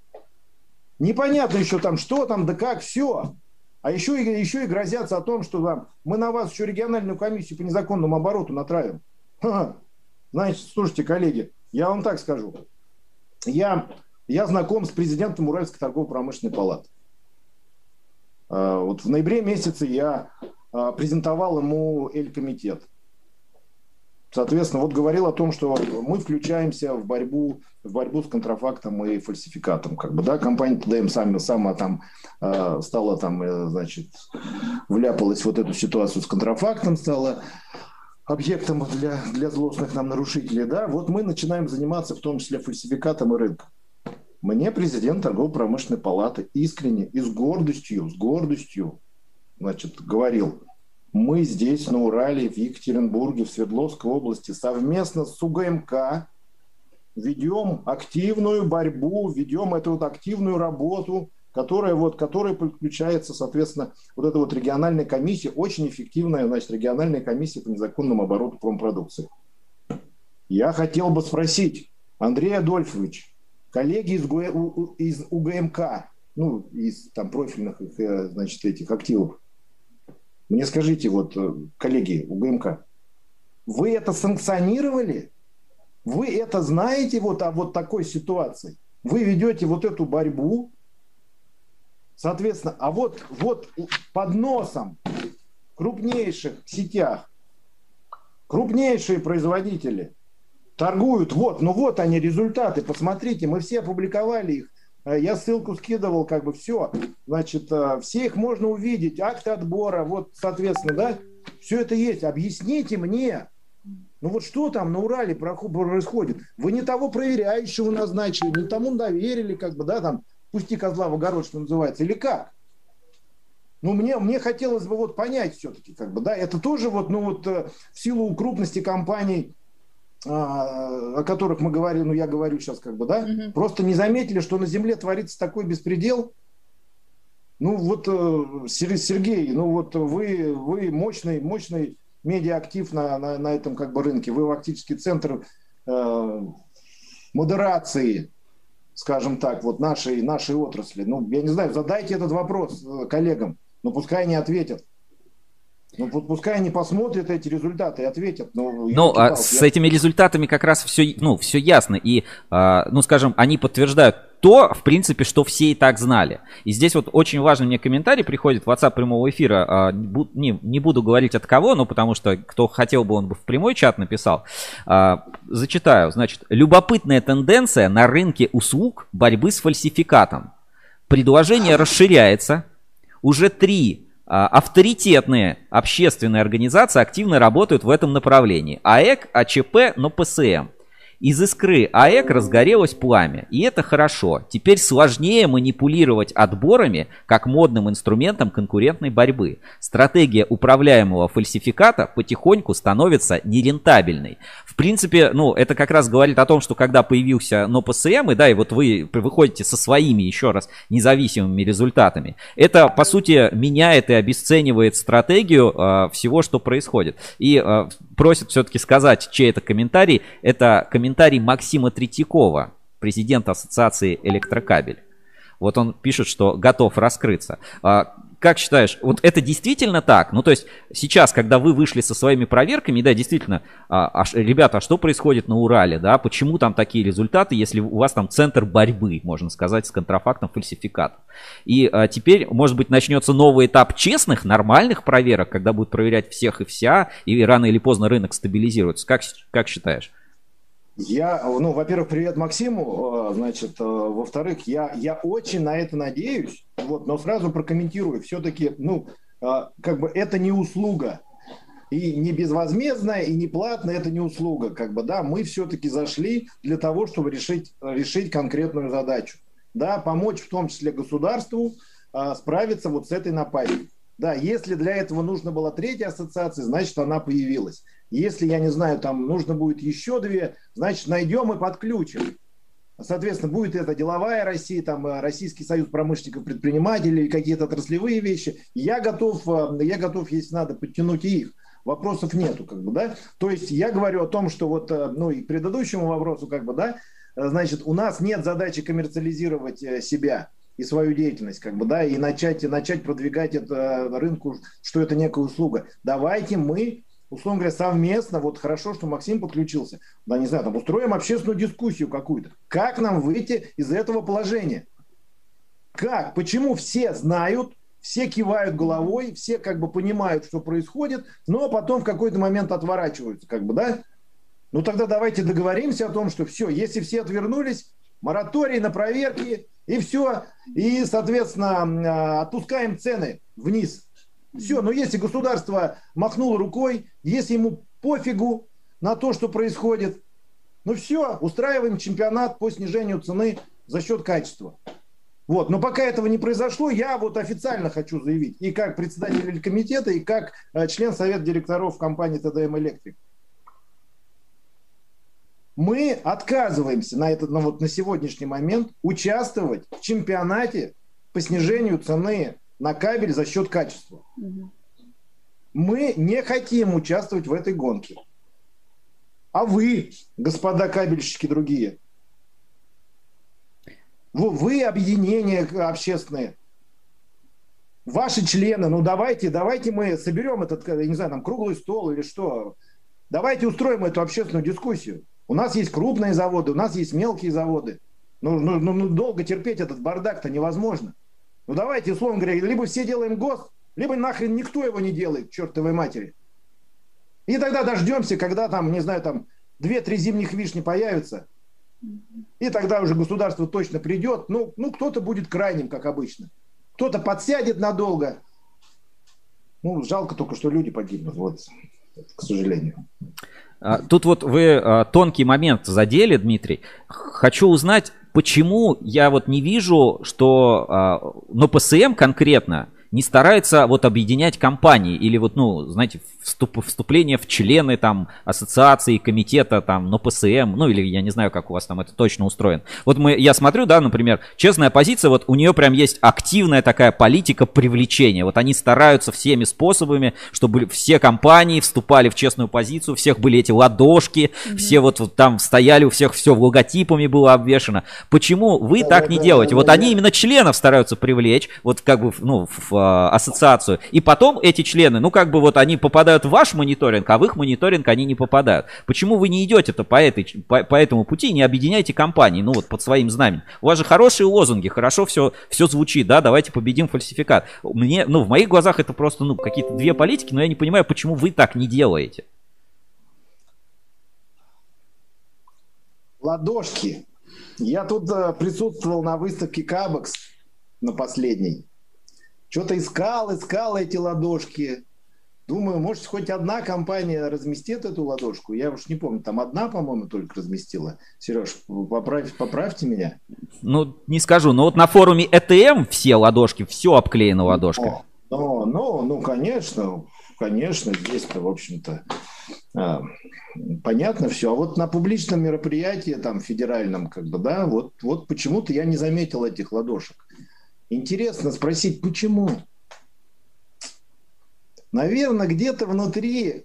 Непонятно еще там, что там, да как, все. А еще, еще и грозятся о том, что там, мы на вас еще региональную комиссию по незаконному обороту натравим. Ха. Значит, слушайте, коллеги, я вам так скажу. Я, я знаком с президентом Уральской торгово-промышленной палаты. А, вот в ноябре месяце я а, презентовал ему Эль-комитет. Соответственно, вот говорил о том, что мы включаемся в борьбу, в борьбу с контрафактом и фальсификатом. Как бы, да, компания ТДМ сама, сама там э, стала там, э, значит, вляпалась в вот эту ситуацию с контрафактом, стала объектом для, для злостных нам нарушителей. Да, вот мы начинаем заниматься в том числе фальсификатом и рынком. Мне президент торгово-промышленной палаты искренне и с гордостью, с гордостью, значит, говорил, мы здесь, на Урале, в Екатеринбурге, в Свердловской области совместно с УГМК ведем активную борьбу, ведем эту вот активную работу, которая, вот, которая подключается, соответственно, вот эта вот региональная комиссия, очень эффективная, значит, региональная комиссия по незаконному обороту промпродукции. Я хотел бы спросить, Андрей Адольфович, коллеги из, из УГМК, ну, из там профильных, э, значит, этих активов, мне скажите, вот, э, коллеги УГМК, вы это санкционировали? Вы это знаете вот о вот такой ситуации? Вы ведете вот эту борьбу, соответственно, а вот, вот под носом крупнейших сетях, крупнейшие производители торгуют, вот, ну вот они результаты, посмотрите, мы все опубликовали их, я ссылку скидывал, как бы все. Значит, э, все их можно увидеть, акты отбора, вот, соответственно, да, все это есть. Объясните мне, ну вот что там на Урале происходит? Вы не того проверяющего назначили, не тому доверили, как бы, да, там, пусти козла в огород, что называется, или как? Ну, мне, мне хотелось бы вот понять все-таки, как бы, да, это тоже вот, ну вот э, в силу крупности компаний, о которых мы говорим, ну я говорю сейчас как бы, да, угу. просто не заметили, что на Земле творится такой беспредел. Ну вот, э, Сергей, ну вот вы, вы мощный, мощный медиа-актив на, на, на этом как бы рынке. Вы фактически центр э, модерации, скажем так, вот нашей, нашей отрасли. Ну, я не знаю, задайте этот вопрос э, коллегам, но пускай они ответят. Ну, пускай они посмотрят эти результаты и ответят. Ну, ну а с этими результатами как раз все, ну, все ясно. И, а, ну, скажем, они подтверждают то, в принципе, что все и так знали. И здесь вот очень важный мне комментарий приходит в WhatsApp прямого эфира. А, не, не буду говорить от кого, но потому что кто хотел бы, он бы в прямой чат написал. А, зачитаю. Значит, любопытная тенденция на рынке услуг борьбы с фальсификатом. Предложение расширяется. Уже три авторитетные общественные организации активно работают в этом направлении. АЭК, АЧП, но ПСМ. Из искры АЭК разгорелось пламя, и это хорошо. Теперь сложнее манипулировать отборами как модным инструментом конкурентной борьбы. Стратегия управляемого фальсификата потихоньку становится нерентабельной. В принципе, ну, это как раз говорит о том, что когда появился НОПСМ, и да, и вот вы выходите со своими, еще раз, независимыми результатами, это, по сути, меняет и обесценивает стратегию э, всего, что происходит. И э, просит все-таки сказать, чей это комментарий. Это комментарий Максима Третьякова, президента Ассоциации Электрокабель. Вот он пишет, что готов раскрыться. Как считаешь, вот это действительно так? Ну, то есть сейчас, когда вы вышли со своими проверками, да, действительно, а, а, ребята, а что происходит на Урале, да, почему там такие результаты, если у вас там центр борьбы, можно сказать, с контрафактом, фальсификатом? И а, теперь, может быть, начнется новый этап честных, нормальных проверок, когда будут проверять всех и вся, и рано или поздно рынок стабилизируется. Как, как считаешь? Я, ну, во-первых, привет Максиму, э, значит, э, во-вторых, я, я очень на это надеюсь, вот, но сразу прокомментирую, все-таки, ну, э, как бы это не услуга, и не безвозмездная, и не платная, это не услуга. Как бы, да, мы все-таки зашли для того, чтобы решить, решить конкретную задачу. Да, помочь в том числе государству справиться вот с этой напастью. Да, если для этого нужно было третья ассоциация, значит, она появилась. Если, я не знаю, там нужно будет еще две, значит, найдем и подключим. Соответственно, будет это деловая Россия, там э, Российский союз промышленников, предпринимателей, какие-то отраслевые вещи. Я готов, э, я готов, если надо, подтянуть и их. Вопросов нету, как бы, да. То есть я говорю о том, что вот, э, ну и к предыдущему вопросу, как бы, да, значит, у нас нет задачи коммерциализировать себя и свою деятельность, как бы, да, и начать, начать продвигать это рынку, что это некая услуга. Давайте мы условно говоря, совместно, вот хорошо, что Максим подключился, да, не знаю, там устроим общественную дискуссию какую-то. Как нам выйти из этого положения? Как? Почему все знают, все кивают головой, все как бы понимают, что происходит, но потом в какой-то момент отворачиваются, как бы, да? Ну тогда давайте договоримся о том, что все, если все отвернулись, мораторий на проверки, и все, и, соответственно, а, отпускаем цены вниз. Все, но если государство махнуло рукой, если ему пофигу на то, что происходит, ну все, устраиваем чемпионат по снижению цены за счет качества. Вот. Но пока этого не произошло, я вот официально хочу заявить, и как председатель комитета, и как э, член совета директоров компании ТДМ Электрик. Мы отказываемся на, этот, на, вот, на сегодняшний момент участвовать в чемпионате по снижению цены на кабель за счет качества. Мы не хотим участвовать в этой гонке. А вы, господа кабельщики другие, вы объединения общественные, ваши члены, ну давайте, давайте мы соберем этот, я не знаю, там круглый стол или что. Давайте устроим эту общественную дискуссию. У нас есть крупные заводы, у нас есть мелкие заводы. Ну, ну, ну, ну долго терпеть этот бардак-то невозможно. Ну давайте, условно говоря, либо все делаем ГОСТ, либо нахрен никто его не делает, чертовой матери. И тогда дождемся, когда там, не знаю, там две-три зимних вишни появятся, и тогда уже государство точно придет. Ну, ну кто-то будет крайним, как обычно. Кто-то подсядет надолго. Ну, жалко только, что люди погибнут, вот, к сожалению. А, тут вот вы а, тонкий момент задели, Дмитрий. Хочу узнать, почему я вот не вижу, что а, но ПСМ конкретно не старается вот объединять компании или вот, ну, знаете, вступ, вступление в члены там ассоциации, комитета там, но ПСМ, ну или я не знаю, как у вас там это точно устроен. Вот мы, я смотрю, да, например, честная позиция, вот у нее прям есть активная такая политика привлечения. Вот они стараются всеми способами, чтобы все компании вступали в честную позицию, у всех были эти ладошки, mm-hmm. все вот, вот там стояли, у всех все логотипами было обвешено. Почему вы да, так да, не да, делаете? Да, вот да, они да. именно членов стараются привлечь, вот как бы, ну, в, в а, ассоциацию, и потом эти члены, ну, как бы вот они попадают в ваш мониторинг, а в их мониторинг они не попадают. Почему вы не идете-то по, по, по этому пути не объединяете компании, ну вот под своим знаменем? У вас же хорошие лозунги, хорошо все, все звучит, да, давайте победим фальсификат. Мне, ну, в моих глазах это просто, ну, какие-то две политики, но я не понимаю, почему вы так не делаете. Ладошки. Я тут э, присутствовал на выставке Кабекс на последней. Что-то искал, искал эти ладошки. Думаю, может, хоть одна компания разместит эту ладошку. Я уж не помню, там одна, по-моему, только разместила. Сереж, поправь, поправьте меня. Ну, не скажу, но вот на форуме ETM все ладошки, все обклеено ладошкой. Ну, ну, ну, конечно, конечно, здесь-то, в общем-то, а, понятно все. А вот на публичном мероприятии, там, федеральном, как бы, да, вот, вот почему-то я не заметил этих ладошек. Интересно спросить, почему? Наверное, где-то внутри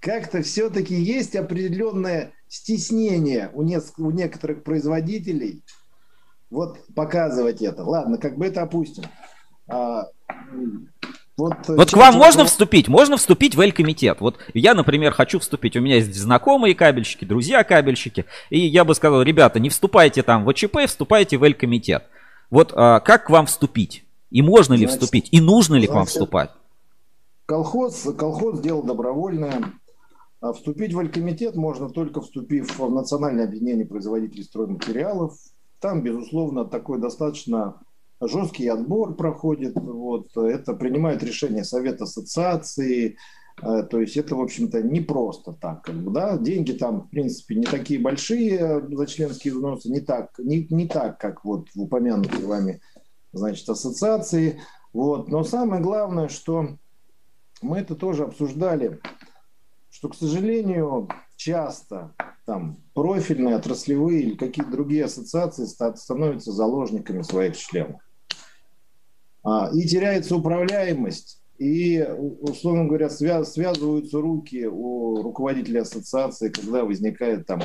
как-то все-таки есть определенное стеснение у, не, у некоторых производителей вот показывать это. Ладно, как бы это опустим. А, вот, вот к вам можно вступить? Можно вступить в L-комитет. Вот я, например, хочу вступить. У меня есть знакомые кабельщики, друзья кабельщики. И я бы сказал, ребята, не вступайте там в ОЧП, вступайте в L-комитет. Вот а, как к вам вступить? И можно ли значит, вступить? И нужно ли значит, к вам вступать? Колхоз, колхоз дело добровольное. А вступить в Алькомитет можно только вступив в Национальное объединение производителей стройматериалов. Там, безусловно, такой достаточно жесткий отбор проходит. Вот, это принимает решение Совет Ассоциации, то есть это, в общем-то, не просто так. Да? Деньги там, в принципе, не такие большие за членские взносы, не так, не, не так, как вот в упомянутой вами значит, ассоциации. Вот. Но самое главное, что мы это тоже обсуждали, что, к сожалению, часто там профильные, отраслевые или какие-то другие ассоциации становятся заложниками своих членов. А, и теряется управляемость, и, условно говоря, связ, связываются руки у руководителя ассоциации, когда возникает там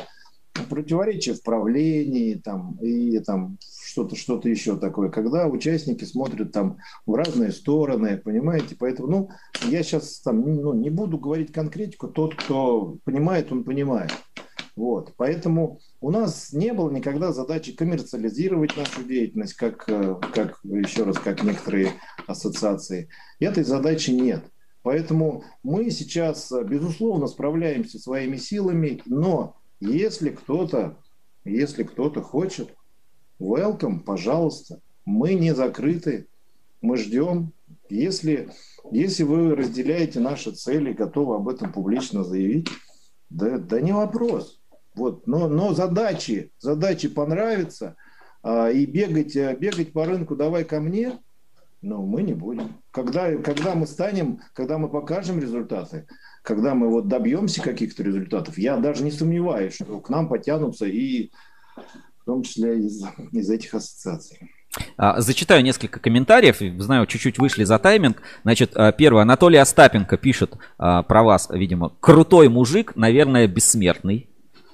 противоречие в правлении там, и там что-то что еще такое, когда участники смотрят там в разные стороны, понимаете, поэтому, ну, я сейчас там ну, не буду говорить конкретику, тот, кто понимает, он понимает. Вот. Поэтому у нас не было никогда задачи коммерциализировать нашу деятельность, как, э, как еще раз, как некоторые ассоциации. Этой задачи нет. Поэтому мы сейчас, э, безусловно, справляемся своими силами, но если кто-то, если кто-то хочет, welcome, пожалуйста. Мы не закрыты, мы ждем. Если, если вы разделяете наши цели, готовы об этом публично заявить, да, да не вопрос. Вот, но, но задачи, задачи понравятся, а, и бегать, э, бегать по рынку давай ко мне, но мы не будем. Когда, когда мы станем, когда мы покажем результаты, когда мы вот добьемся каких-то результатов, я даже не сомневаюсь, что к нам потянутся и в том числе из, из этих ассоциаций. А, зачитаю несколько комментариев. Знаю, чуть-чуть вышли за тайминг. Значит, а, первый. Анатолий Остапенко пишет про вас, видимо. Крутой мужик, наверное, бессмертный.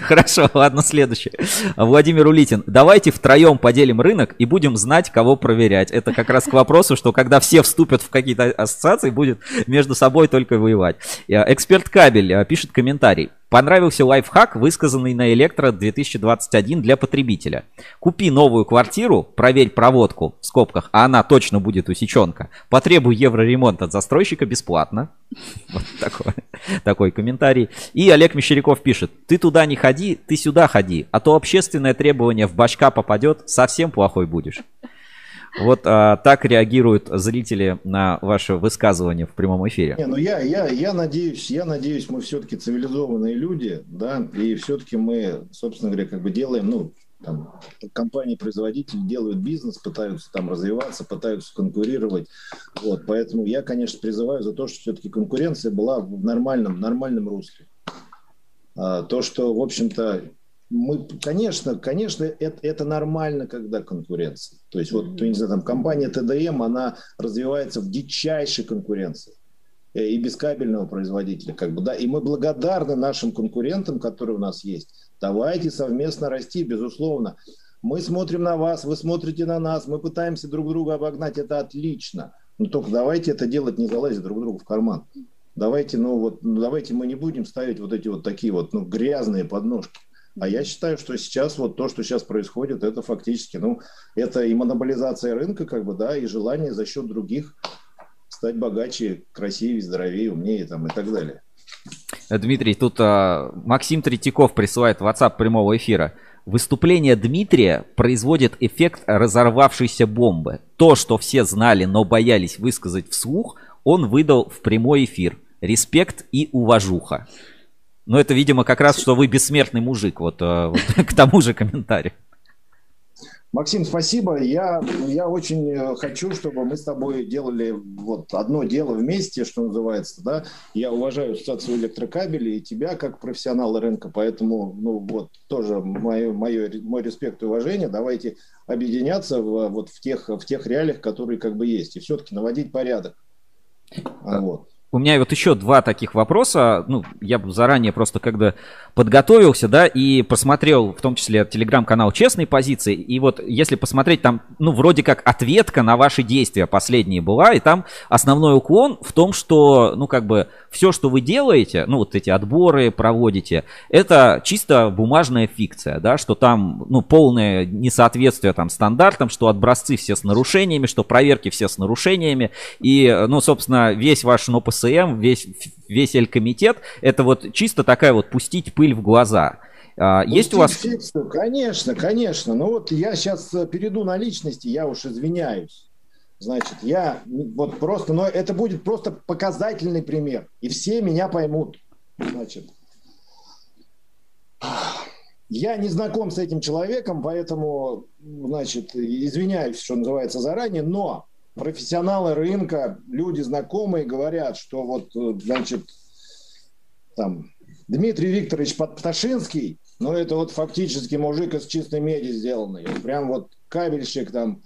Хорошо, ладно, следующее. Владимир Улитин. Давайте втроем поделим рынок и будем знать, кого проверять. Это как раз к вопросу, что когда все вступят в какие-то ассоциации, будет между собой только воевать. Эксперт Кабель пишет комментарий. Понравился лайфхак, высказанный на Электро 2021 для потребителя. Купи новую квартиру, проверь проводку, в скобках, а она точно будет усеченка. Потребуй евроремонт от застройщика бесплатно. Вот такой, такой комментарий. И Олег Мещеряков пишет, ты туда не ходи, ты сюда ходи, а то общественное требование в башка попадет, совсем плохой будешь. Вот а, так реагируют зрители на ваше высказывание в прямом эфире. Не, ну я, я, я надеюсь, я надеюсь, мы все-таки цивилизованные люди, да, и все-таки мы, собственно говоря, как бы делаем, ну, там, компании-производители делают бизнес, пытаются там развиваться, пытаются конкурировать. Вот, поэтому я, конечно, призываю за то, что все-таки конкуренция была в нормальном, нормальном русле. А, то, что, в общем-то, мы, конечно, конечно, это, это нормально, когда конкуренция. То есть, вот, не знаю, там, компания ТДМ, она развивается в дичайшей конкуренции э, и без кабельного производителя, как бы, да, и мы благодарны нашим конкурентам, которые у нас есть. Давайте совместно расти, безусловно. Мы смотрим на вас, вы смотрите на нас, мы пытаемся друг друга обогнать, это отлично. Но только давайте это делать, не залазить друг другу в карман. Давайте, ну вот, ну, давайте мы не будем ставить вот эти вот такие вот, ну, грязные подножки. А я считаю, что сейчас вот то, что сейчас происходит, это фактически, ну, это и монополизация рынка, как бы, да, и желание за счет других стать богаче, красивее, здоровее, умнее там и так далее. Дмитрий, тут а, Максим Третьяков присылает WhatsApp прямого эфира. Выступление Дмитрия производит эффект разорвавшейся бомбы. То, что все знали, но боялись высказать вслух, он выдал в прямой эфир. Респект и уважуха. Но это, видимо, как раз, что вы бессмертный мужик. Вот, э, вот к тому же комментарию. Максим, спасибо. Я, я очень э, хочу, чтобы мы с тобой делали вот одно дело вместе, что называется. Да? Я уважаю ассоциацию электрокабелей и тебя как профессионала рынка, поэтому ну, вот, тоже мое, мое, мой респект и уважение. Давайте объединяться в, вот, в, тех, в тех реалиях, которые как бы есть, и все-таки наводить порядок. Вот. У меня вот еще два таких вопроса. Ну, я заранее просто когда подготовился, да, и посмотрел, в том числе телеграм-канал «Честные позиции», и вот если посмотреть, там, ну, вроде как ответка на ваши действия последние была, и там основной уклон в том, что, ну, как бы, все, что вы делаете, ну, вот эти отборы проводите, это чисто бумажная фикция, да, что там, ну, полное несоответствие там стандартам, что образцы все с нарушениями, что проверки все с нарушениями, и, ну, собственно, весь ваш НОПСМ, весь, весь Эль-комитет, это вот чисто такая вот пустить пыль в глаза. А, есть у вас... Фикцию, конечно, конечно. Но вот я сейчас э, перейду на личности, я уж извиняюсь. Значит, я вот просто, но это будет просто показательный пример, и все меня поймут. Значит, я не знаком с этим человеком, поэтому, значит, извиняюсь, что называется заранее, но профессионалы рынка, люди знакомые говорят, что вот, значит, там, Дмитрий Викторович Пташинский, ну, это вот фактически мужик из чистой меди сделанный. Прям вот кабельщик там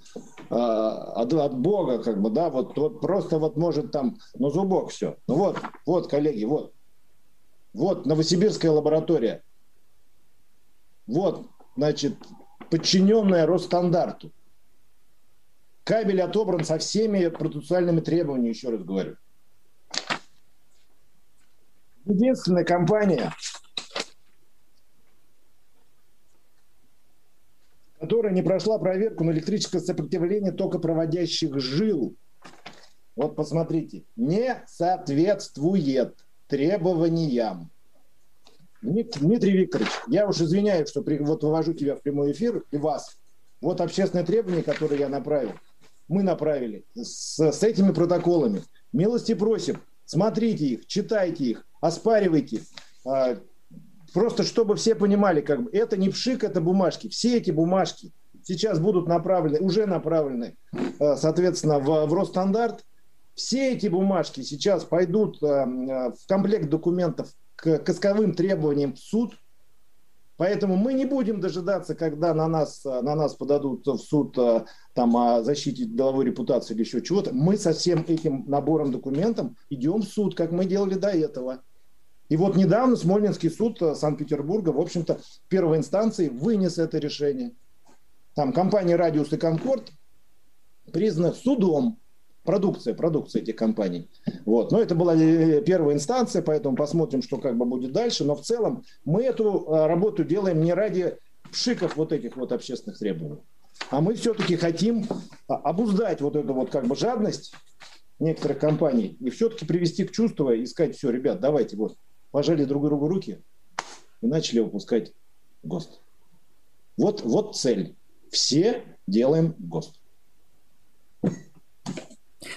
э, от, от Бога, как бы, да, вот, вот просто вот может там, ну, зубок все. Ну вот, вот, коллеги, вот. Вот Новосибирская лаборатория. Вот, значит, подчиненная Росстандарту. Кабель отобран со всеми процессуальными требованиями, еще раз говорю. Единственная компания, которая не прошла проверку на электрическое сопротивление токопроводящих жил. Вот посмотрите, не соответствует требованиям. Дмитрий Викторович, я уж извиняюсь, что при, вот вывожу тебя в прямой эфир и вас. Вот общественное требование, которое я направил, мы направили с, с этими протоколами. Милости просим, смотрите их, читайте их, оспаривайте. А, просто чтобы все понимали, как бы, это не пшик, это бумажки. Все эти бумажки сейчас будут направлены, уже направлены, а, соответственно, в, в Росстандарт. Все эти бумажки сейчас пойдут а, в комплект документов к косковым требованиям в суд. Поэтому мы не будем дожидаться, когда на нас, на нас подадут в суд там, о защите деловой репутации или еще чего-то. Мы со всем этим набором документов идем в суд, как мы делали до этого. И вот недавно Смольнинский суд Санкт-Петербурга, в общем-то, первой инстанции вынес это решение. Там компания «Радиус» и «Конкорд» признана судом продукция, продукция этих компаний. Вот. Но это была э, первая инстанция, поэтому посмотрим, что как бы будет дальше. Но в целом мы эту э, работу делаем не ради пшиков вот этих вот общественных требований, а мы все-таки хотим а, обуздать вот эту вот как бы жадность некоторых компаний и все-таки привести к чувству и сказать, все, ребят, давайте вот, пожали друг другу руки и начали выпускать ГОСТ. Вот, вот цель. Все делаем ГОСТ.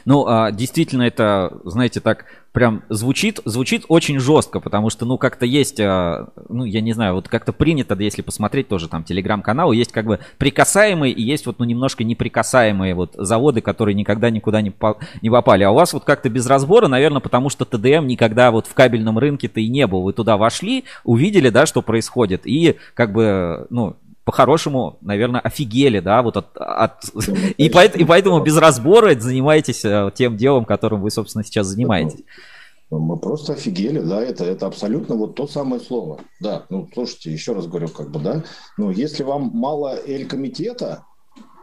Ну, а, действительно, это, знаете, так прям звучит, звучит очень жестко, потому что, ну, как-то есть, а, ну, я не знаю, вот как-то принято, если посмотреть тоже там телеграм-каналы, есть как бы прикасаемые и есть вот, ну, немножко неприкасаемые вот заводы, которые никогда никуда не, по, не попали. А у вас вот как-то без разбора, наверное, потому что ТДМ никогда вот в кабельном рынке-то и не был. Вы туда вошли, увидели, да, что происходит, и как бы, ну, по-хорошему, наверное, офигели, да, вот от... от... И, поэтому, и поэтому без разбора занимаетесь э, тем делом, которым вы, собственно, сейчас занимаетесь. Ну, мы просто офигели, да, это, это абсолютно вот то самое слово. Да, ну, слушайте, еще раз говорю, как бы, да, ну, если вам мало Эль-комитета,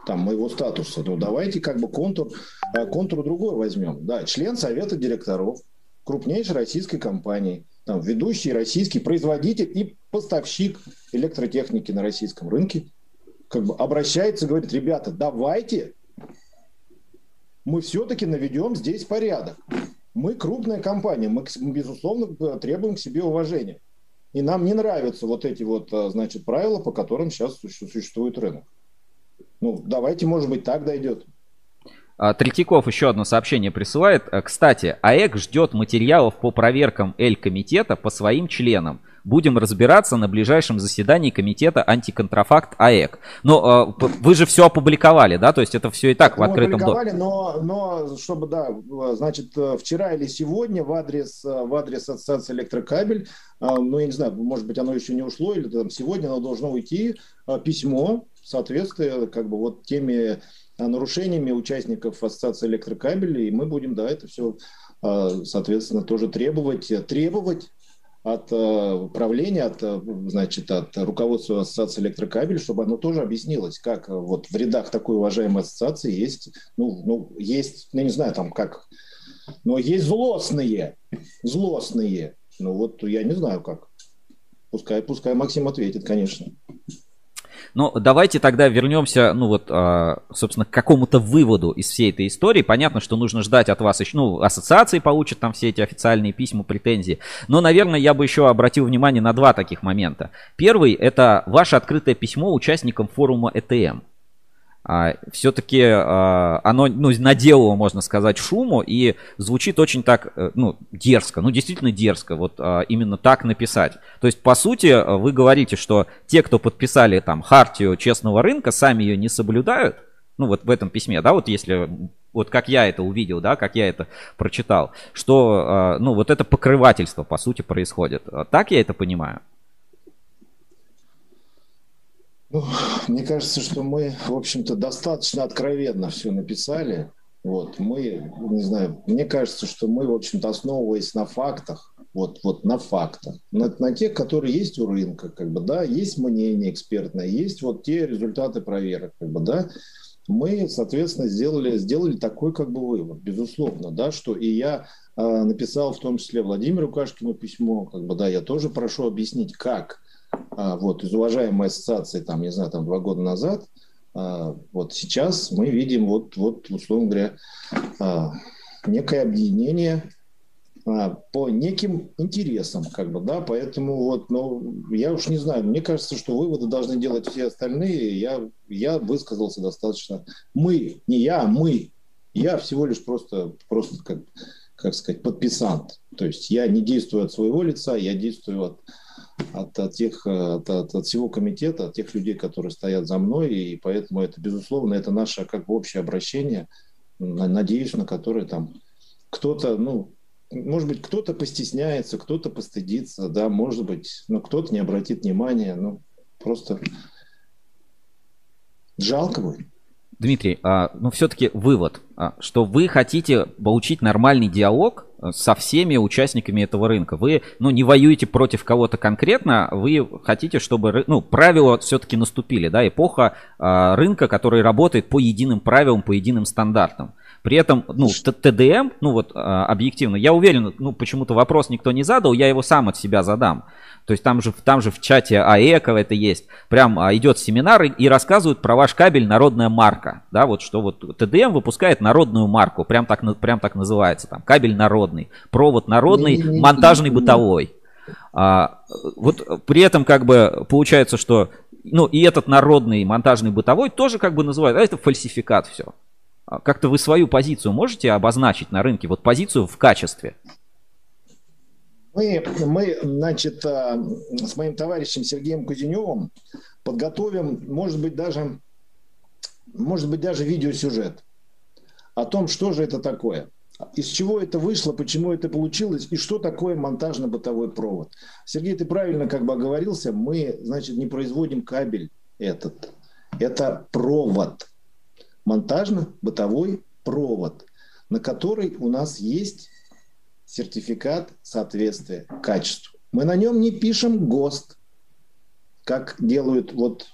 там, моего статуса, ну, давайте как бы контур, э, контур другой возьмем. Да, член совета директоров крупнейшей российской компании – там, ведущий российский производитель и поставщик электротехники на российском рынке как бы обращается и говорит, ребята, давайте мы все-таки наведем здесь порядок. Мы крупная компания, мы, безусловно, требуем к себе уважения. И нам не нравятся вот эти вот, а, значит, правила, по которым сейчас существует рынок. Ну, давайте, может быть, так дойдет. А, Третьяков еще одно сообщение присылает. Э, кстати, АЭК ждет материалов по проверкам Эль-комитета по своим членам. Будем разбираться на ближайшем заседании комитета антиконтрафакт АЭК. Но э, вы же все опубликовали, да? То есть это все и так Мы в открытом доступе. но, но чтобы, да, значит, вчера или сегодня в адрес, в адрес Ассоциации Электрокабель, ну, я не знаю, может быть, оно еще не ушло, или там сегодня оно должно уйти, письмо в соответствии, как бы, вот теме нарушениями участников Ассоциации электрокабелей, и мы будем, да, это все, а, соответственно, тоже требовать, требовать от а, правления, от, а, значит, от руководства Ассоциации электрокабель, чтобы оно тоже объяснилось, как вот в рядах такой уважаемой ассоциации есть, ну, ну есть, я не знаю, там как, но есть злостные, злостные. Ну вот я не знаю как. Пускай, пускай Максим ответит, конечно. Но давайте тогда вернемся, ну вот, а, собственно, к какому-то выводу из всей этой истории. Понятно, что нужно ждать от вас еще, ну, ассоциации получат там все эти официальные письма, претензии. Но, наверное, я бы еще обратил внимание на два таких момента. Первый – это ваше открытое письмо участникам форума ЭТМ. А, все-таки а, оно ну, наделало, можно сказать, шуму и звучит очень так, э, ну, дерзко, ну, действительно дерзко, вот а, именно так написать. То есть, по сути, вы говорите, что те, кто подписали там хартию честного рынка, сами ее не соблюдают, ну, вот в этом письме, да, вот если вот как я это увидел, да, как я это прочитал, что, ну, вот это покрывательство, по сути, происходит. Так я это понимаю? Ну, мне кажется, что мы, в общем-то, достаточно откровенно все написали. Вот, мы, не знаю, мне кажется, что мы, в общем-то, основываясь на фактах, вот, вот на фактах, на, на тех, которые есть у рынка, как бы, да, есть мнение экспертное, есть вот те результаты проверок, как бы, да, мы, соответственно, сделали, сделали такой как бы вывод, безусловно, да, что и я э, написал в том числе Владимиру Кашкину письмо, как бы, да, я тоже прошу объяснить, как вот, из уважаемой ассоциации, там, не знаю, там, два года назад, а, вот сейчас мы видим, вот, вот условно говоря, а, некое объединение по неким интересам, как бы, да, поэтому вот, ну, я уж не знаю, мне кажется, что выводы должны делать все остальные, я, я высказался достаточно, мы, не я, мы, я всего лишь просто, просто как, как сказать, подписант, то есть я не действую от своего лица, я действую от от, от, тех, от, от, от всего комитета, от тех людей, которые стоят за мной, и поэтому это, безусловно, это наше как бы общее обращение, надеюсь, на которое там кто-то, ну, может быть, кто-то постесняется, кто-то постыдится, да, может быть, но кто-то не обратит внимания, ну, просто жалко будет. Дмитрий, а, ну все-таки вывод, а, что вы хотите получить нормальный диалог э, со всеми участниками этого рынка. Вы ну, не воюете против кого-то конкретно, вы хотите, чтобы ну, правила все-таки наступили. Да? Эпоха а, рынка, который работает по единым правилам, по единым стандартам. При этом, ну, ТДМ, ну вот объективно, я уверен, ну почему-то вопрос никто не задал, я его сам от себя задам. То есть там же, там же в чате АЭКО это есть. Прям а, идет семинар и, и рассказывают про ваш кабель «Народная марка». Да, вот что вот ТДМ выпускает народную марку. Прям так, прям так называется. Там кабель народный, провод народный, монтажный, бытовой. А, вот при этом как бы получается, что ну и этот народный монтажный бытовой тоже как бы называют, а это фальсификат все. А как-то вы свою позицию можете обозначить на рынке, вот позицию в качестве? Мы, мы, значит, э, с моим товарищем Сергеем Кузеневым подготовим, может быть, даже, может быть, даже видеосюжет о том, что же это такое, из чего это вышло, почему это получилось и что такое монтажно-бытовой провод. Сергей, ты правильно как бы оговорился, мы, значит, не производим кабель этот. Это провод, монтажно-бытовой провод, на который у нас есть сертификат соответствия качеству. Мы на нем не пишем ГОСТ, как делают вот,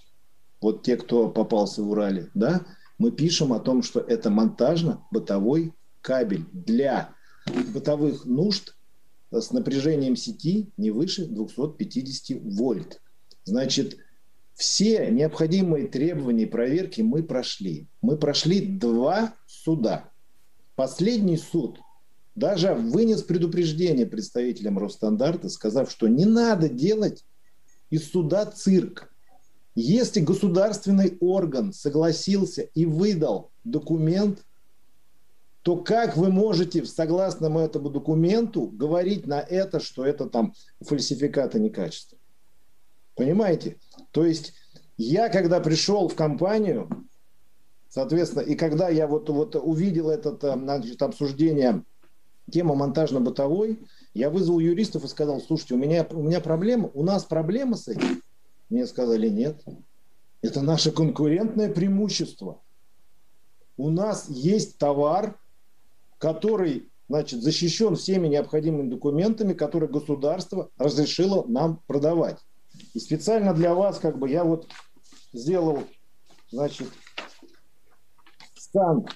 вот те, кто попался в Урале. Да? Мы пишем о том, что это монтажно-бытовой кабель для бытовых нужд с напряжением сети не выше 250 вольт. Значит, все необходимые требования и проверки мы прошли. Мы прошли два суда. Последний суд даже вынес предупреждение представителям Росстандарта, сказав, что не надо делать из суда цирк. Если государственный орган согласился и выдал документ, то как вы можете, согласно этому документу, говорить на это, что это там фальсификат, а не качество? Понимаете? То есть я, когда пришел в компанию, соответственно, и когда я вот, вот увидел это э, значит, обсуждение тема монтажно-бытовой, я вызвал юристов и сказал, слушайте, у меня, у меня проблема, у нас проблема с этим. Мне сказали, нет, это наше конкурентное преимущество. У нас есть товар, который значит, защищен всеми необходимыми документами, которые государство разрешило нам продавать. И специально для вас, как бы, я вот сделал, значит, скан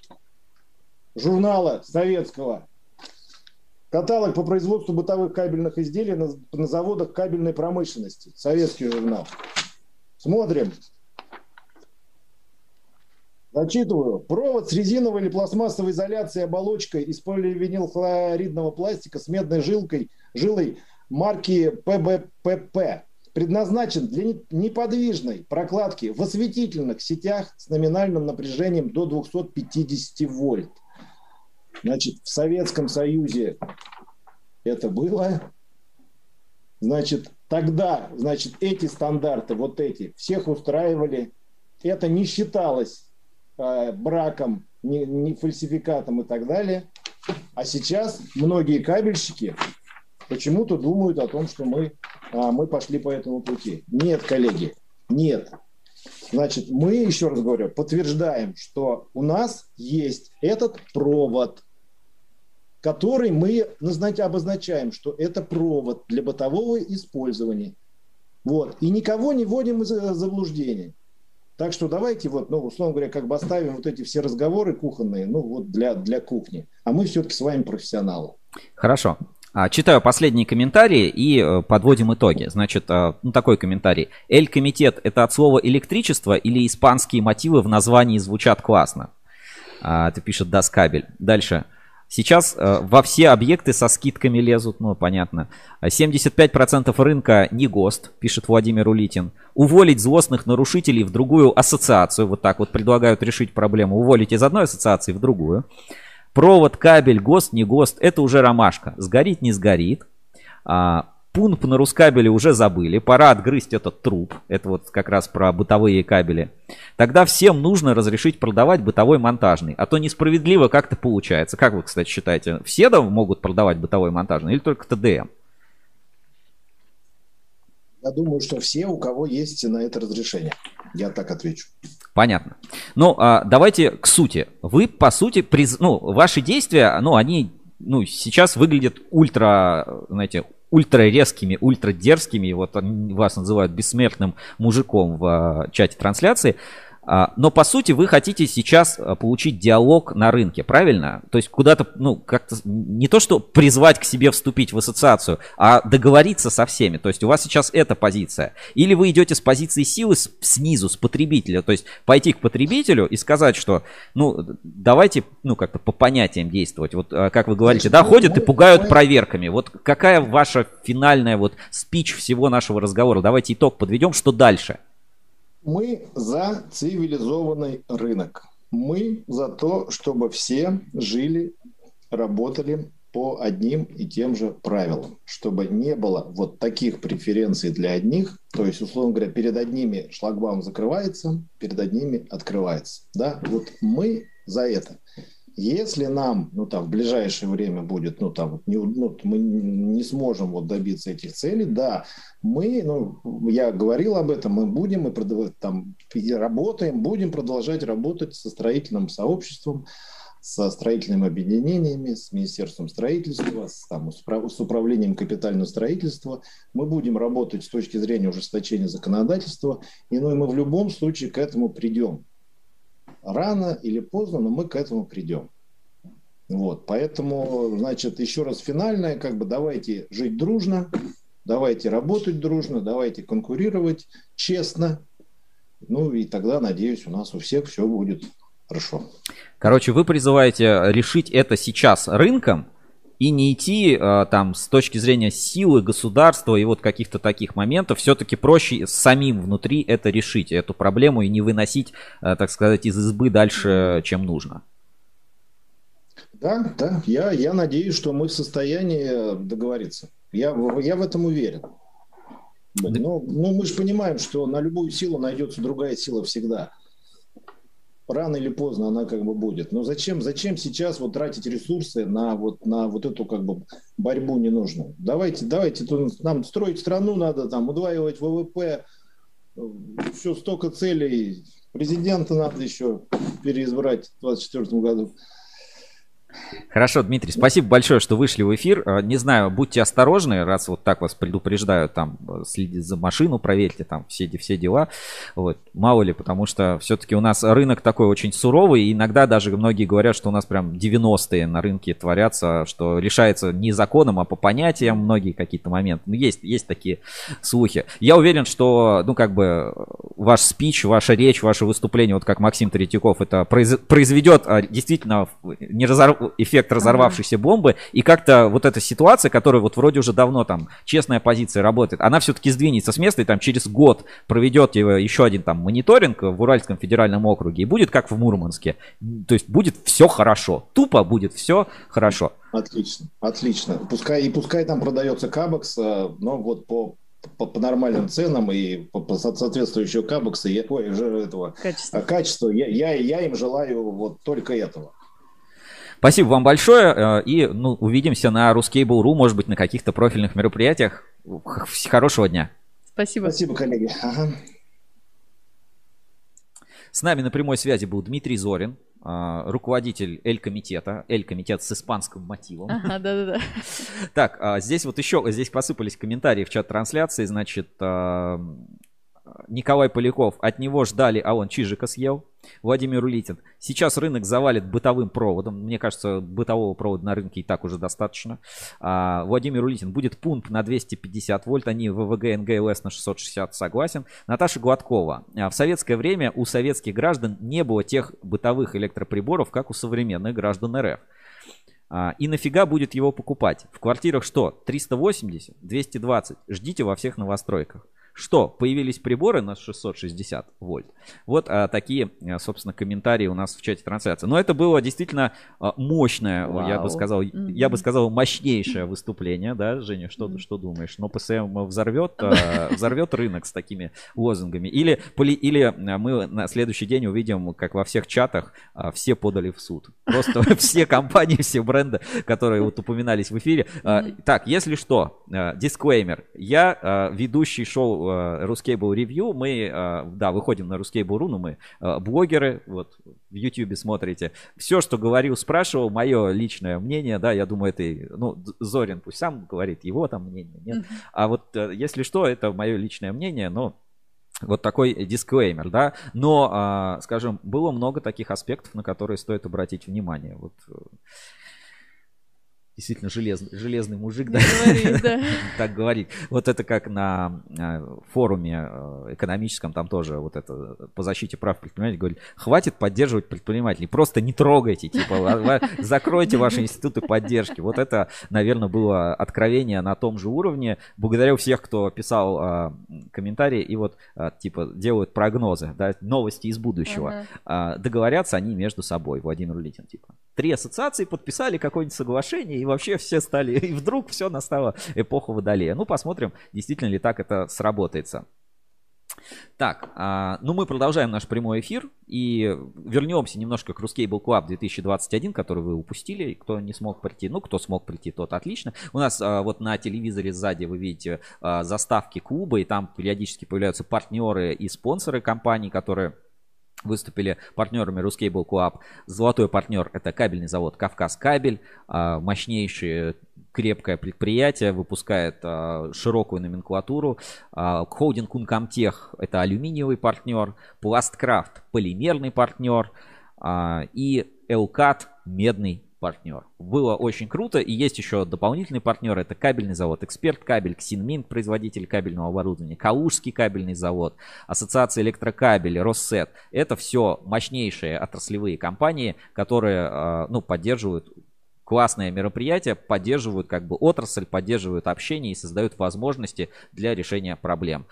журнала советского Каталог по производству бытовых кабельных изделий на, на заводах кабельной промышленности. Советский журнал. Смотрим. Зачитываю. Провод с резиновой или пластмассовой изоляцией оболочкой из поливинилхлоридного пластика с медной жилкой, жилой марки ПБПП предназначен для неподвижной прокладки в осветительных сетях с номинальным напряжением до 250 вольт. Значит, в Советском Союзе это было. Значит, тогда, значит, эти стандарты, вот эти, всех устраивали. Это не считалось э, браком, не, не фальсификатом и так далее. А сейчас многие кабельщики почему-то думают о том, что мы, а, мы пошли по этому пути. Нет, коллеги, нет. Значит, мы, еще раз говорю, подтверждаем, что у нас есть этот провод, который мы, знаете, обозначаем, что это провод для бытового использования. Вот. И никого не вводим из заблуждения. Так что давайте вот, ну, условно говоря, как бы оставим вот эти все разговоры кухонные, ну, вот для, для кухни. А мы все-таки с вами профессионалы. Хорошо. А, читаю последние комментарии и э, подводим итоги. Значит, э, ну такой комментарий. Эль-комитет это от слова электричество или испанские мотивы в названии звучат классно? А, это пишет Даскабель. Дальше. Сейчас э, во все объекты со скидками лезут, ну понятно. 75% рынка не ГОСТ, пишет Владимир Улитин. Уволить злостных нарушителей в другую ассоциацию, вот так вот предлагают решить проблему. Уволить из одной ассоциации в другую. Провод, кабель, ГОСТ, не ГОСТ, это уже ромашка. Сгорит, не сгорит. А, пункт на Рускабеле уже забыли. Пора отгрызть этот труп. Это вот как раз про бытовые кабели. Тогда всем нужно разрешить продавать бытовой монтажный. А то несправедливо как-то получается. Как вы, кстати, считаете? Все да, могут продавать бытовой монтажный или только ТДМ? Я думаю, что все, у кого есть на это разрешение. Я так отвечу. Понятно. Ну, а, давайте к сути. Вы, по сути, приз... ну, ваши действия, ну, они ну, сейчас выглядят ультра, знаете, ультра резкими, ультра дерзкими. Вот вас называют бессмертным мужиком в а, чате трансляции. А, но по сути вы хотите сейчас а, получить диалог на рынке, правильно? То есть куда-то, ну, как-то не то, что призвать к себе вступить в ассоциацию, а договориться со всеми. То есть у вас сейчас эта позиция. Или вы идете с позиции силы снизу, с потребителя. То есть пойти к потребителю и сказать, что, ну, давайте, ну, как-то по понятиям действовать. Вот а, как вы говорите, да, ходят и пугают проверками. Вот какая ваша финальная вот спич всего нашего разговора? Давайте итог подведем, что дальше? Мы за цивилизованный рынок. Мы за то, чтобы все жили, работали по одним и тем же правилам, чтобы не было вот таких преференций для одних, то есть, условно говоря, перед одними шлагбаум закрывается, перед одними открывается. Да, вот мы за это. Если нам, ну там, в ближайшее время будет, ну там, не, ну, мы не сможем вот добиться этих целей, да, мы, ну, я говорил об этом, мы будем, мы там работаем, будем продолжать работать со строительным сообществом, со строительными объединениями, с Министерством строительства, с, там, с управлением капитального строительства. Мы будем работать с точки зрения ужесточения законодательства, и ну, и мы в любом случае к этому придем рано или поздно, но мы к этому придем. Вот, поэтому, значит, еще раз финальное, как бы давайте жить дружно, давайте работать дружно, давайте конкурировать честно, ну и тогда, надеюсь, у нас у всех все будет хорошо. Короче, вы призываете решить это сейчас рынком, и не идти э, там с точки зрения силы государства и вот каких-то таких моментов, все-таки проще самим внутри это решить, эту проблему и не выносить, э, так сказать, из избы дальше, чем нужно. Да, да, я, я надеюсь, что мы в состоянии договориться. Я, я в этом уверен. Но, ну, мы же понимаем, что на любую силу найдется другая сила всегда рано или поздно она как бы будет. Но зачем, зачем сейчас вот тратить ресурсы на вот, на вот эту как бы борьбу не нужно? Давайте, давайте, нам строить страну надо, там, удваивать ВВП, все столько целей. Президента надо еще переизбрать в 2024 году. Хорошо, Дмитрий, спасибо большое, что вышли в эфир. А, не знаю, будьте осторожны, раз вот так вас предупреждают, там, следите за машину, проверьте там все, все дела. Вот, мало ли, потому что все-таки у нас рынок такой очень суровый, и иногда даже многие говорят, что у нас прям 90-е на рынке творятся, что решается не законом, а по понятиям многие какие-то моменты. Ну, есть, есть такие слухи. Я уверен, что, ну, как бы, ваш спич, ваша речь, ваше выступление, вот как Максим Третьяков, это произведет а, действительно не разорв эффект разорвавшейся бомбы, и как-то вот эта ситуация, которая вот вроде уже давно там честная позиция работает, она все-таки сдвинется с места и там через год проведет еще один там мониторинг в Уральском федеральном округе и будет как в Мурманске. То есть будет все хорошо. Тупо будет все хорошо. Отлично, отлично. Пускай и пускай там продается Кабекс, э, но вот по по, по нормальным ценам и по, по соответствующему кабекса, я, ой, этого качества, качества я, я, я им желаю вот только этого. Спасибо вам большое. Э, и ну, увидимся на Ruskable.ru, может быть, на каких-то профильных мероприятиях. Хорошего дня. Спасибо. Спасибо, коллеги. Ага. С нами на прямой связи был Дмитрий Зорин, а, руководитель Эль-комитета, Эль-комитет с испанским мотивом. Ага, да-да-да. Так, а, здесь вот еще, здесь посыпались комментарии в чат трансляции, значит, а, Николай Поляков, от него ждали, а он Чижика съел. Владимир Улитин, сейчас рынок завалит бытовым проводом. Мне кажется, бытового провода на рынке и так уже достаточно. А, Владимир Улитин, будет пункт на 250 вольт, они ВВГ НГЛС на 660, согласен. Наташа Гладкова, а, в советское время у советских граждан не было тех бытовых электроприборов, как у современных граждан РФ. А, и нафига будет его покупать? В квартирах что? 380, 220. Ждите во всех новостройках. Что, появились приборы на 660 вольт? Вот а, такие, а, собственно, комментарии у нас в чате трансляции. Но это было действительно а, мощное, Вау. я бы сказал, mm-hmm. я бы сказал, мощнейшее выступление, да, Женя, что, mm-hmm. что думаешь? Но ПСМ взорвет, а, взорвет рынок с такими лозунгами? Или, или мы на следующий день увидим, как во всех чатах все подали в суд. Просто все компании, все бренды, которые вот упоминались в эфире. Так, если что, дисклеймер. Я ведущий шоу Ruscable Review. Мы, э, да, выходим на Ruscable.ru, но мы э, блогеры, вот в YouTube смотрите. Все, что говорил, спрашивал, мое личное мнение, да, я думаю, это, ну, Зорин пусть сам говорит, его там мнение, нет. А вот, э, если что, это мое личное мнение, но вот такой дисклеймер, да. Но, а, скажем, было много таких аспектов, на которые стоит обратить внимание. Вот действительно железный, железный мужик, да, говорит, да. так говорит. Вот это как на э, форуме э, экономическом, там тоже вот это по защите прав предпринимателей говорит, хватит поддерживать предпринимателей, просто не трогайте, типа, закройте ваши институты поддержки. Вот это, наверное, было откровение на том же уровне. Благодарю всех, кто писал комментарии и вот, типа, делают прогнозы, да, новости из будущего. А, договорятся они между собой, Владимир Литин, типа. Три ассоциации подписали какое-нибудь соглашение, и вообще все стали, и вдруг все настала эпоха Водолея. Ну, посмотрим, действительно ли так это сработается. Так, а, ну мы продолжаем наш прямой эфир и вернемся немножко к Ruscable Club 2021, который вы упустили, кто не смог прийти. Ну, кто смог прийти, тот отлично. У нас а, вот на телевизоре сзади вы видите а, заставки клуба, и там периодически появляются партнеры и спонсоры компаний, которые выступили партнерами Ruscable Club. Золотой партнер это кабельный завод Кавказ Кабель, а, мощнейшее крепкое предприятие, выпускает а, широкую номенклатуру. А, холдинг Uncomtech это алюминиевый партнер, Пласткрафт полимерный партнер и Элкат медный партнер. Было очень круто. И есть еще дополнительный партнер. Это кабельный завод Эксперт Кабель, Ксинминт, производитель кабельного оборудования, Калужский кабельный завод, Ассоциация электрокабель, Россет. Это все мощнейшие отраслевые компании, которые а, ну, поддерживают классные мероприятия, поддерживают как бы отрасль, поддерживают общение и создают возможности для решения проблем.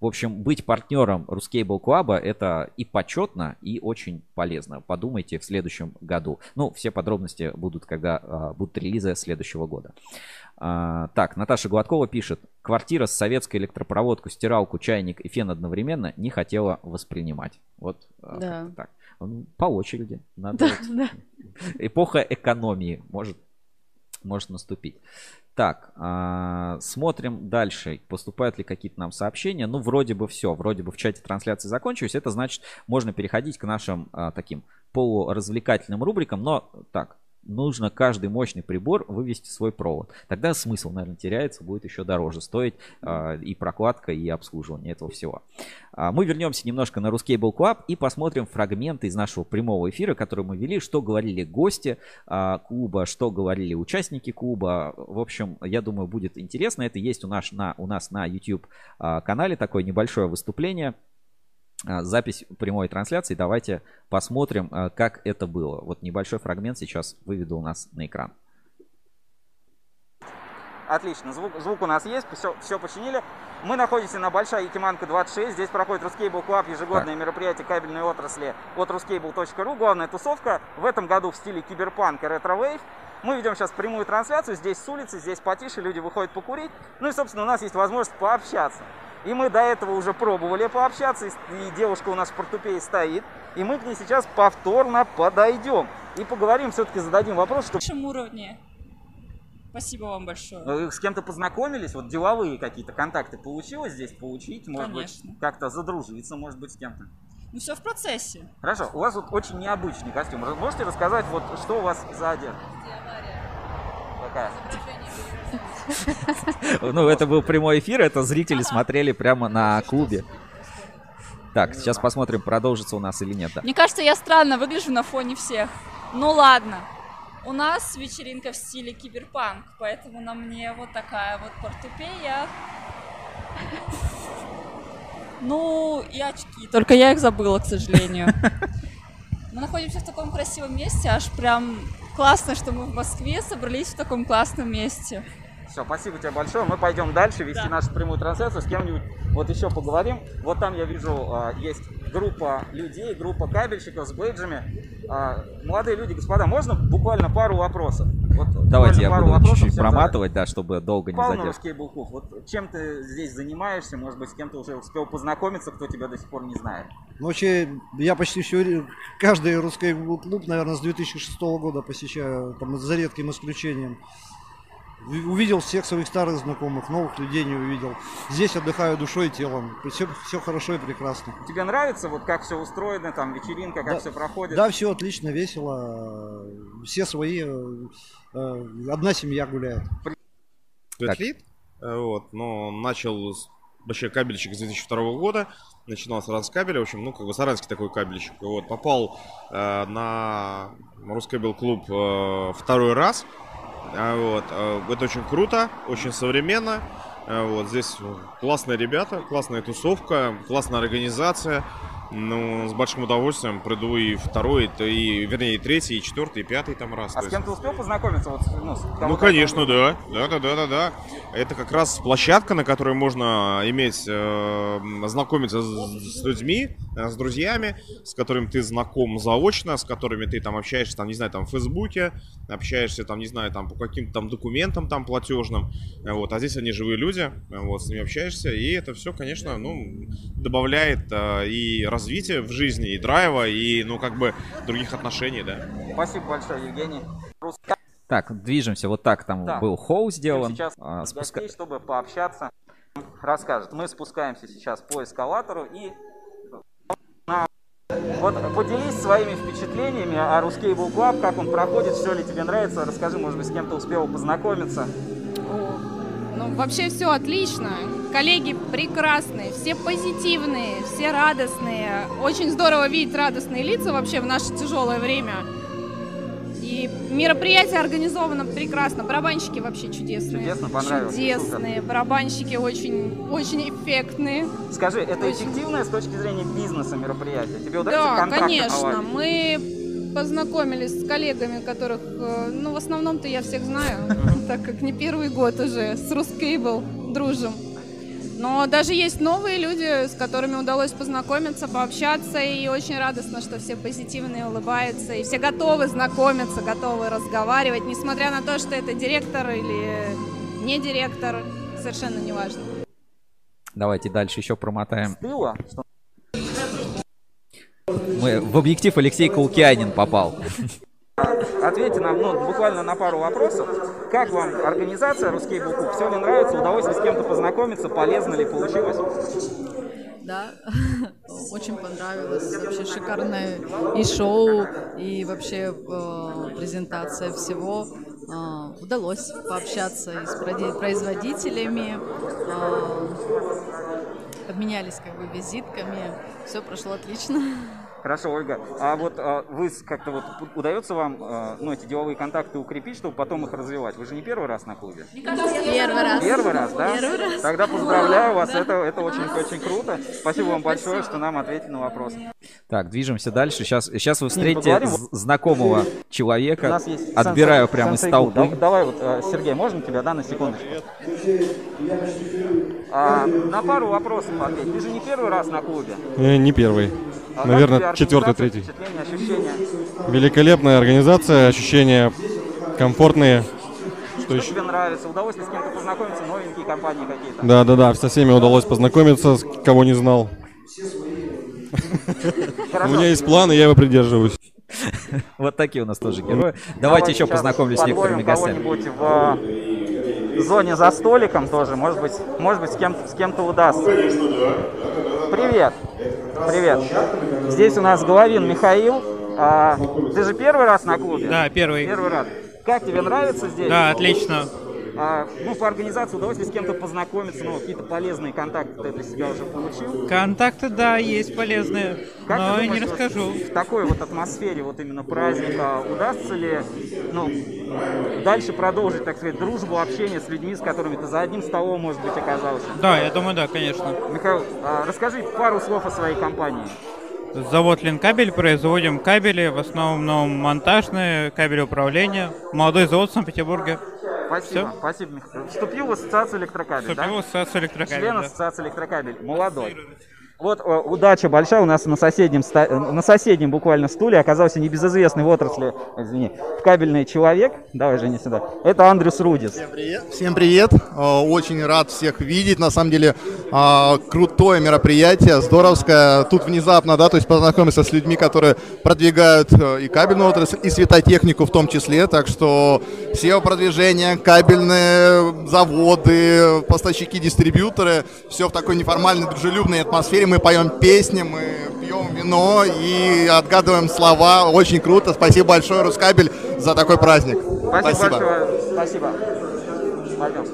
В общем, быть партнером Ruscable Club это и почетно, и очень полезно. Подумайте в следующем году. Ну, все подробности будут, когда а, будут релизы следующего года. А, так, Наташа Гладкова пишет. Квартира с советской электропроводку, стиралку, чайник и фен одновременно не хотела воспринимать. Вот а, да. так. По очереди. Надо да, вот... да. Эпоха экономии может, может наступить. Так, э, смотрим дальше. Поступают ли какие-то нам сообщения? Ну, вроде бы все. Вроде бы в чате трансляции закончилось. Это значит, можно переходить к нашим э, таким полуразвлекательным рубрикам. Но так, нужно каждый мощный прибор вывести свой провод. Тогда смысл, наверное, теряется, будет еще дороже стоить э, и прокладка, и обслуживание этого всего. А мы вернемся немножко на Ruscable Club и посмотрим фрагменты из нашего прямого эфира, который мы вели, что говорили гости э, клуба, что говорили участники клуба. В общем, я думаю, будет интересно. Это есть у нас на, у нас на YouTube э, канале такое небольшое выступление. А, запись прямой трансляции. Давайте посмотрим, а, как это было. Вот небольшой фрагмент сейчас выведу у нас на экран. Отлично, звук, звук у нас есть, все, все починили. Мы находимся на Большая Якиманка 26. Здесь проходит RusCable Club, ежегодное так. мероприятие кабельной отрасли от ruscable.ru. Главная тусовка в этом году в стиле киберпанк и ретро-вейв. Мы ведем сейчас прямую трансляцию. Здесь с улицы, здесь потише, люди выходят покурить. Ну и, собственно, у нас есть возможность пообщаться. И мы до этого уже пробовали пообщаться, и девушка у нас в портупее стоит. И мы к ней сейчас повторно подойдем. И поговорим, все-таки зададим вопрос, что... В нашем уровне Спасибо вам большое. Вы с кем-то познакомились? Вот деловые какие-то контакты получилось здесь получить? Может Конечно. быть, как-то задружиться, может быть, с кем-то? Ну, все в процессе. Хорошо. У вас вот очень необычный костюм. Можете рассказать, вот что у вас за одежда? Какая? Ну, это был прямой эфир, это зрители смотрели прямо на клубе. Так, сейчас посмотрим, продолжится у нас или нет. Мне кажется, я странно выгляжу на фоне всех. Ну ладно. У нас вечеринка в стиле киберпанк, поэтому на мне вот такая вот портупея. Ну, и очки, только я их забыла, к сожалению. Мы находимся в таком красивом месте, аж прям классно, что мы в Москве собрались в таком классном месте. Все, спасибо тебе большое. Мы пойдем дальше вести да. нашу прямую трансляцию. С кем-нибудь вот еще поговорим. Вот там я вижу, а, есть группа людей, группа кабельщиков с бейджами. А, молодые люди, господа, можно буквально пару вопросов? Вот, Давайте я буду чуть-чуть проматывать, да, чтобы долго не задерживать. Кейблклуб, вот чем ты здесь занимаешься? Может быть, с кем-то уже успел познакомиться, кто тебя до сих пор не знает? Ну, вообще, я почти все, каждый русский клуб, наверное, с 2006 года посещаю, там, за редким исключением. Увидел всех своих старых знакомых, новых людей не увидел. Здесь отдыхаю душой и телом. Все, все хорошо и прекрасно. Тебе нравится, вот как все устроено, там вечеринка, как да, все проходит? Да, все отлично, весело. Все свои. Э, одна семья гуляет. Лет, вот, но начал вообще кабельщик с 2002 года. Начинал с Ранскабеля, в общем, ну, как бы саранский такой кабельщик. Вот, попал э, на Рускабель клуб э, второй раз. А, вот. А, это очень круто, очень современно. А, вот здесь классные ребята, классная тусовка, классная организация. Ну, с большим удовольствием приду и второй, и, вернее, и третий, и четвертый, и пятый там раз. А с кем ты успел познакомиться? Вот, ну, ну конечно, да. Да, да, да, да, да. Это как раз площадка, на которой можно иметь, э, знакомиться с, с людьми, э, с друзьями, с которыми ты знаком заочно, с которыми ты там общаешься, там, не знаю, там, в Фейсбуке, общаешься, там, не знаю, там, по каким-то там документам там платежным. Вот, а здесь они живые люди, вот, с ними общаешься, и это все, конечно, ну, добавляет э, и развития в жизни, и драйва, и, ну, как бы, других отношений, да. Спасибо большое, Евгений. Так, движемся. Вот так там да. был хоу сделан. Сейчас а, спуска... гостей, чтобы пообщаться, расскажет. Мы спускаемся сейчас по эскалатору и вот поделись своими впечатлениями о Ruscable Club, как он проходит, все ли тебе нравится. Расскажи, может быть, с кем-то успел познакомиться. Ну, вообще все отлично. Коллеги прекрасные, все позитивные, все радостные. Очень здорово видеть радостные лица вообще в наше тяжелое время. И мероприятие организовано прекрасно. Барабанщики вообще чудесные. Чудесно, понравилось. Чудесные. Супер. Барабанщики очень, очень эффектные. Скажи, это очень... эффективное с точки зрения бизнеса мероприятие? Тебе удается Да, конечно. Мы познакомились с коллегами, которых, э, ну, в основном-то я всех знаю, так как не первый год уже с Рускейбл дружим. Но даже есть новые люди, с которыми удалось познакомиться, пообщаться, и очень радостно, что все позитивные, улыбаются, и все готовы знакомиться, готовы разговаривать, несмотря на то, что это директор или не директор, совершенно не важно. Давайте дальше еще промотаем. Мы в объектив Алексей Каукианин попал. Ответьте нам ну, буквально на пару вопросов. Как вам организация «Русский Букук»? Все ли нравится? Удалось ли с кем-то познакомиться? Полезно ли получилось? Да, очень понравилось. Вообще шикарное и шоу, и вообще э, презентация всего. Э, удалось пообщаться и с производителями. Э, обменялись как бы визитками. Все прошло отлично. Хорошо, Ольга. А вот а, вы как-то вот удается вам а, ну, эти деловые контакты укрепить, чтобы потом их развивать? Вы же не первый раз на клубе? Первый раз. Первый раз, да? Первый раз. Тогда поздравляю вас, Да. это, это очень, очень круто. Спасибо вам большое, что нам ответили на вопрос. Так, движемся дальше. Сейчас, сейчас вы встретите знакомого У человека. нас есть Отбираю Сансей- прямо из Сансей Гу. толпы. Да- Давай вот, э, Сергей, можно тебя, да, на секундочку? А, на пару вопросов ответь. Ты же не первый раз на клубе. Э, Не первый. А Наверное, тебе четвертый, третий. Впечатления, ощущения? Великолепная организация, ощущения комфортные. Что Что еще? тебе нравится? Удалось ли с кем-то познакомиться? Новенькие компании какие-то? Да, да, да, со всеми удалось познакомиться, с кого не знал. У меня есть план, и я его придерживаюсь. Вот такие у нас тоже герои. Давайте еще познакомлюсь с некоторыми гостями. Зоне за столиком тоже. Может быть, может быть с, кем с кем-то удастся. Привет. Привет. Здесь у нас Головин Михаил. А, ты же первый раз на клубе? Да, первый. Первый раз. Как тебе нравится здесь? Да, отлично. А, ну, по организации удалось ли с кем-то познакомиться? Ну, какие-то полезные контакты ты для себя уже получил? Контакты, да, есть полезные, Как но не думаешь, вот расскажу. В такой вот атмосфере вот именно праздника удастся ли ну, дальше продолжить, так сказать, дружбу, общение с людьми, с которыми ты за одним столом, может быть, оказался? Да, я думаю, да, конечно. Михаил, а, расскажи пару слов о своей компании. Завод Ленкабель, производим кабели, в основном монтажные, кабели управления. Молодой завод в Санкт-Петербурге. Спасибо, спасибо, Михаил. Вступил в ассоциацию электрокабель, Вступил да? в ассоциацию электрокабель, Член да. ассоциации электрокабель, молодой. Вот э, удача большая у нас на соседнем, на соседнем буквально стуле оказался небезызвестный в отрасли, извини, кабельный человек. Давай, Женя, сюда. Это Андрюс Рудис. Всем привет! Э, Очень рад всех видеть. На самом деле э, крутое мероприятие, здоровское. Тут внезапно, да, то есть познакомиться с людьми, которые продвигают и кабельную отрасль, и светотехнику в том числе. Так что SEO-продвижение, кабельные заводы, поставщики, дистрибьюторы, все в такой неформальной, дружелюбной атмосфере. Мы поем песни, мы пьем вино и отгадываем слова. Очень круто. Спасибо большое, Рускабель, за такой праздник. Спасибо, большое. Спасибо. Пойдем.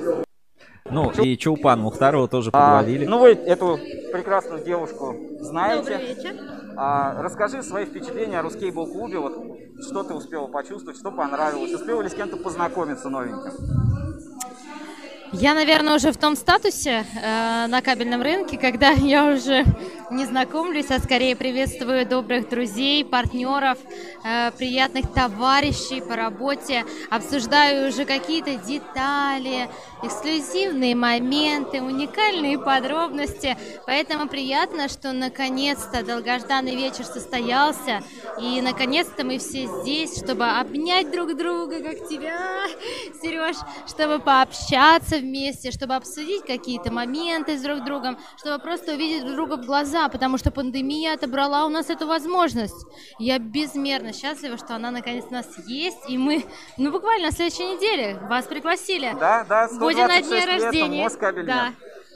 Ну, и Чулпан Мухтарова тоже А, подловили. ну, вы эту прекрасную девушку знаете. Добрый вечер. А, расскажи свои впечатления о Рускейбл клубе. Вот что ты успела почувствовать, что понравилось. Успела ли с кем-то познакомиться новеньким? Я, наверное, уже в том статусе э, на кабельном рынке, когда я уже не знакомлюсь, а скорее приветствую добрых друзей, партнеров, э, приятных товарищей по работе, обсуждаю уже какие-то детали, эксклюзивные моменты, уникальные подробности. Поэтому приятно, что наконец-то долгожданный вечер состоялся, и наконец-то мы все здесь, чтобы обнять друг друга, как тебя, Сереж, чтобы пообщаться вместе, чтобы обсудить какие-то моменты с друг другом, чтобы просто увидеть друг друга в глаза, потому что пандемия отобрала у нас эту возможность. Я безмерно счастлива, что она наконец у нас есть, и мы, ну буквально на следующей неделе вас пригласили. Да, да, Будем на 126 дне лет, рождения. Москабель Да.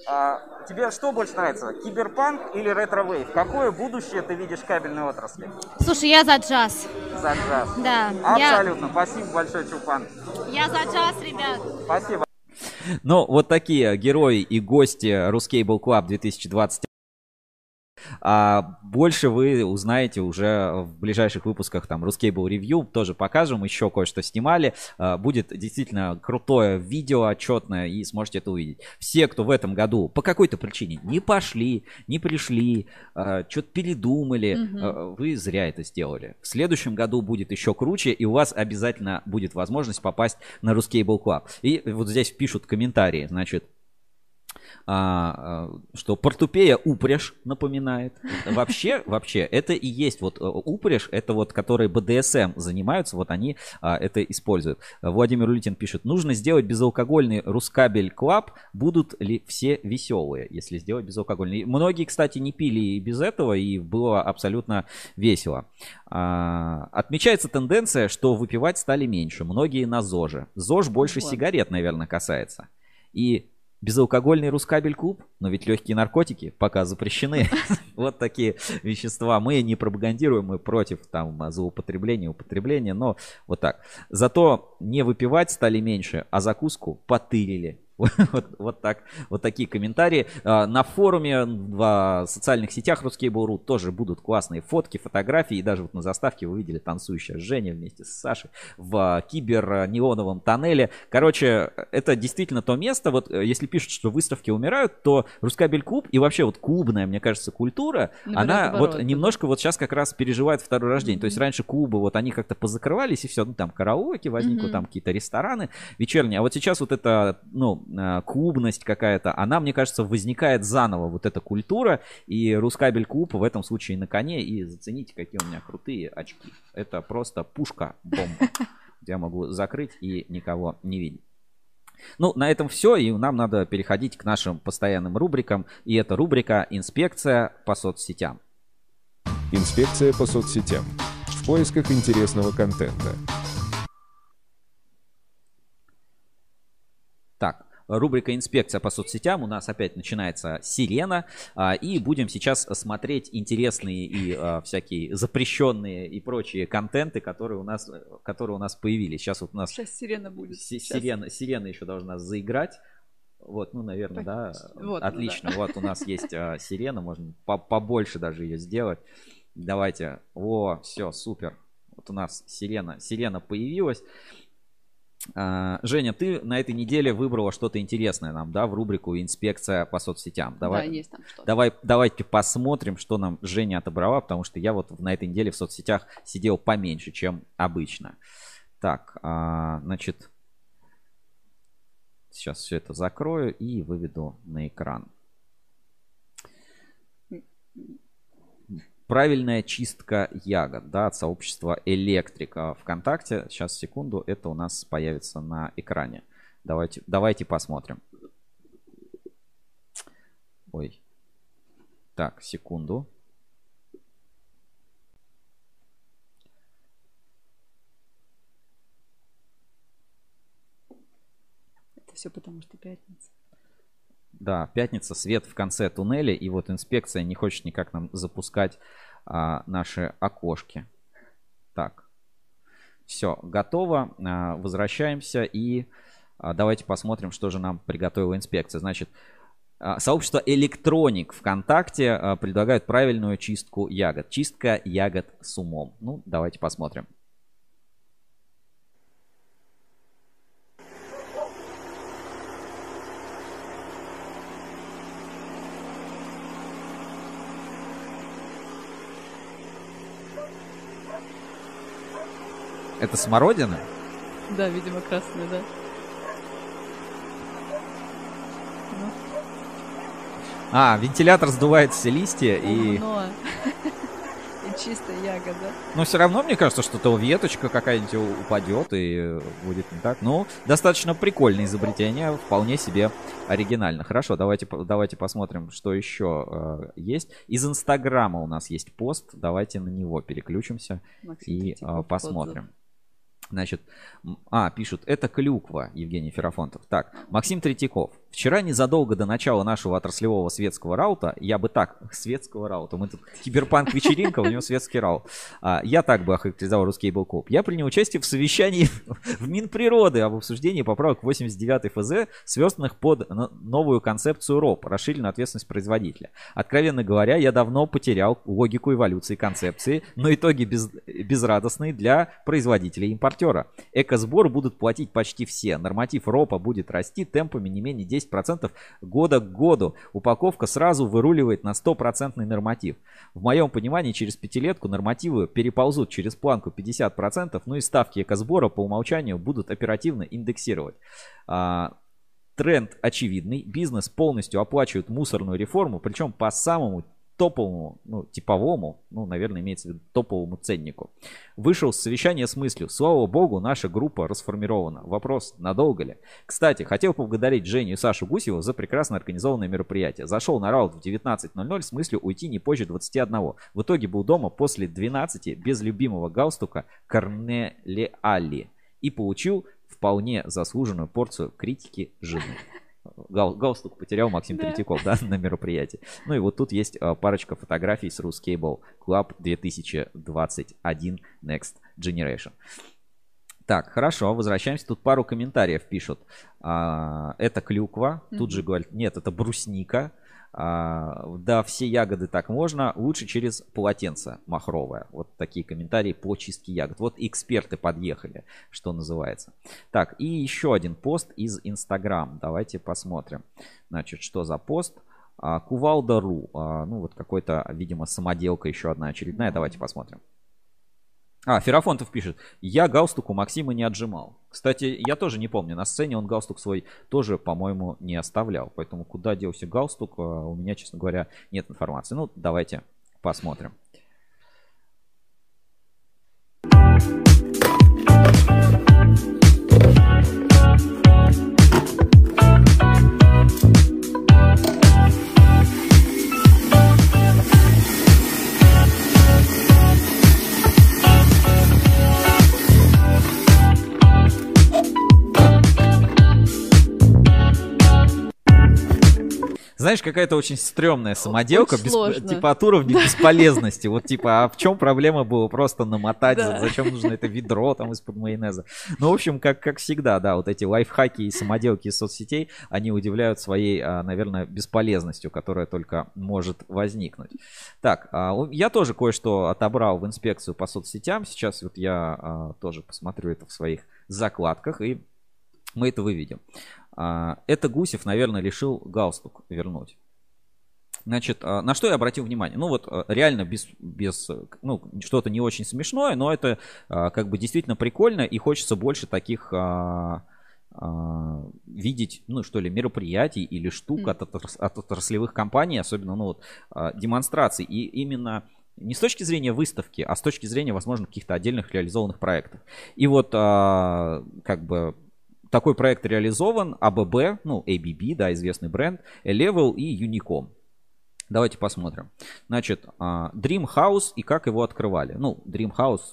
А, тебе что больше нравится, киберпанк или ретро-вейв? Какое будущее ты видишь в кабельной отрасли? Слушай, я за джаз. За джаз. Да, я- Абсолютно. Спасибо большое, Чупан. Я за джаз, ребят. Спасибо. Ну, вот такие герои и гости RusCable Club 2020. А больше вы узнаете уже в ближайших выпусках там Ruscable Review, тоже покажем, еще кое-что снимали. А, Будет действительно крутое видео отчетное, и сможете это увидеть. Все, кто в этом году по какой-то причине не пошли, не пришли, что-то передумали, а, вы зря это сделали. В следующем году будет еще круче, и у вас обязательно будет возможность попасть на Ruscable Club. И вот здесь пишут комментарии, значит, а, а, что портупея упряжь напоминает. Вообще, вообще, это и есть вот э, упряжь, это вот, которые БДСМ занимаются, вот они а, это используют. Владимир Улитин пишет, нужно сделать безалкогольный RusCable Club, будут ли все веселые, если сделать безалкогольный. Многие, кстати, не пили и без этого, и было абсолютно весело. А, отмечается тенденция, что выпивать стали меньше, многие на ЗОЖе. ЗОЖ больше Вот. сигарет, наверное, касается. И безалкогольный Рускабель клуб, но ведь легкие наркотики пока запрещены. Вот такие вещества. Мы не пропагандируем, мы против там злоупотребления, употребления, но вот так. Зато не выпивать стали меньше, а закуску потырили. Вот, вот так, вот такие комментарии. А, На форуме в социальных сетях Ruskable.ru тоже будут классные фотки, фотографии. И даже вот на заставке вы видели танцующая Женя вместе с Сашей в кибер-неоновом тоннеле. Короче, это действительно то место. Вот э, если пишут, что выставки умирают, то Рускабель клуб и вообще вот клубная, мне кажется, культура, Наоборот, она наоборот, вот немножко вот сейчас как раз переживает второе рождение. То есть раньше клубы вот они как-то позакрывались и все, ну там караоке возникло, Мгм. там какие-то рестораны вечерние. А вот сейчас вот эта, ну, клубность какая-то, она, мне кажется, возникает заново, вот эта культура. И Рускабель клуб в этом случае на коне. И зацените, какие у меня крутые очки. Это просто пушка-бомба. Я могу закрыть и никого не видеть. Ну, на этом все, и нам надо переходить к нашим постоянным рубрикам. И это рубрика «Инспекция по соцсетям». Инспекция по соцсетям. В поисках интересного контента. Рубрика «Инспекция по соцсетям». У нас опять начинается сирена. а, И будем сейчас смотреть интересные и а, всякие запрещенные и прочие контенты, которые у нас, которые у нас появились. Сейчас вот у нас Сейчас сирена будет. сирена, сирена еще должна заиграть. Вот, ну, наверное, да. Вот, Отлично. да. Вот у нас есть а, сирена, можно по- побольше даже ее сделать. Давайте. О, все, супер. Вот у нас сирена, сирена появилась. А, Женя, ты на этой неделе выбрала что-то интересное нам, да, в рубрику «Инспекция по соцсетям». Давай, Да, есть там что-то. давай, давайте посмотрим, что нам Женя отобрала, потому что я вот на этой неделе в соцсетях сидел поменьше, чем обычно. Так, а, значит, сейчас все это закрою и выведу на экран. Правильная чистка ягод, да, от сообщества Электрика ВКонтакте. Сейчас, секунду, это у нас появится на экране. Давайте, давайте посмотрим. Ой. Так, секунду. Это все потому, что пятница. Да, пятница, свет в конце туннеля, и вот инспекция не хочет никак нам запускать а, наши окошки. Так, все, готово. А, возвращаемся и а, давайте посмотрим, что же нам приготовила инспекция. Значит, а, сообщество Электроник ВКонтакте а, предлагает правильную чистку ягод. Чистка ягод с умом. Ну, давайте посмотрим. Это смородина? Да, видимо, красная, да. Ну, А, вентилятор сдувает все листья и... умно. И чистая ягода. Но все равно, мне кажется, что то веточка какая-нибудь упадет и э, будет не так. Ну, достаточно прикольное изобретение, вполне себе оригинально. Хорошо, давайте, давайте посмотрим, что еще э, есть. Из Инстаграма у нас есть пост. Давайте на него переключимся Максим и э, Третьяков, посмотрим. отзыв. Значит, а, пишут, это клюква, Евгений Ферафонтов. Так, Максим Третьяков. Вчера, незадолго до начала нашего отраслевого светского раута, я бы так, светского раута, мы тут киберпанк-вечеринка, у него светский раут. А, я так бы охарактеризовал русский клуб. Я принял участие в совещании в Минприроды об обсуждении поправок 89 ФЗ, сверстанных под новую концепцию РОП, расширенную ответственность производителя. Откровенно говоря, я давно потерял логику эволюции концепции, но итоги без, безрадостные для производителя и импортера. Экосбор будут платить почти все. Норматив РОПа будет расти темпами не менее 10% года к году. Упаковка сразу выруливает на 100% норматив. В моем понимании, через пятилетку нормативы переползут через планку 50%, ну и ставки экосбора по умолчанию будут оперативно индексировать. А, Тренд очевидный. Бизнес полностью оплачивает мусорную реформу, причем по самому топовому, ну, типовому, ну, наверное, имеется в виду топовому ценнику. Вышел с совещания с мыслью, слава богу, наша группа расформирована. Вопрос, надолго ли? Кстати, хотел поблагодарить Женю и Сашу Гусеву за прекрасно организованное мероприятие. Зашел на раут в 19.00 с мыслью уйти не позже 21. В итоге был дома после 12 без любимого галстука Корнелиали и получил вполне заслуженную порцию критики жены. Гал, галстук потерял Максим Да. Третьяков, да, на мероприятии. Ну и вот тут есть а, парочка фотографий с Ruscable Club 2021 Next Generation. Так, хорошо, возвращаемся. Тут пару комментариев пишут. А, это клюква. Тут же говорят, нет, это брусника. А, да, все ягоды так можно, лучше через полотенце махровое. Вот такие комментарии по чистке ягод. Вот эксперты подъехали, что называется. Так, и еще один пост из Инстаграм. Давайте посмотрим. Значит, что за пост? А, Кувалда.ру. А, ну, вот какой-то, видимо, самоделка еще одна очередная. Давайте посмотрим. А, Ферафонтов пишет. Я галстук у Максима не отжимал. Кстати, я тоже не помню. На сцене он галстук свой тоже, по-моему, не оставлял. Поэтому куда делся галстук, а, у меня, честно говоря, нет информации. Ну, давайте посмотрим. Знаешь, какая-то очень стрёмная самоделка, без, типа от уровня да. бесполезности. Вот типа, а в чем проблема было просто намотать? Да. Зачем нужно это ведро там из-под майонеза? Ну, в общем, как, как всегда, да, вот эти лайфхаки и самоделки из соцсетей, они удивляют своей, а, наверное, бесполезностью, которая только может возникнуть. Так, а, я тоже кое-что отобрал в инспекцию по соцсетям. Сейчас вот я а, тоже посмотрю это в своих закладках и мы это выведем. А, это Гусев, наверное, решил галстук вернуть. Значит, а, на что я обратил внимание? Ну вот а, реально без, без ну, что-то не очень смешное, но это как бы действительно прикольно и хочется больше таких видеть, ну что ли, мероприятий или штук от, от отраслевых компаний, особенно, ну вот, демонстраций. И именно не с точки зрения выставки, а с точки зрения, возможно, каких-то отдельных реализованных проектов. И вот как бы такой проект реализован. АББ, ну, ABB, да, известный бренд, Level и Unicom. Давайте посмотрим. Значит, а, Dream House и как его открывали. Ну, Dream House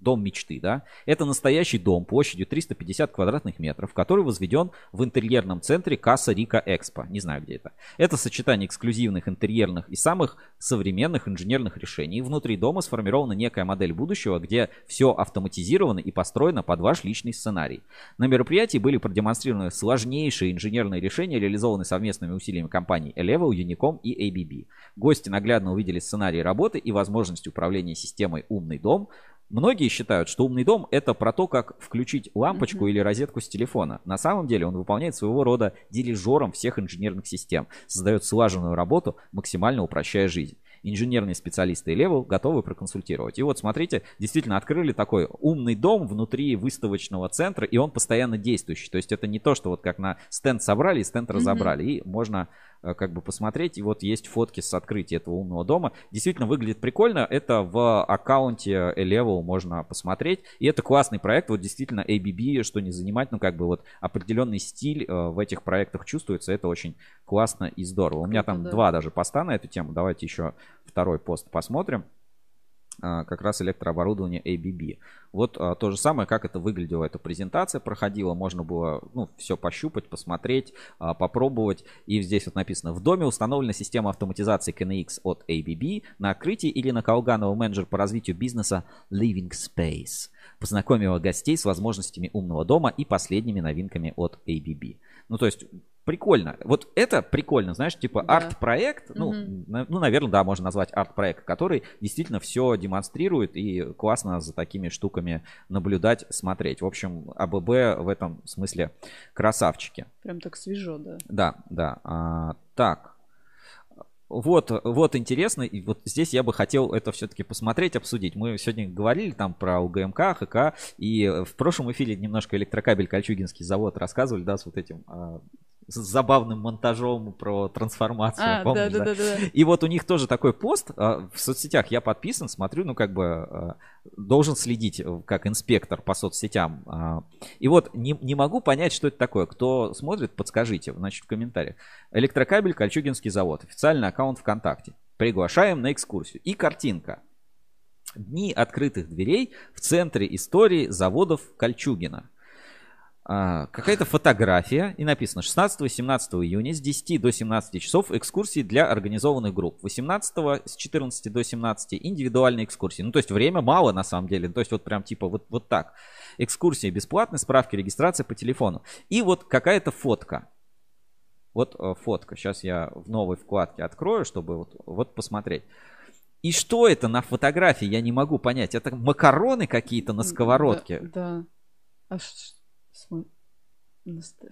дом мечты, да, это настоящий дом площадью 350 квадратных метров, который возведен в интерьерном центре Касса Рика Экспо. Не знаю, где это. Это сочетание эксклюзивных интерьерных и самых современных инженерных решений. Внутри дома сформирована некая модель будущего, где все автоматизировано и построено под ваш личный сценарий. На мероприятии были продемонстрированы сложнейшие инженерные решения, реализованные совместными усилиями компаний Elevel, Unicom и ABB. Гости наглядно увидели сценарий работы и возможность управления системой «Умный дом», Многие считают, что умный дом это про то, как включить лампочку mm-hmm. или розетку с телефона. На самом деле он выполняет своего рода дирижером всех инженерных систем, создает слаженную работу, максимально упрощая жизнь инженерные специалисты Elevel готовы проконсультировать. И вот смотрите, действительно открыли такой умный дом внутри выставочного центра, и он постоянно действующий. То есть это не то, что вот как на стенд собрали и стенд разобрали, mm-hmm. и можно как бы посмотреть. И вот есть фотки с открытия этого умного дома. Действительно выглядит прикольно. Это в аккаунте A-Level можно посмотреть. И это классный проект. Вот действительно ABB, что не занимать, ну как бы вот определенный стиль э, в этих проектах чувствуется. Это очень классно и здорово. У меня там да. два даже поста на эту тему. Давайте еще второй пост посмотрим. А, как раз электрооборудование ABB. Вот а, то же самое, как это выглядело, эта презентация проходила, можно было ну, все пощупать, посмотреть, а, попробовать. И здесь вот написано, в доме установлена система автоматизации KNX от ABB. На открытии Ирина Колганова, менеджер по развитию бизнеса Living Space, познакомила гостей с возможностями умного дома и последними новинками от ABB. Ну, то есть прикольно. Вот это прикольно, знаешь, типа да. арт-проект, ну, угу. на, ну, наверное, да, можно назвать арт-проект, который действительно все демонстрирует и классно за такими штуками наблюдать, смотреть. В общем, АББ в этом смысле красавчики. Прям так свежо, да. Да, да. А, так, вот, вот интересно, и вот здесь я бы хотел это все-таки посмотреть, обсудить. Мы сегодня говорили там про УГМК, ХК, и в прошлом эфире немножко электрокабель Кольчугинский завод рассказывали, да, с вот этим а, с забавным монтажом про трансформацию, а, помнишь, да, да, да? Да, да. И вот у них тоже такой пост а, в соцсетях, я подписан, смотрю, ну как бы а, должен следить э, как инспектор по соцсетям. А, и вот не, не могу понять, что это такое. Кто смотрит, подскажите, значит, в комментариях. Электрокабель Кольчугинский завод, официальный аккаунт ВКонтакте. Приглашаем на экскурсию. И картинка. Дни открытых дверей в центре истории заводов Кольчугина. А, какая-то фотография, и написано 16-17 июня с 10 до 17 часов экскурсии для организованных групп. 18 с 14 до 17 индивидуальные экскурсии. Ну, то есть время мало на самом деле. То есть вот прям типа вот, вот так. Экскурсии бесплатные, справки, регистрация по телефону. И вот какая-то фотка. Вот э, фотка. Сейчас я в новой вкладке открою, чтобы вот, вот посмотреть. И что это на фотографии, я не могу понять. Это макароны какие-то на сковородке? Да. да. А см-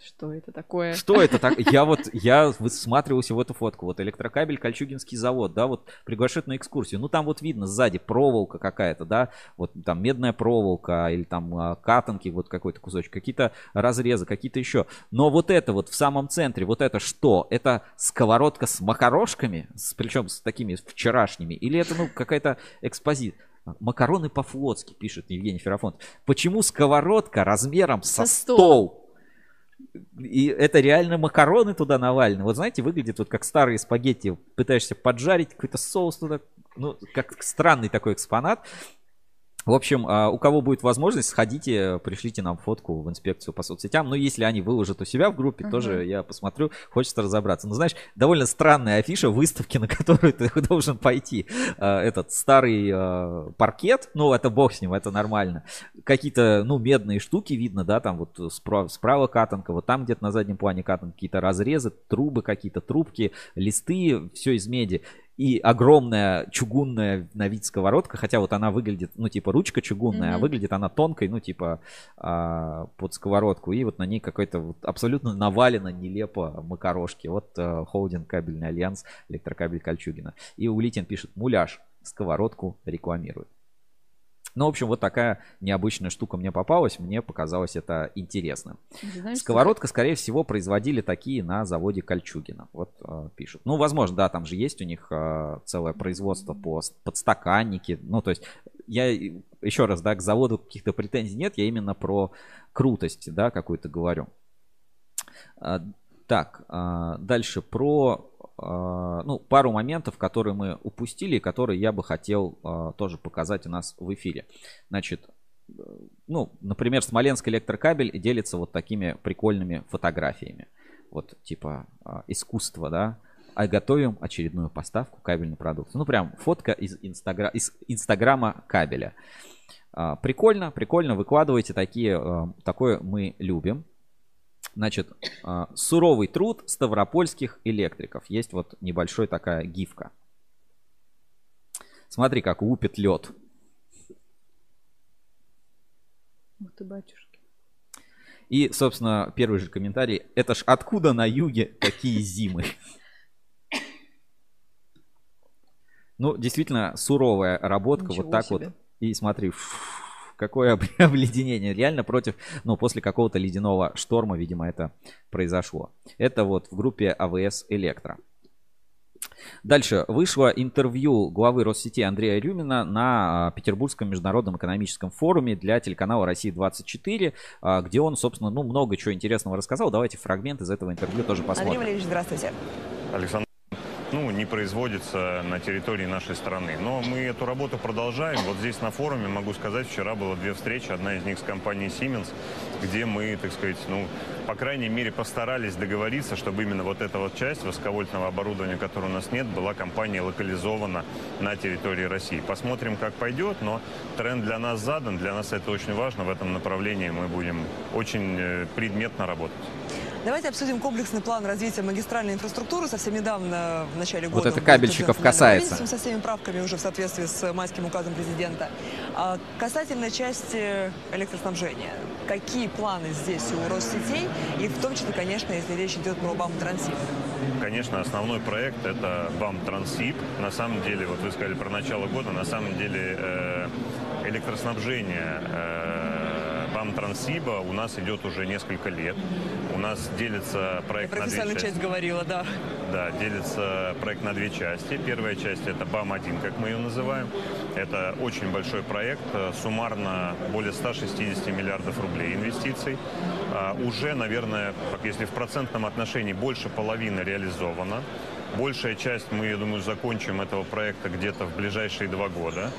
что это такое? Что это так? Я вот, я высматривался в эту фотку. Вот электрокабель Кольчугинский завод, да, вот приглашают на экскурсию. Ну, там вот видно сзади проволока какая-то, да, вот там медная проволока или там а, катанки, вот какой-то кусочек, какие-то разрезы, какие-то еще. Но вот это вот в самом центре, вот это что? Это сковородка с макарошками, с, причем с такими вчерашними? Или это, ну, какая-то экспозиция? Макароны по-флотски, пишет Евгений Ферафонт. Почему сковородка размером со, со стол? стол? И это реально макароны туда навалены. Вот знаете, выглядит вот как старые спагетти. Пытаешься поджарить какой-то соус туда. Ну, как странный такой экспонат. В общем, а, у кого будет возможность, сходите, пришлите нам фотку в инспекцию по соцсетям. Ну, если они выложат у себя в группе, uh-huh. тоже я посмотрю, хочется разобраться. Ну, знаешь, довольно странная афиша выставки, на которую ты должен пойти. А, этот старый а, паркет, ну, это бог с ним, это нормально. Какие-то, ну, медные штуки видно, да, там вот справа, справа катанка, вот там где-то на заднем плане катанка, какие-то разрезы, трубы какие-то, трубки, листы, все из меди и огромная чугунная на вид сковородка, хотя вот она выглядит, ну, типа ручка чугунная, mm-hmm. а выглядит она тонкой, ну, типа а, под сковородку, и вот на ней какой-то вот абсолютно навалено нелепо макарошки. Вот а, холдинг кабельный альянс электрокабель Кольчугина. И Улитин пишет, муляж, сковородку рекламирует. Ну, в общем, вот такая необычная штука мне попалась. Мне показалось это интересно. Знаешь, Сковородка, что... скорее всего, производили такие на заводе Кольчугина. Вот э, пишут. Ну, возможно, да, там же есть у них э, целое производство по подстаканнике. Ну, то есть, я еще раз, да, к заводу каких-то претензий нет. Я именно про крутость, да, какую-то говорю. Э, так, э, дальше про ну, пару моментов, которые мы упустили, которые я бы хотел а, тоже показать у нас в эфире. Значит, ну, например, Смоленск электрокабель делится вот такими прикольными фотографиями. Вот типа а, искусство, да, а готовим очередную поставку кабельной продукции. Ну, прям фотка из, инстагра... из инстаграма кабеля. Прикольно, прикольно, выкладывайте такие, такое мы любим. Значит, а, суровый труд ставропольских электриков. Есть вот небольшой такая гифка. Смотри, как лупит лед. Ух ты, батюшки. И, собственно, первый же комментарий. Это ж откуда на юге такие зимы? Ну, действительно, суровая работка. Ничего вот так себе. вот. И смотри, фу, какое обледенение. Реально против, ну, после какого-то ледяного шторма, видимо, это произошло. Это вот в группе АВС Электро. Дальше вышло интервью главы Россети Андрея Рюмина на а, Петербургском международном экономическом форуме для телеканала России-24, а, где он, собственно, ну, много чего интересного рассказал. Давайте фрагмент из этого интервью тоже посмотрим. Андрей Валерьевич, здравствуйте. Александр ну, не производится на территории нашей страны. Но мы эту работу продолжаем. Вот здесь на форуме, могу сказать, вчера было две встречи. Одна из них с компанией Siemens, где мы, так сказать, ну, по крайней мере, постарались договориться, чтобы именно вот эта вот часть высоковольтного оборудования, которое у нас нет, была компания локализована на территории России. Посмотрим, как пойдет, но тренд для нас задан, для нас это очень важно. В этом направлении мы будем очень э, предметно работать. Давайте обсудим комплексный план развития магистральной инфраструктуры. Совсем недавно, в начале года... Вот это кабельщиков касается. Со всеми правками уже в соответствии с майским указом президента. А касательно части электроснабжения. Какие планы здесь у Россетей? И в том числе, конечно, если речь идет про БАМ Трансип. Конечно, основной проект это БАМ Трансип. На самом деле, вот вы сказали про начало года, на самом деле э, электроснабжение э, БАМ Трансиба у нас идет уже несколько лет. У нас делится проект Я на две части. часть говорила, да. Да, делится проект на две части. Первая часть это БАМ-1, как мы ее называем. Это очень большой проект, суммарно более 160 миллиардов рублей инвестиций. А, уже, наверное, если в процентном отношении больше половины реализовано. Большая часть мы, я думаю, закончим этого проекта где-то в ближайшие два года.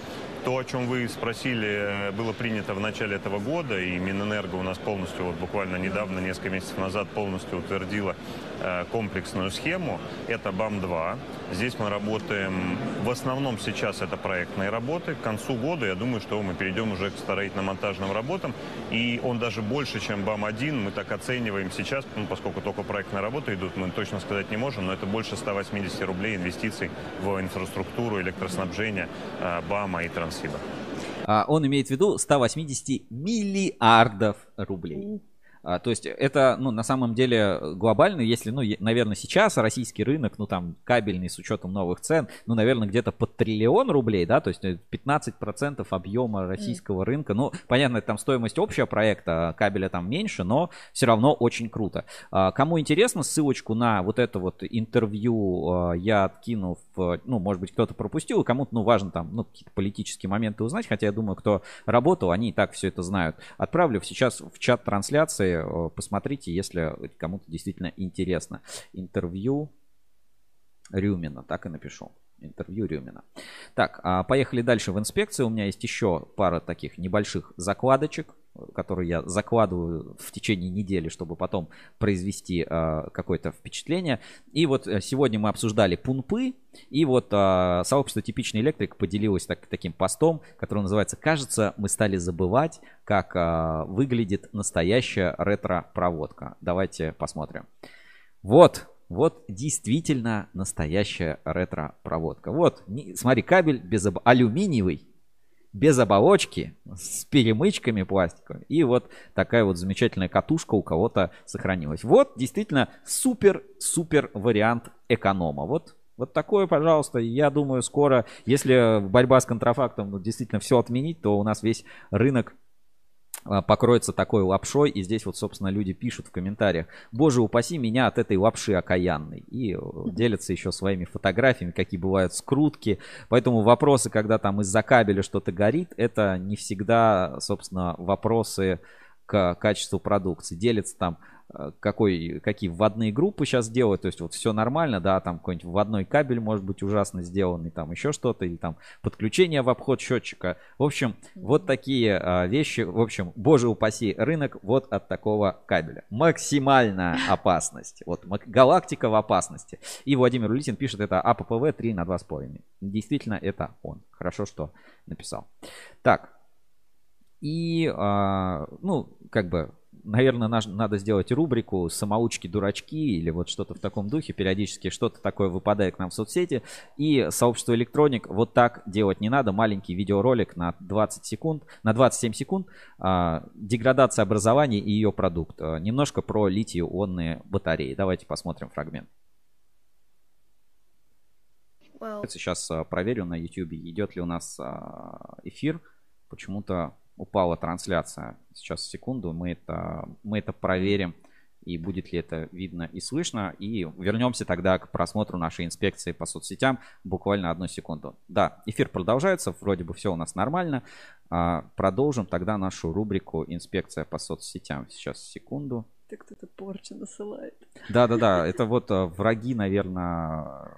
То, о чем вы спросили, было принято в начале этого года, и Минэнерго у нас полностью, вот буквально недавно, несколько месяцев назад, полностью утвердила э, комплексную схему. Это БАМ-2. Здесь мы работаем, в основном сейчас это проектные работы. К концу года, я думаю, что мы перейдем уже к строительно-монтажным работам. И он даже больше, чем БАМ-1, мы так оцениваем сейчас, ну, поскольку только проектные работы идут, мы точно сказать не можем, но это больше 180 рублей инвестиций в инфраструктуру, электроснабжение э, БАМа и Транссиба. А, Он имеет в виду 180 миллиардов рублей. А, то есть это, ну, на самом деле глобально, если, ну, наверное, сейчас российский рынок, ну, там, кабельный с учетом новых цен, ну, наверное, где-то под триллион рублей, да, то есть э, 15% объема российского рынка. Ну, понятно, там стоимость общего проекта, а кабеля там меньше, но все равно очень круто. А, Кому интересно, ссылочку на вот это вот интервью а, я откину в, ну, может быть, кто-то пропустил, кому-то, ну, важно там, ну, какие-то политические моменты узнать, хотя я думаю, кто работал, они и так все это знают. Отправлю сейчас в чат трансляции, э, посмотрите, если кому-то действительно интересно. Интервью Рюмина, так и напишу. Интервью Рюмина. Так, а поехали дальше в инспекцию. У меня есть еще пара таких небольших закладочек, которые я закладываю в течение недели, чтобы потом произвести э, какое-то впечатление. И вот э, сегодня мы обсуждали пунпы, и вот э, сообщество «Типичный электрик» поделилось так, таким постом, который называется «Кажется, мы стали забывать, как э, выглядит настоящая ретро-проводка». Давайте посмотрим. Вот, вот действительно настоящая ретро-проводка. Вот, не- смотри, кабель без об- алюминиевый, без оболочки, с перемычками пластиковыми. И вот такая вот замечательная катушка у кого-то сохранилась. Вот действительно супер-супер вариант эконома. Вот вот такое, пожалуйста. Я думаю, скоро, если борьба с контрафактом ну, действительно все отменить, то у нас весь рынок покроется такой лапшой. И здесь вот, собственно, люди пишут в комментариях, боже упаси меня от этой лапши окаянной. И э, делятся еще своими фотографиями, какие бывают скрутки. Поэтому вопросы, когда там из-за кабеля что-то горит, это не всегда, собственно, вопросы к качеству продукции. Делятся там какой, какие вводные группы сейчас делают, то есть вот все нормально, да, там какой-нибудь вводной кабель может быть ужасно сделанный, там еще что-то, или там подключение в обход счетчика. В общем, вот такие а, вещи, в общем, боже упаси рынок вот от такого кабеля. Максимальная опасность. Вот галактика в опасности. И Владимир Улитин пишет это АППВ 3 на 2,5. Действительно, это он. Хорошо, что написал. Так, и, а, ну, как бы, наверное, наш- надо сделать рубрику «Самоучки-дурачки» или вот что-то в таком духе. Периодически что-то такое выпадает к нам в соцсети. И сообщество «Электроник» вот так делать не надо. Маленький видеоролик на 20 секунд, на 27 секунд. а, Деградация образования и ее продукт. А, Немножко про литий-ионные батареи. Давайте посмотрим фрагмент. Сейчас а, проверю на YouTube, идет ли у нас а, эфир. Почему-то упала трансляция. Сейчас секунду, мы это, мы это проверим. И будет ли это видно и слышно. И вернемся тогда к просмотру нашей инспекции по соцсетям. Буквально одну секунду. Да, эфир продолжается. Вроде бы все у нас нормально. А, Продолжим тогда нашу рубрику «Инспекция по соцсетям». Сейчас секунду. Ты кто-то порчу насылает. Да-да-да, это вот э, враги, наверное,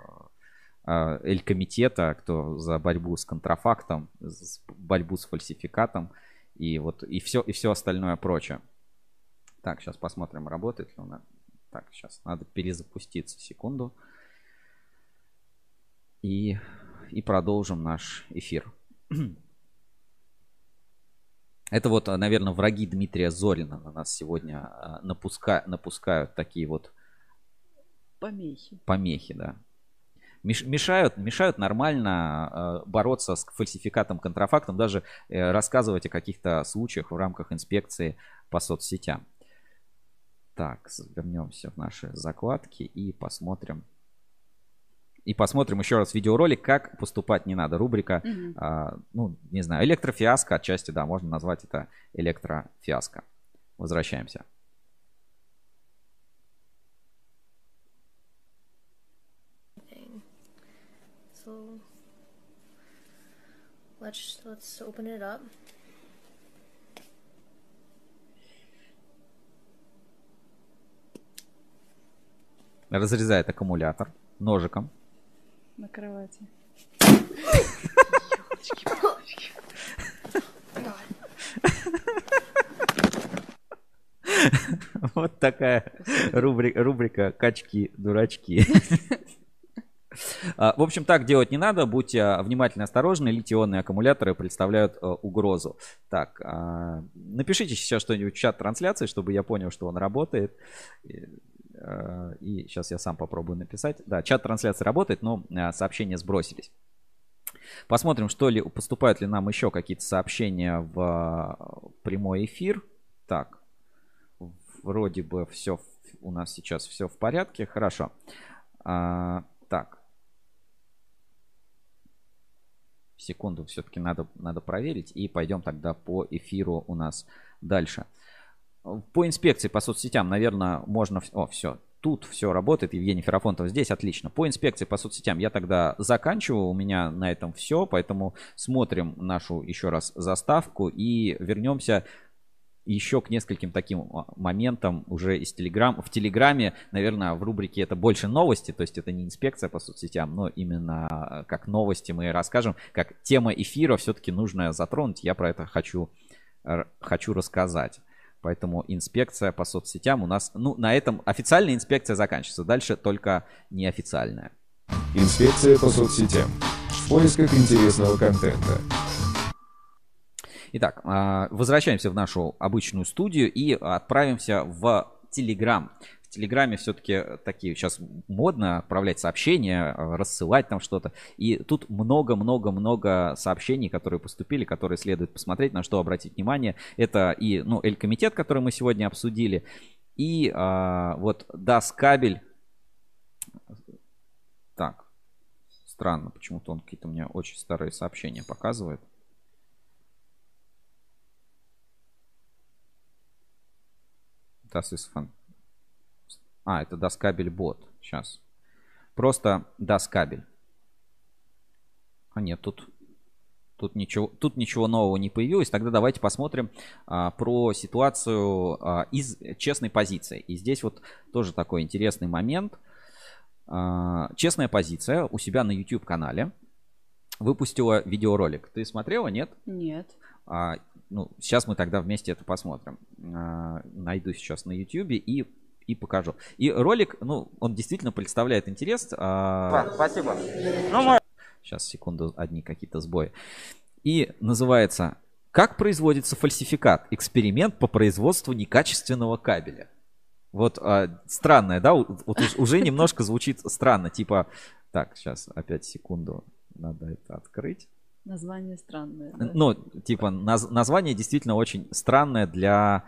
Эль-комитета, кто за борьбу с контрафактом, с- борьбу с фальсификатом и вот и все, и все остальное прочее. Так, сейчас посмотрим, работает ли у нас. Так, сейчас надо перезапуститься секунду. И, и продолжим наш эфир. Это вот, наверное, враги Дмитрия Зорина на нас сегодня а, напуска- напускают такие вот Помехи. помехи, да. Меш- Мешают, мешают нормально э, бороться с фальсификатом, контрафактом, даже э, рассказывать о каких-то случаях в рамках инспекции по соцсетям. Так, вернемся в наши закладки и посмотрим. И посмотрим еще раз видеоролик, как поступать не надо. Рубрика, Мгм. а, ну, не знаю, электрофиаско, отчасти, да, можно назвать это электрофиаско. Возвращаемся. Let's let's open it up. Разрезает аккумулятор ножиком. На кровати. Вот такая рубрика, рубрика «Качки, дурачки». в общем, так делать не надо. Будьте а, внимательны, осторожны. Литионные аккумуляторы представляют а, угрозу. Так, напишите сейчас что-нибудь в чат трансляции, чтобы я понял, что он работает. И сейчас я сам попробую написать. Да, чат трансляции работает, но сообщения сбросились. Посмотрим, что ли, поступают ли нам еще какие-то сообщения в прямой эфир. Так, вроде бы все у нас сейчас все в порядке. Хорошо. А, так. Секунду все-таки надо, надо проверить. И пойдем тогда по эфиру у нас дальше. По инспекции по соцсетям, наверное, можно... О, все, тут все работает. Евгений Ферафонтов здесь, отлично. По инспекции по соцсетям я тогда заканчиваю. У меня на этом все. Поэтому смотрим нашу еще раз заставку и вернемся еще к нескольким таким а, моментам уже из Телеграм. В Телеграме, наверное, в рубрике это больше новости, то есть это не инспекция по соцсетям, но именно а, как новости мы расскажем, как тема эфира все-таки нужно затронуть. Я про это хочу, хочу рассказать. Поэтому инспекция по соцсетям у нас, ну, на этом официальная инспекция заканчивается. Дальше только неофициальная. Инспекция по соцсетям. В поисках интересного контента. Итак, а, возвращаемся в нашу обычную студию и отправимся в Телеграм. В Телеграме все-таки такие сейчас модно отправлять сообщения, рассылать там что-то. И тут много-много-много сообщений, которые поступили, которые следует посмотреть, на что обратить внимание. Это и ну, Эль-комитет, который мы сегодня обсудили, и а, вот DAS кабель. Так, странно, почему-то он какие-то у меня очень старые сообщения показывает. Das ist von... А, это Daskabel бот. Сейчас. Просто Daskabel. А нет, тут, тут, ничего, тут ничего нового не появилось. Тогда давайте посмотрим а, про ситуацию а, из честной позиции. И здесь вот тоже такой интересный момент. А, честная позиция у себя на YouTube канале выпустила видеоролик. Ты смотрела, нет? Нет. А, ну, сейчас мы тогда вместе это посмотрим. А, найду сейчас на YouTube и и покажу. И ролик, ну, он действительно представляет интерес. А... Спасибо. Ну. Сейчас, секунду, одни какие-то сбои. И называется «Как производится фальсификат? Эксперимент по производству некачественного кабеля». Вот а, странное, да? Вот уже немножко звучит странно. Типа, так, сейчас опять секунду, надо это открыть. Название странное. Да? Ну, типа, наз, название действительно очень странное для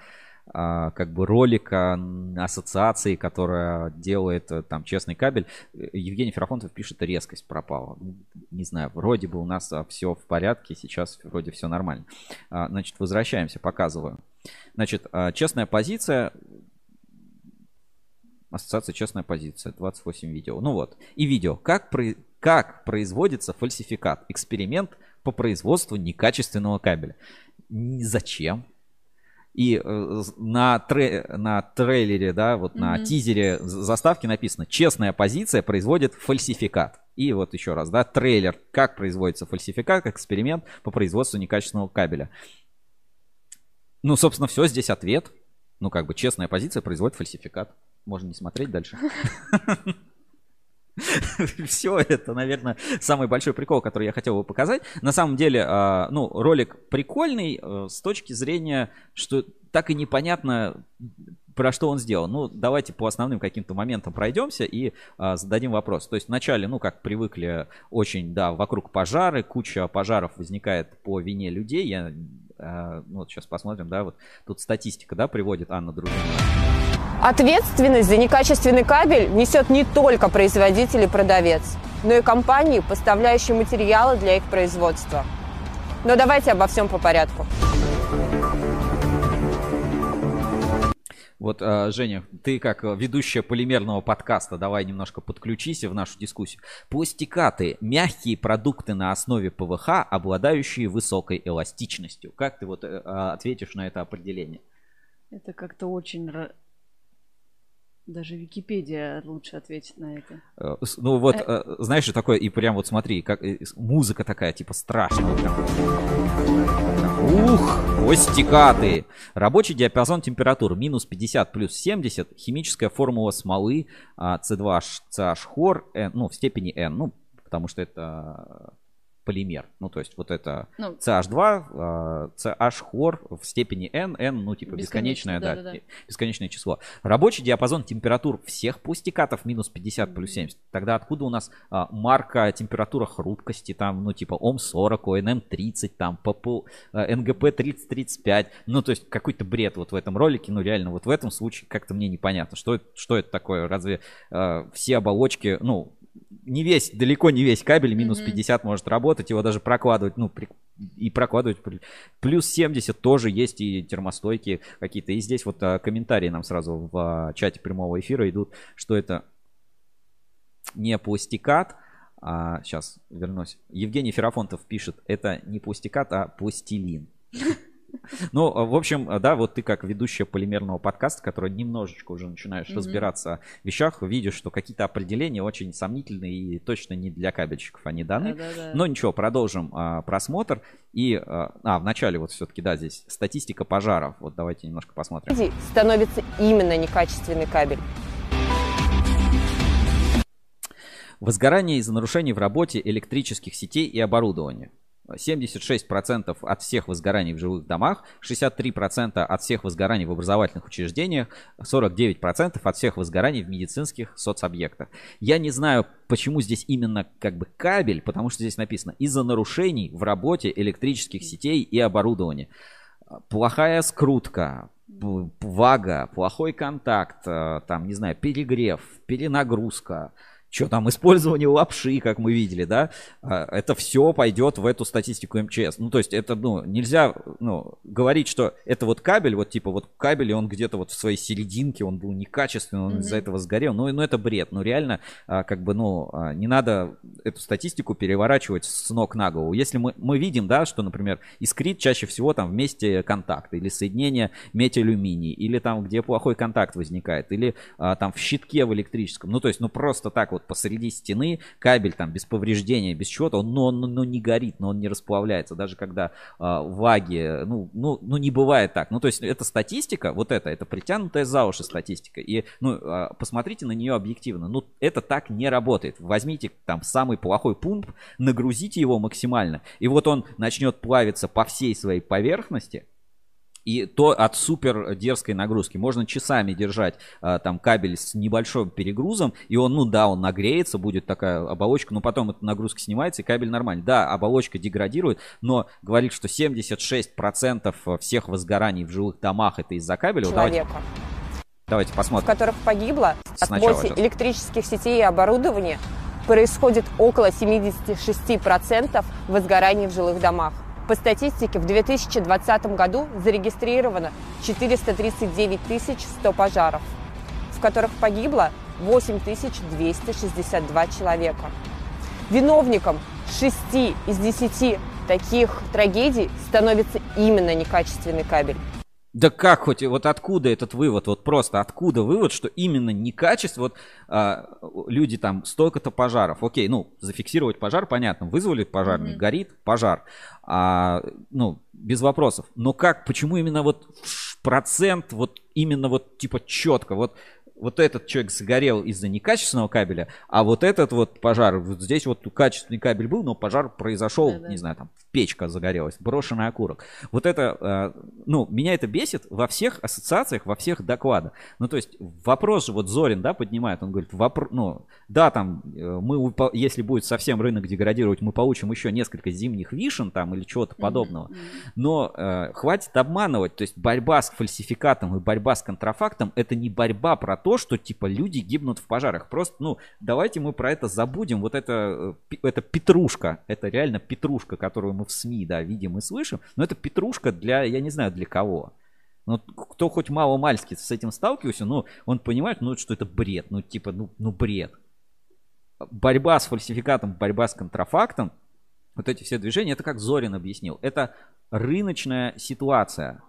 а, как бы ролика ассоциации, которая делает э, там честный кабель. Евгений Феррафонтов пишет, резкость пропала. Ну, не знаю, вроде бы у нас а, все в порядке, сейчас вроде все нормально. А, значит, возвращаемся, показываю. Значит, честная позиция Ассоциация «Честная позиция», 28 видео. Ну вот, и видео. Как, про... как производится фальсификат? Эксперимент по производству некачественного кабеля. Зачем? И э, на, тре, на трейлере, да, вот mm-hmm. на тизере заставки написано «Честная позиция производит фальсификат». И вот еще раз, да, трейлер «Как производится фальсификат, как эксперимент по производству некачественного кабеля». Ну, собственно, все, здесь ответ. Ну, как бы честная позиция производит фальсификат. Можно не смотреть дальше. Все это, наверное, самый большой прикол, который я хотел бы показать. На самом деле, а, ну, ролик прикольный э, с точки зрения, что так и непонятно, про что он сделал. Ну, давайте по основным каким-то моментам пройдемся и а, зададим вопрос. То есть вначале, ну, как привыкли, очень, да, вокруг пожары, куча пожаров возникает по вине людей. Я, а, ну, вот сейчас посмотрим, да, вот тут статистика, да, приводит Анна Дружина. Ответственность за некачественный кабель несет не только производитель и продавец, но и компании, поставляющие материалы для их производства. Но давайте обо всем по порядку. Вот, а, Женя, ты как ведущая полимерного подкаста, давай немножко подключись в нашу дискуссию. Пластикаты – мягкие продукты на основе ПВХ, обладающие высокой эластичностью. Как ты вот э, ответишь на это определение? Это как-то очень даже Википедия лучше ответит на это. Э, ну вот, э, э, знаешь, такое, и прям вот смотри, как музыка такая, типа страшная. Ух, Пустикаты. Рабочий диапазон температур минус 50 плюс 70. Химическая формула смолы а, C2CH-хор, ну, в степени N. Ну, потому что это полимер. Ну, то есть вот это ну, CH2, CH-хор в степени N, N, ну, типа бесконечное, да, да, да, бесконечное число. Рабочий диапазон температур всех пустикатов минус 50 плюс 70. Тогда откуда у нас а, марка температура хрупкости, там, ну, типа ОМ-40, ОНМ-30, там, ПП, НГП-30-35. Ну, то есть какой-то бред вот в этом ролике, ну, реально, вот в этом случае как-то мне непонятно, что, что это такое, разве э, все оболочки, ну, не весь, далеко не весь кабель минус mm-hmm. 50 может работать, его даже прокладывать, ну, при, и прокладывать. Плюс 70 тоже есть и термостойки какие-то. И здесь вот а, комментарии нам сразу в а, чате прямого эфира идут, что это не пластикат, а, сейчас вернусь. Евгений Ферафонтов пишет, это не пластикат, а пластилин. Ну, в общем, да, вот ты как ведущая полимерного подкаста, который немножечко уже начинаешь mm-hmm. разбираться в вещах, видишь, что какие-то определения очень сомнительные и точно не для кабельщиков они даны. Да-да-да. Но ничего, продолжим а, просмотр. И, а, а, в начале вот все-таки, да, здесь статистика пожаров. Вот давайте немножко посмотрим. Становится именно некачественный кабель. Возгорание из-за нарушений в работе электрических сетей и оборудования. 76% от всех возгораний в жилых домах, 63% от всех возгораний в образовательных учреждениях, 49% от всех возгораний в медицинских соцобъектах. Я не знаю, почему здесь именно как бы кабель, потому что здесь написано из-за нарушений в работе электрических сетей и оборудования. Плохая скрутка, вага, плохой контакт, э, там, не знаю, перегрев, перенагрузка, что там, использование лапши, как мы видели, да, а, это все пойдет в эту статистику МЧС. Ну, то есть это, ну, нельзя, ну, говорить, что это вот кабель, вот типа вот кабель, и он где-то вот в своей серединке, он был некачественный, он mm-hmm. из-за этого сгорел. Ну, ну, это бред. Ну, реально, а, как бы, ну, а, не надо эту статистику переворачивать с ног на голову. Если мы, мы видим, да, что, например, искрит чаще всего там вместе контакта или соединение метиалюминий, или там, где плохой контакт возникает, или там в щитке в электрическом. Ну, то есть, ну, просто так вот вот посреди стены, кабель там без повреждения, без чего-то, он, но, но, но не горит, но он не расплавляется, даже когда э, ваги, ну, ну, ну не бывает так. Ну то есть это статистика, вот это, это притянутая за уши статистика. И ну, э, посмотрите на нее объективно. Ну это так не работает. Возьмите там самый плохой пункт, нагрузите его максимально, и вот он начнет плавиться по всей своей поверхности, и то от супер дерзкой нагрузки. Можно часами держать а, там кабель с небольшим перегрузом, и он, ну да, он нагреется, будет такая оболочка, но потом эта нагрузка снимается, и кабель нормальный. Да, оболочка деградирует, но говорит, что 76% всех возгораний в жилых домах это из-за кабеля. Человека. Давайте, давайте посмотрим. В которых погибло от моси электрических сетей и оборудования происходит около 76% возгораний в жилых домах. По статистике, в 2020 году зарегистрировано 439 100 пожаров, в которых погибло 8262 человека. Виновником 6 из 10 таких трагедий становится именно некачественный кабель. Да как хоть, вот откуда этот вывод, вот просто откуда вывод, что именно некачество, вот а, люди там столько-то пожаров, окей, ну, зафиксировать пожар, понятно, вызвали пожарник, mm-hmm. горит пожар, а, ну, без вопросов, но как, почему именно вот процент, вот именно вот типа четко, вот вот этот человек сгорел из-за некачественного кабеля, а вот этот вот пожар, вот здесь вот качественный кабель был, но пожар произошел, да, да. не знаю, там печка загорелась, брошенный окурок. Вот это, э, ну, меня это бесит во всех ассоциациях, во всех докладах. Ну, то есть вопрос вот Зорин, да, поднимает, он говорит, вопр... ну, да, там, э, мы, если будет совсем рынок деградировать, мы получим еще несколько зимних вишен там или чего-то подобного. Но э, хватит обманывать, то есть борьба с фальсификатом и борьба с контрафактом, это не борьба про то, что, типа, люди гибнут в пожарах. Просто, ну, давайте мы про это забудем. Вот это, э, это петрушка, это реально петрушка, которую мы в СМИ, да, видим и слышим, но это петрушка для, я не знаю, для кого. Но кто хоть мало-мальски с этим сталкивался, ну, он понимает, ну, что это бред, ну, типа, ну, ну, бред. Борьба с фальсификатом, борьба с контрафактом, вот эти все движения, это как Зорин объяснил, это рыночная ситуация.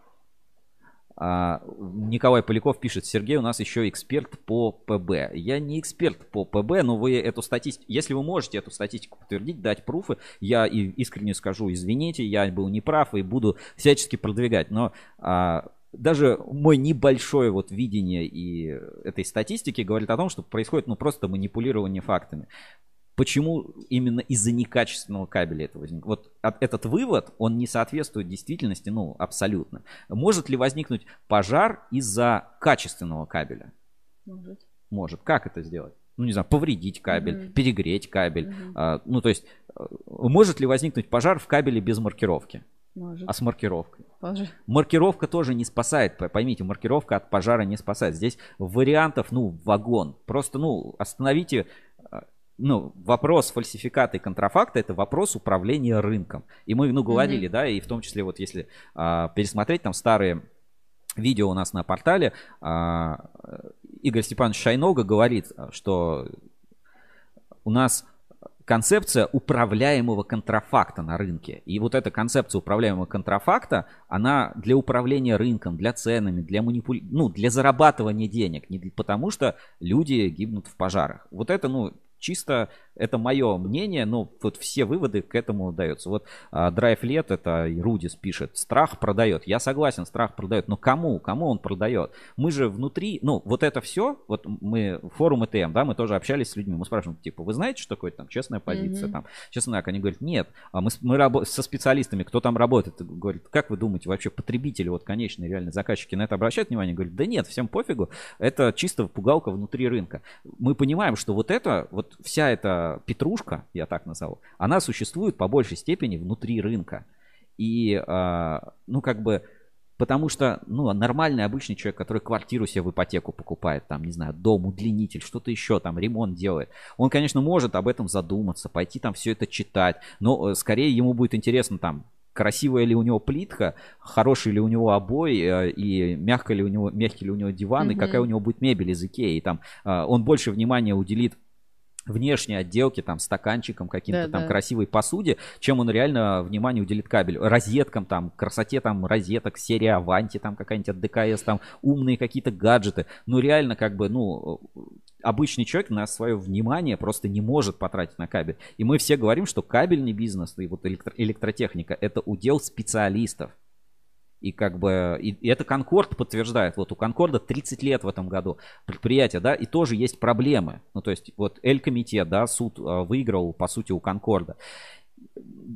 А, Николай Поляков пишет, Сергей у нас еще эксперт по ПБ. Я не эксперт по ПБ, но вы эту статистику, если вы можете эту статистику подтвердить, дать пруфы, я и искренне скажу, извините, я был неправ и буду всячески продвигать. Но а, даже мой небольшое вот видение и этой статистики говорит о том, что происходит ну просто манипулирование фактами. Почему именно из-за некачественного кабеля это возникло? Вот этот вывод, он не соответствует действительности, ну, абсолютно. Может ли возникнуть пожар из-за качественного кабеля? Может. Может. Как это сделать? Ну, не знаю, повредить кабель, Мгм. перегреть кабель. Мгм. А, ну, то есть, э, может ли возникнуть пожар в кабеле без маркировки? Может. А с маркировкой? Тоже. Маркировка тоже не спасает, поймите, маркировка от пожара не спасает. Здесь вариантов, ну, вагон. Просто, ну, остановите, ну, вопрос фальсификата и контрафакта это вопрос управления рынком. И мы, ну, говорили, Мгм. да, и в том числе вот если а, пересмотреть там старые видео у нас на портале, а, Игорь Степанович Шайнога говорит, что у нас концепция управляемого контрафакта на рынке. И вот эта концепция управляемого контрафакта, она для управления рынком, для ценами, для манипуля... ну, для зарабатывания денег, не для- потому что люди гибнут в пожарах. Вот это, ну, чисто это мое мнение, но вот все выводы к этому даются. Вот а, Драйв Лет, это Рудис пишет, страх продает. Я согласен, страх продает, но кому? Кому он продает? Мы же внутри, ну, вот это все, вот мы, форум ЭТМ, да, мы тоже общались с людьми, мы спрашиваем, типа, вы знаете, что такое там честная позиция, Мгм. там, честный ак? Они говорят, нет, а мы, мы рабо- со специалистами, кто там работает, говорит, как вы думаете, вообще потребители, вот конечные реальные заказчики на это обращают внимание? Говорят, да нет, всем пофигу, это чисто пугалка внутри рынка. Мы понимаем, что вот это, вот вся эта петрушка, я так назову, она существует по большей степени внутри рынка. И, а, ну, как бы, потому что, ну, нормальный обычный человек, который квартиру себе в ипотеку покупает, там, не знаю, дом, удлинитель, что-то еще, там, ремонт делает, он, конечно, может об этом задуматься, пойти там все это читать, но э, скорее ему будет интересно, там, красивая ли у него плитка, хороший ли у него обой, э, и мягко ли у него, мягкий ли у него диван, и Мгм. какая у него будет мебель из Икеи. И там э, он больше внимания уделит внешней отделке, там, стаканчиком, каким-то Да, там да. красивой посуде, чем он реально внимание уделит кабелю. Розеткам там, красоте там розеток, серия Аванти, там какая-нибудь от ДКС, там умные какие-то гаджеты. Ну реально как бы, ну, обычный человек на свое внимание просто не может потратить на кабель. И мы все говорим, что кабельный бизнес и вот электро- электротехника это удел специалистов. И как бы, и, и это Конкорд подтверждает. Вот у Конкорда 30 лет в этом году предприятие, да, и тоже есть проблемы. Ну, то есть, вот Эль-комитет, да, суд э, выиграл, по сути, у Конкорда.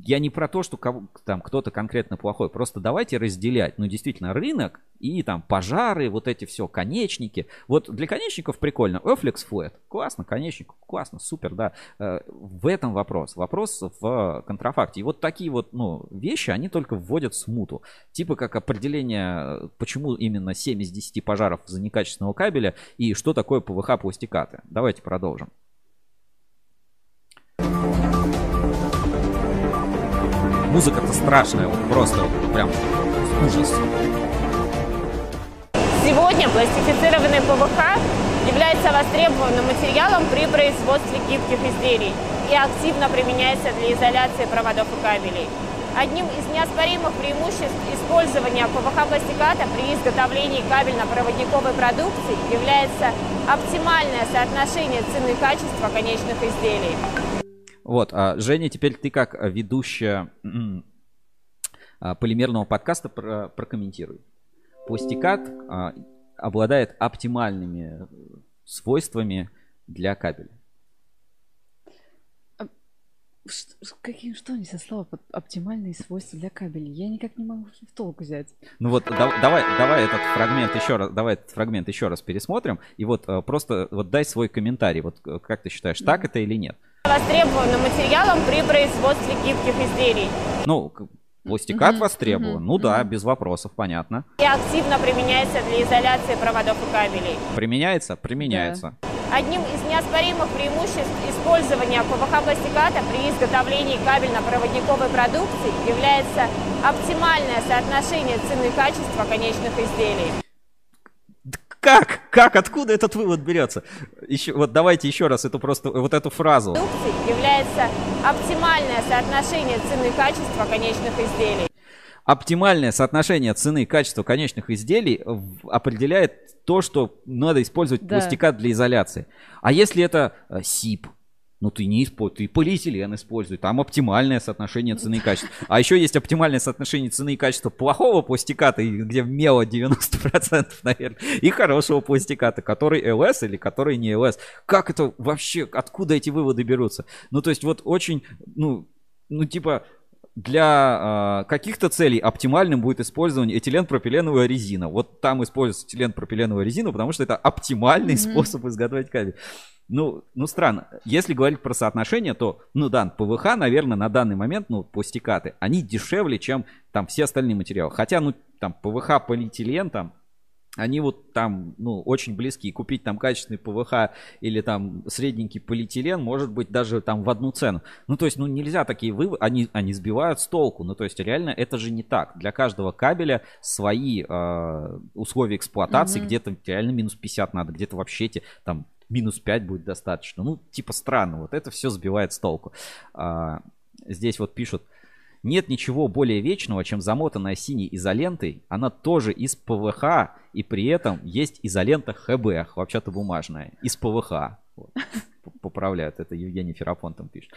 Я не про то, что кого- там кто-то конкретно плохой. Просто давайте разделять, ну, действительно, рынок и там пожары, вот эти все, конечники. Вот для конечников прикольно. Oflex Flat. Классно, конечник, классно, супер, да. Э, В этом вопрос. Вопрос в контрафакте. И вот такие вот, ну, вещи, они только вводят смуту. Типа как определение, почему именно 7 из 10 пожаров за некачественного кабеля и что такое ПВХ пластикаты. Давайте продолжим. Музыка-то страшная, вот просто вот прям ужас. Сегодня пластифицированный ПВХ является востребованным материалом при производстве гибких изделий и активно применяется для изоляции проводов и кабелей. Одним из неоспоримых преимуществ использования ПВХ-пластиката при изготовлении кабельно-проводниковой продукции является оптимальное соотношение цены и качества конечных изделий. Вот, а, Женя, теперь ты как а, ведущая м, а, полимерного подкаста про- прокомментируй. Пластикат а, обладает оптимальными э, свойствами для кабеля. Ш- Какие, что они со слова под оптимальные свойства для кабелей? Я никак не могу в толк взять. Ну вот да- давай, давай этот фрагмент еще раз, давай этот фрагмент еще раз пересмотрим и вот э, просто вот дай свой комментарий. Вот э, как ты считаешь, так это или нет? Востребованным материалом при производстве гибких изделий Ну, пластикат Мгм, востребован. мгм, ну да, без вопросов, понятно. и активно применяется для изоляции проводов и кабелей. Применяется? Применяется. Одним из неоспоримых преимуществ использования ПВХ-пластиката при изготовлении кабельно-проводниковой продукции является оптимальное соотношение цены и качества конечных изделий. Как? Как? Откуда этот вывод берется? Еще, вот давайте еще раз эту просто вот эту фразу. Продукции является оптимальное соотношение цены и качества конечных изделий. оптимальное соотношение цены и качества конечных изделий определяет то, что надо использовать Да. пластикат для изоляции. А если это э, СИП, ну ты не используй, ты полиэтилен используй, там оптимальное соотношение цены и качества. А еще есть оптимальное соотношение цены и качества плохого пластиката, где мело 90%, наверное, и хорошего пластиката, который ЛС или который не ЛС. Как это вообще, откуда эти выводы берутся? Ну, то есть вот очень, ну, ну типа, для э, каких-то целей оптимальным будет использование этиленпропиленовая резина. Вот там используется этиленпропиленовая резина, потому что это оптимальный Мгм. способ изготовить кабель. Ну, ну, странно. Если говорить про соотношение, то, ну да, ПВХ, наверное, на данный момент, ну, пластикаты, они дешевле, чем там все остальные материалы. Хотя, ну, там, ПВХ, полиэтилен, там, они вот там, ну, очень близки. И Купить там качественный ПВХ или там средненький полиэтилен может быть даже там в одну цену. Ну, то есть, ну, нельзя такие выводы, они, они сбивают с толку. Ну, то есть, реально, это же не так. Для каждого кабеля свои э, условия эксплуатации. Мгм. Где-то реально минус 50 надо, где-то вообще те, там минус 5 будет достаточно. Ну, типа странно. Вот это все сбивает с толку. А, здесь вот пишут, нет ничего более вечного, чем замотанная синей изолентой. Она тоже из ПВХ, и при этом есть изолента ХБ, вообще-то бумажная, из ПВХ. Вот. Поправляют, это Евгений Ферапон там пишет.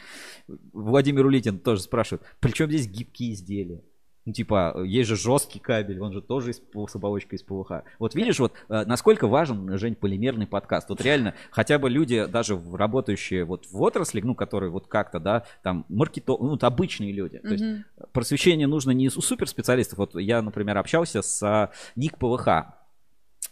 Владимир Улитин тоже спрашивает, при чем здесь гибкие изделия? Ну, типа, есть же жесткий кабель, он же тоже из, с оболочкой из ПВХ. Вот видишь, вот э, насколько важен, Жень, полимерный подкаст. Вот реально, хотя бы люди, даже работающие вот в отрасли, ну, которые вот как-то, да, там, маркето... ну, вот обычные люди. То есть просвещение нужно не у суперспециалистов. Вот я, например, общался с Ник ПВХ.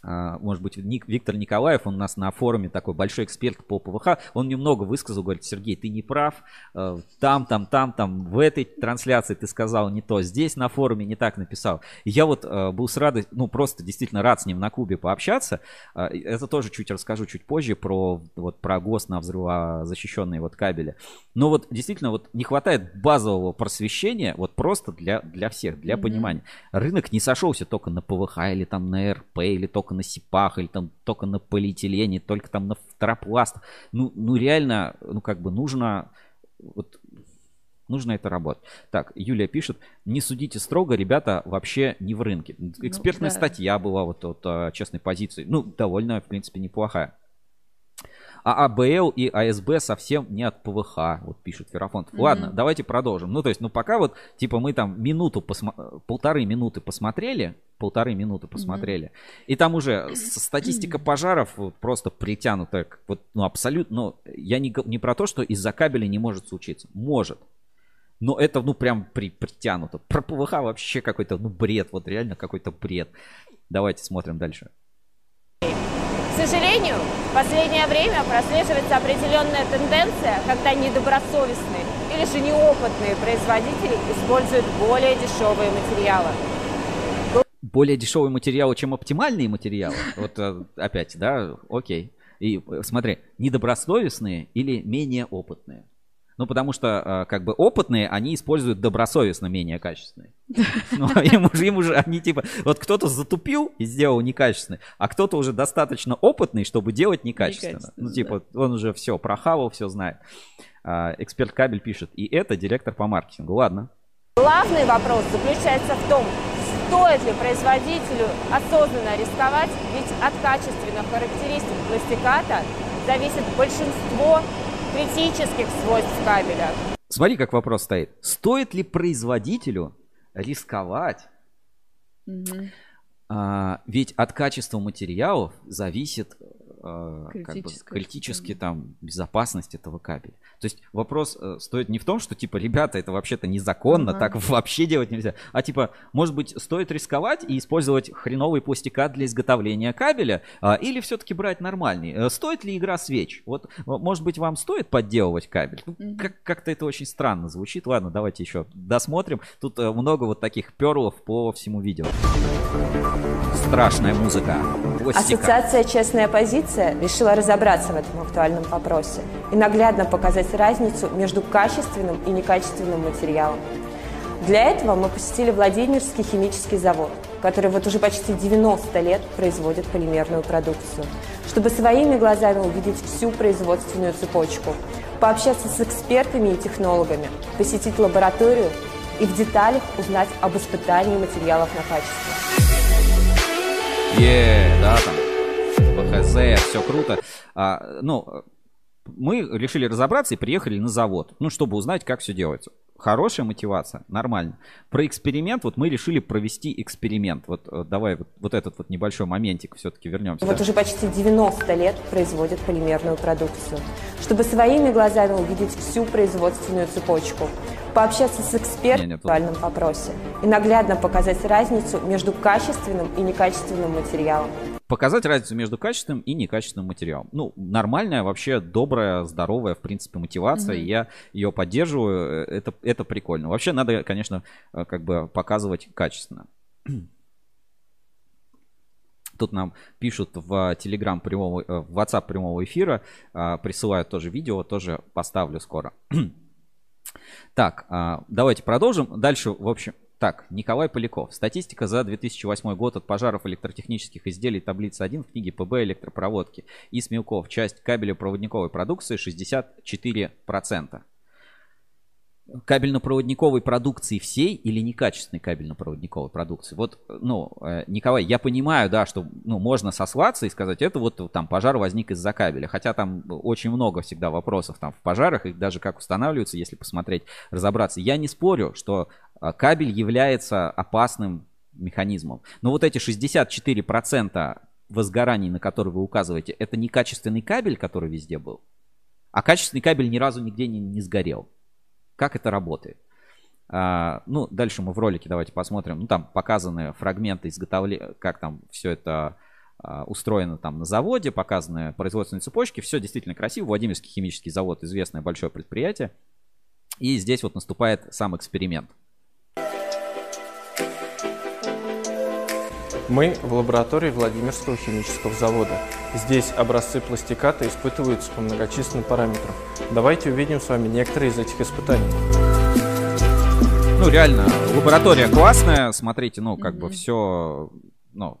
А, Может быть, Ник, Виктор Николаев, он у нас на форуме такой большой эксперт по ПВХ, он мне много высказал, говорит, Сергей, ты не прав, Э, там, там, там, там, в этой трансляции ты сказал не то, здесь на форуме не так написал. И я вот э, был с радостью, ну, просто действительно рад с ним на Кубе пообщаться. Э, Это тоже чуть расскажу чуть позже про, вот, про ГОСТ на взрывозащищенные вот кабели. Но вот действительно вот не хватает базового просвещения вот просто для, для всех, для Мгм. понимания. Рынок не сошелся только на ПВХ или там на РП, или только на СИПах, или там только на полиэтилене, только там на второпластах. Ну, ну реально, ну как бы нужно вот Нужно это работать. Так, Юлия пишет, не судите строго, ребята вообще не в рынке. Экспертная да. статья была вот от а, честной позиции. Ну, довольно, в принципе, неплохая. А АБЛ и АСБ совсем не от ПВХ, вот пишет Ферафонтов. Мгм. Ладно, давайте продолжим. Ну, то есть, ну, пока вот, типа, мы там минуту, посма- полторы минуты посмотрели, полторы минуты посмотрели, и там уже статистика пожаров просто притянута, вот, ну, абсолютно, ну, я не, не про то, что из-за кабеля не может случиться. Может. Но это, ну, прям при, притянуто. Про ПВХ вообще какой-то, ну, бред, вот реально какой-то бред. Давайте смотрим дальше. К сожалению, в последнее время прослеживается определенная тенденция, когда недобросовестные или же неопытные производители используют более дешевые материалы. Более дешевые материалы, чем оптимальные материалы. Вот э, опять, да, окей. И э, смотри, недобросовестные или менее опытные. Ну, потому что, э, как бы, опытные, они используют добросовестно менее качественные. Ну, им уже, им уже, они типа, вот кто-то затупил и сделал некачественный, а кто-то уже достаточно опытный, чтобы делать некачественно. Некачественно, Ну, типа, он уже все прохавал, все знает. А, Эксперт кабель пишет, и это директор по маркетингу. Ладно. Главный вопрос заключается в том, стоит ли производителю осознанно рисковать, ведь от качественных характеристик пластиката зависит большинство критических свойств кабеля. Смотри, как вопрос стоит. Стоит ли производителю рисковать? Мгм. А, ведь от качества материалов зависит э, как бы, критически там безопасность этого кабеля. То есть вопрос э, стоит не в том, что типа, ребята, это вообще-то незаконно, Ага. так вообще делать нельзя. А типа, может быть, стоит рисковать и использовать хреновый пластикат для изготовления кабеля, а, или все-таки брать нормальный? Э, Стоит ли игра свеч? Вот, э, может быть, вам стоит подделывать кабель? Ну, как- как-то это очень странно звучит. Ладно, давайте еще досмотрим. Тут э, много вот таких перлов по всему видео. Страшная музыка. Пластика. Ассоциация «Честная позиция» решила разобраться в этом актуальном вопросе и наглядно показать разницу между качественным и некачественным материалом. Для этого мы посетили Владимирский химический завод, который вот уже почти 90 лет производит полимерную продукцию, чтобы своими глазами увидеть всю производственную цепочку, пообщаться с экспертами и технологами, посетить лабораторию и в деталях узнать об испытании материалов на качество. Е, да, ВХЗ, все круто. А, ну, мы решили разобраться и приехали на завод, ну, чтобы узнать, как все делается. Хорошая мотивация, нормально. Про эксперимент, вот мы решили провести эксперимент. Вот э, давай вот, вот этот вот небольшой моментик все-таки вернемся. Вот уже почти 90 лет производят полимерную продукцию. Чтобы своими глазами увидеть всю производственную цепочку, пообщаться с экспертом в актуальном вопросе и наглядно показать разницу между качественным и некачественным материалом. Показать разницу между качественным и некачественным материалом. Ну, нормальная, вообще добрая, здоровая, в принципе, мотивация. И Я ее поддерживаю. э, Это, это прикольно. Вообще надо, конечно, э, как бы показывать качественно. Тут нам пишут в Telegram прямого, э, в WhatsApp прямого эфира, а, присылают тоже видео, тоже поставлю скоро. Так, а, давайте продолжим. Дальше, в общем, так, Николай Поляков. Статистика за 2008 год от пожаров электротехнических изделий, таблица 1 в книге ПБ электропроводки. И Смелков. Часть кабелепроводниковой продукции 64%. Кабельно-проводниковой продукции всей или некачественной кабельно-проводниковой продукции? Вот, ну, э, Николай, я понимаю, да, что, ну, можно сослаться и сказать, это вот там пожар возник из-за кабеля. Хотя там очень много всегда вопросов там в пожарах, и даже как устанавливаются, если посмотреть, разобраться. Я не спорю, что кабель является опасным механизмом. Но вот эти 64% возгораний, на которые вы указываете, это некачественный кабель, который везде был. А качественный кабель ни разу нигде не, не сгорел. Как это работает? А, ну, дальше мы в ролике давайте посмотрим. Ну, там показаны фрагменты изготовления, как там все это а, устроено там на заводе, показаны производственные цепочки. Все действительно красиво. Владимирский химический завод известное большое предприятие. И здесь вот наступает сам эксперимент. Мы в лаборатории Владимирского химического завода. Здесь образцы пластиката испытываются по многочисленным параметрам. Давайте увидим с вами некоторые из этих испытаний. Ну, реально, лаборатория классная. Смотрите, ну, как бы все, ну,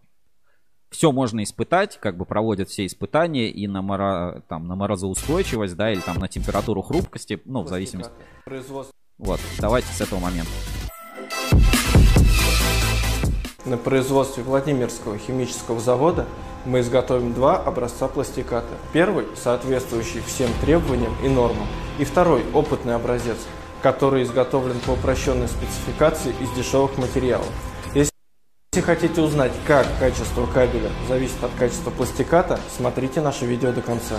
все можно испытать, как бы проводят все испытания и на, моро, там, на морозоустойчивость, да, или там на температуру хрупкости, ну, в зависимости. Производство. Вот, давайте с этого момента. На производстве Владимирского химического завода мы изготовим два образца пластиката. Первый, соответствующий всем требованиям и нормам, и второй, опытный образец, который изготовлен по упрощенной спецификации из дешевых материалов. Если хотите узнать, как качество кабеля зависит от качества пластиката, смотрите наше видео до конца.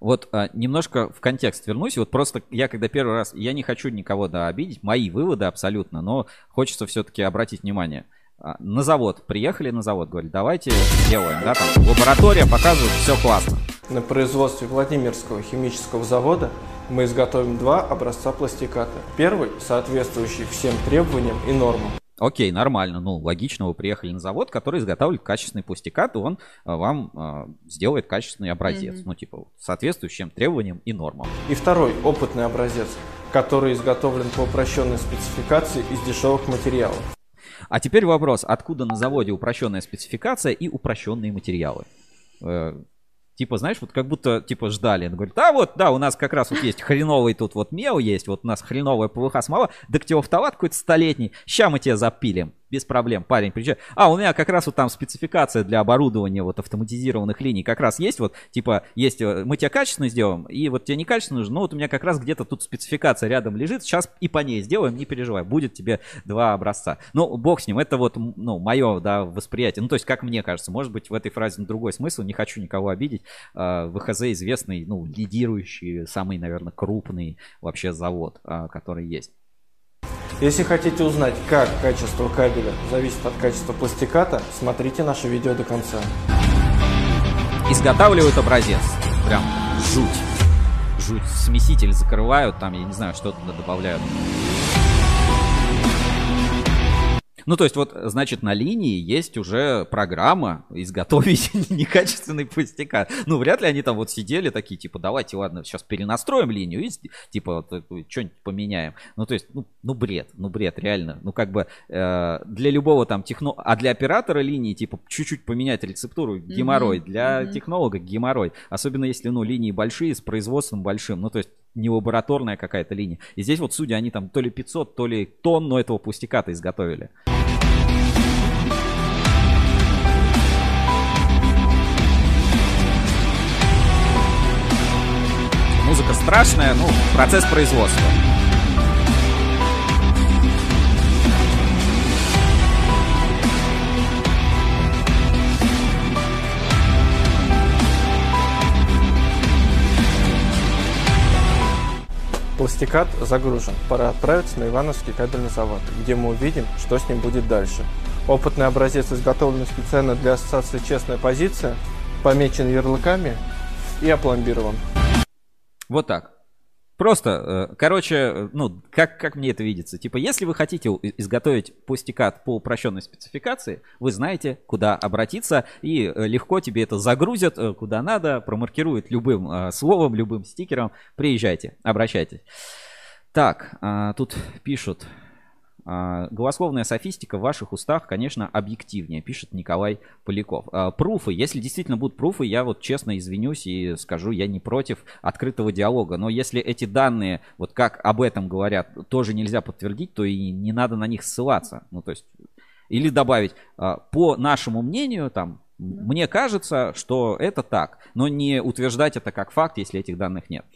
Вот а, немножко в контекст вернусь. Вот просто я когда первый раз, я не хочу никого да обидеть, мои выводы абсолютно, но хочется все-таки обратить внимание. А, на завод, приехали на завод, говорят, давайте сделаем, да, там лаборатория показывает, все классно. На производстве Владимирского химического завода мы изготовим два образца пластиката. Первый, соответствующий всем требованиям и нормам. Окей, нормально, ну, логично, вы приехали на завод, который изготавливает качественный пластикат, и он а, вам а, сделает качественный образец, Мгм. ну, типа, соответствующим требованиям и нормам. И второй, опытный образец, который изготовлен по упрощенной спецификации из дешевых материалов. А теперь вопрос, откуда на заводе упрощенная спецификация и упрощенные материалы? Типа, знаешь, вот как будто, типа, ждали. Он говорит, да, вот, да, у нас как раз вот есть хреновый тут вот мел есть, вот у нас хреновая ПВХ смола, дактилофталат какой-то столетний, ща мы тебя запилим, без проблем, парень приезжает. А, у меня как раз вот там спецификация для оборудования вот автоматизированных линий как раз есть, вот, типа, есть, э, мы тебя качественно сделаем, и вот тебе не качественно нужно, но вот у меня как раз где-то тут спецификация рядом лежит, сейчас и по ней сделаем, не переживай, будет тебе два образца. Ну, бог с ним, это вот, ну, мое, да, восприятие, ну, то есть, как мне кажется, может быть, в этой фразе другой смысл, не хочу никого обидеть, ВХЗ известный, ну, лидирующий, самый, наверное, крупный вообще завод, а, который есть. Если хотите узнать, как качество кабеля зависит от качества пластиката, смотрите наше видео до конца. Изготавливают образец, прям жуть, жуть, смеситель закрывают, там, я не знаю, что туда добавляют. Ну, то есть, вот, значит, на линии есть уже программа изготовить некачественный пластикат. Ну, вряд ли они там вот сидели такие, типа, давайте, ладно, сейчас перенастроим линию и, типа, вот, что-нибудь поменяем. Ну, то есть, ну, ну, бред, ну, бред, реально. Ну, как бы, э, для любого там техно... А для оператора линии, типа, чуть-чуть поменять рецептуру, геморрой. Мгм, Для мгм. технолога геморрой. Особенно если, ну, линии большие, с производством большим. Ну, то есть, не лабораторная какая-то линия. И здесь вот, судя, они там то ли 500, то ли тонну этого пустяка-то изготовили. Музыка страшная, ну, процесс производства. Пластикат загружен. Пора отправиться на Ивановский кабельный завод, где мы увидим, что с ним будет дальше. Опытный образец изготовлен специально для ассоциации «Честная позиция», помечен ярлыками и опломбирован. Вот так. Просто, э, короче, э, ну, как, как мне это видится? Типа, если вы хотите изготовить пустикат по упрощенной спецификации, вы знаете, куда обратиться, и э, легко тебе это загрузят куда надо, промаркируют любым словом, любым стикером. Приезжайте, обращайтесь. Так, тут пишут, а, голословная софистика в ваших устах, конечно, объективнее, пишет Николай Поляков. А, пруфы, если действительно будут пруфы, я вот честно извинюсь и скажу, я не против открытого диалога. Но если эти данные, вот как об этом говорят, тоже нельзя подтвердить, то и не надо на них ссылаться. Ну, то есть, или добавить, а, по нашему мнению, там, мне кажется, что это так, но не утверждать это как факт, если этих данных нет.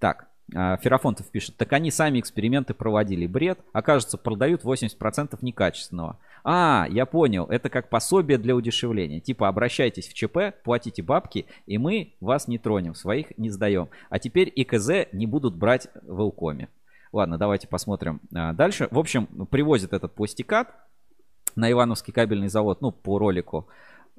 Так, а, Ферафонтов пишет, так они сами эксперименты проводили. Бред, окажется, продают 80% некачественного. А, я понял, это как пособие для удешевления. Типа обращайтесь в ЧП, платите бабки, и мы вас не тронем, своих не сдаем. А теперь ИКЗ не будут брать в Илкоме. Ладно, давайте посмотрим а, дальше. В общем, привозят этот пластикат на Ивановский кабельный завод, ну, по ролику.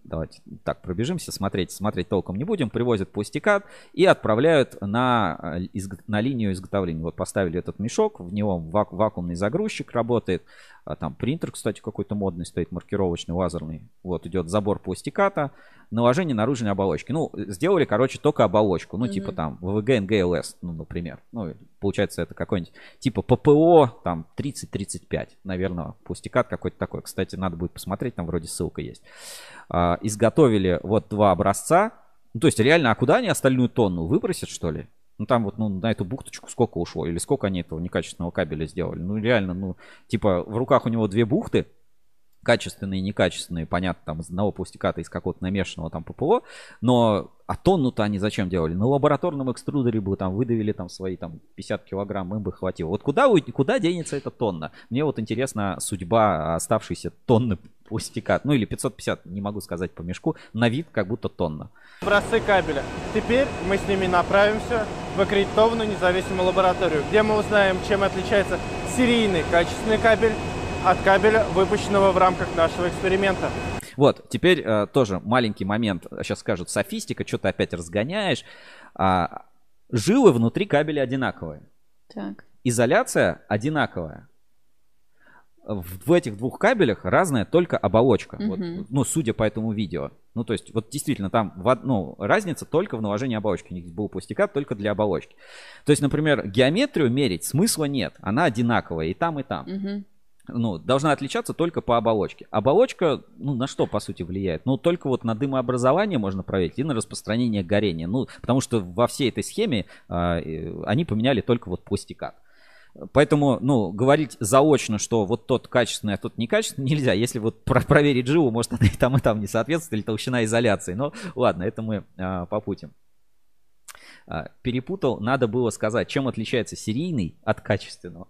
Давайте так пробежимся, смотреть, смотреть толком не будем. Привозят пластикат и отправляют на, э, на линию изготовления. Вот поставили этот мешок, в него вак, вакуумный загрузчик работает. А там принтер, кстати, какой-то модный стоит, маркировочный, лазерный. Вот идет забор пластиката, наложение наружной оболочки. Ну, сделали, короче, только оболочку. Ну, mm-hmm. типа там ВВГ НГЛС, ну, например. Ну, получается, это какой-нибудь типа ППО, там 30-35, наверное, пластикат какой-то такой. Кстати, надо будет посмотреть, там вроде ссылка есть. А, изготовили вот два образца. Ну, то есть, реально, а куда они остальную тонну выбросят, что ли? Ну там вот ну, на эту бухточку сколько ушло, или сколько они этого некачественного кабеля сделали. Ну реально, ну типа в руках у него две бухты, качественные и некачественные, понятно, там из одного пластиката, из какого-то намешанного там ППО, но а тонну-то они зачем делали? На лабораторном экструдере бы там выдавили там свои там 50 килограмм, им бы хватило. Вот куда, куда денется эта тонна? Мне вот интересна судьба оставшейся тонны пластикат. Ну или 550, не могу сказать по мешку, на вид как будто тонна. Образцы кабеля. Теперь мы с ними направимся в аккредитованную независимую лабораторию, где мы узнаем, чем отличается серийный качественный кабель от кабеля, выпущенного в рамках нашего эксперимента. Вот, теперь э, тоже маленький момент. Сейчас скажут, софистика, что ты опять разгоняешь. А, жилы внутри кабеля одинаковые. Так. Изоляция одинаковая в, в этих двух кабелях разная только оболочка. Mm-hmm. Вот, ну, судя по этому видео. Ну, то есть, вот действительно, там в, ну, разница только в наложении оболочки. У них был пластикат только для оболочки. То есть, например, геометрию мерить смысла нет. Она одинаковая и там, и там. Mm-hmm. Ну, должна отличаться только по оболочке. Оболочка, ну, на что, по сути, влияет? Ну, только вот на дымообразование можно проверить и на распространение горения. Ну, потому что во всей этой схеме э, они поменяли только вот пластикат. Поэтому, ну, говорить заочно, что вот тот качественный, а тот некачественный, нельзя. Если вот про проверить живу, может, она и там, и там не соответствует, или толщина изоляции. Но ладно, это мы а, попутим. А, перепутал, надо было сказать, чем отличается серийный от качественного.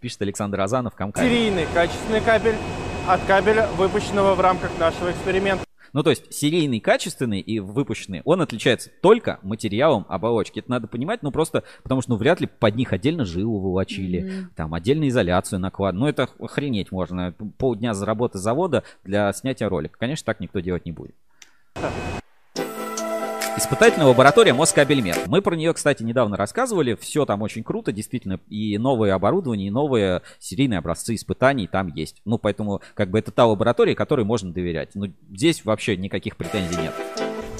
Пишет Александр Азанов, Камкабель. Серийный качественный кабель от кабеля, выпущенного в рамках нашего эксперимента. Ну, то есть серийный, качественный и выпущенный, он отличается только материалом оболочки. Это надо понимать, ну просто потому что ну вряд ли под них отдельно жилу волочили, mm-hmm. там отдельно изоляцию наклад. Ну это охренеть можно. Полдня за работы завода для снятия ролика. Конечно, так никто делать не будет. Испытательная лаборатория Москабельмет. Мы про нее, кстати, недавно рассказывали. Все там очень круто, действительно. И новое оборудование, и новые серийные образцы испытаний там есть. Ну, поэтому, как бы, это та лаборатория, которой можно доверять. Ну, здесь вообще никаких претензий нет.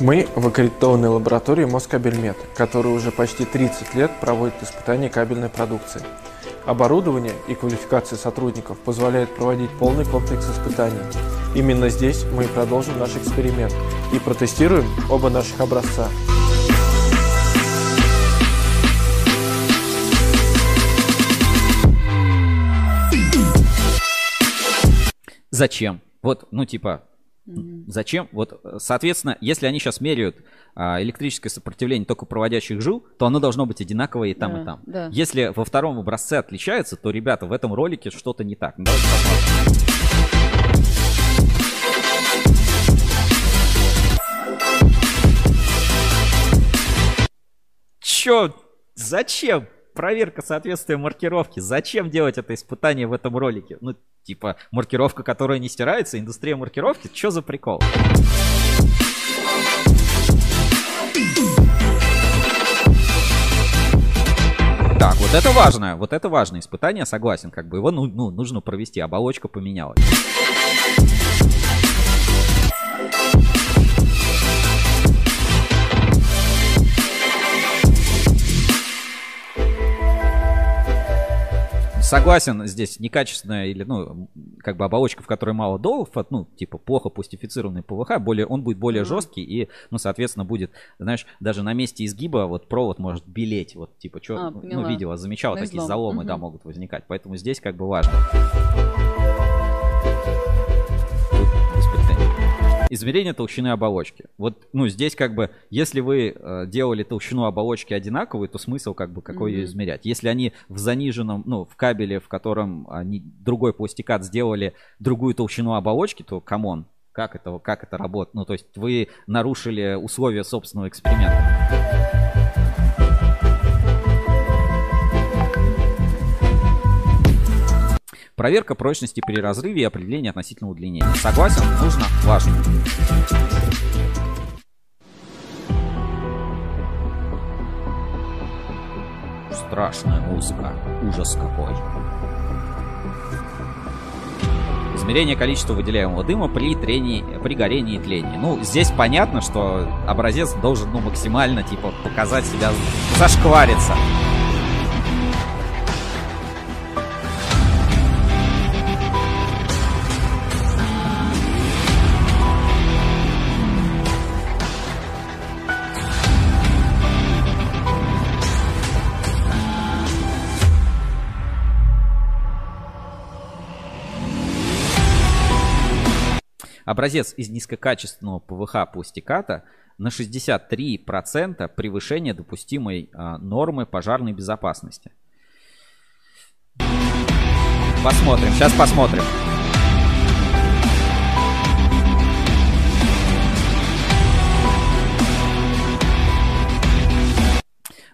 Мы в аккредитованной лаборатории Москабельмет, которая уже почти 30 лет проводит испытания кабельной продукции. Оборудование и квалификация сотрудников позволяют проводить полный комплекс испытаний. Именно здесь мы продолжим наш эксперимент и протестируем оба наших образца. Зачем? Вот, ну типа, Зачем? Вот, э, соответственно, если они сейчас меряют а, электрическое сопротивление только проводящих жил, то оно должно быть одинаковое и там, Да, и там. да. Если во втором образце отличается, то, ребята, в этом ролике что-то не так. Давайте посмотрим. Чё? Зачем? Проверка соответствия маркировки. Зачем делать это испытание в этом ролике? Ну, типа, маркировка, которая не стирается, индустрия маркировки. Чё за прикол? Так, вот это важное, вот это важное испытание, согласен, как бы его ну, ну, нужно провести, оболочка поменялась. Согласен, здесь некачественная или, ну, как бы оболочка, в которой мало долларов, ну, типа плохо пластифицированный ПВХ, более, он будет более жесткий и, ну, соответственно, будет, знаешь, даже на месте изгиба вот провод может белеть, вот, типа, что, А, ну, поняла. видела, замечала, На такие излом. заломы, да, Мгм. могут возникать, поэтому здесь как бы важно. Измерение толщины оболочки. Вот, ну, здесь как бы, если вы э, делали толщину оболочки одинаковую, то смысл как бы какой ее Мгм. измерять. Если они в заниженном, ну, в кабеле, в котором они другой пластикат сделали другую толщину оболочки, то come on, как это, как это работает? Ну, то есть вы нарушили условия собственного эксперимента. Проверка прочности при разрыве и определение относительного удлинения. Согласен? Нужно? Важно. Страшная музыка. Ужас какой. Измерение количества выделяемого дыма при, трении, при горении и тлении. Ну, здесь понятно, что образец должен ну, максимально типа показать себя, зашквариться. Образец из низкокачественного ПВХ пластиката на 63% превышение допустимой а, нормы пожарной безопасности. Посмотрим, сейчас посмотрим.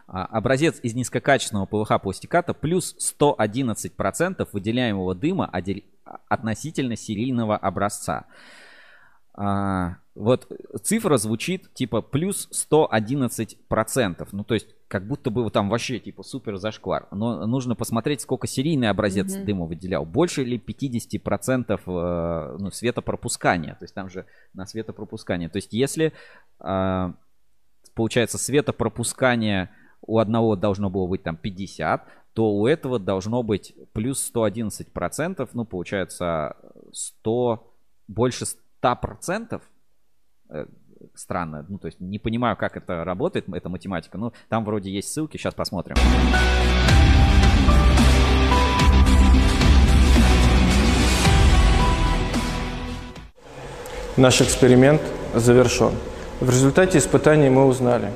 А, Образец из низкокачественного ПВХ пластиката плюс 111% выделяемого дыма относительно серийного образца. А, вот цифра звучит типа плюс 111%. Ну, то есть, как будто бы там вообще типа супер зашквар. Но нужно посмотреть, сколько серийный образец Мгм. дыма выделял. Больше ли 50% э, ну, светопропускания. То есть там же на светопропускание. То есть, если а, получается светопропускание у одного должно было быть там 50, то у этого должно быть плюс 111%, ну, получается 100, больше 100%. Э, Странно, ну, то есть не понимаю, как это работает, эта математика. Ну, там вроде есть ссылки, сейчас посмотрим. Наш эксперимент завершен. В результате испытаний мы узнали,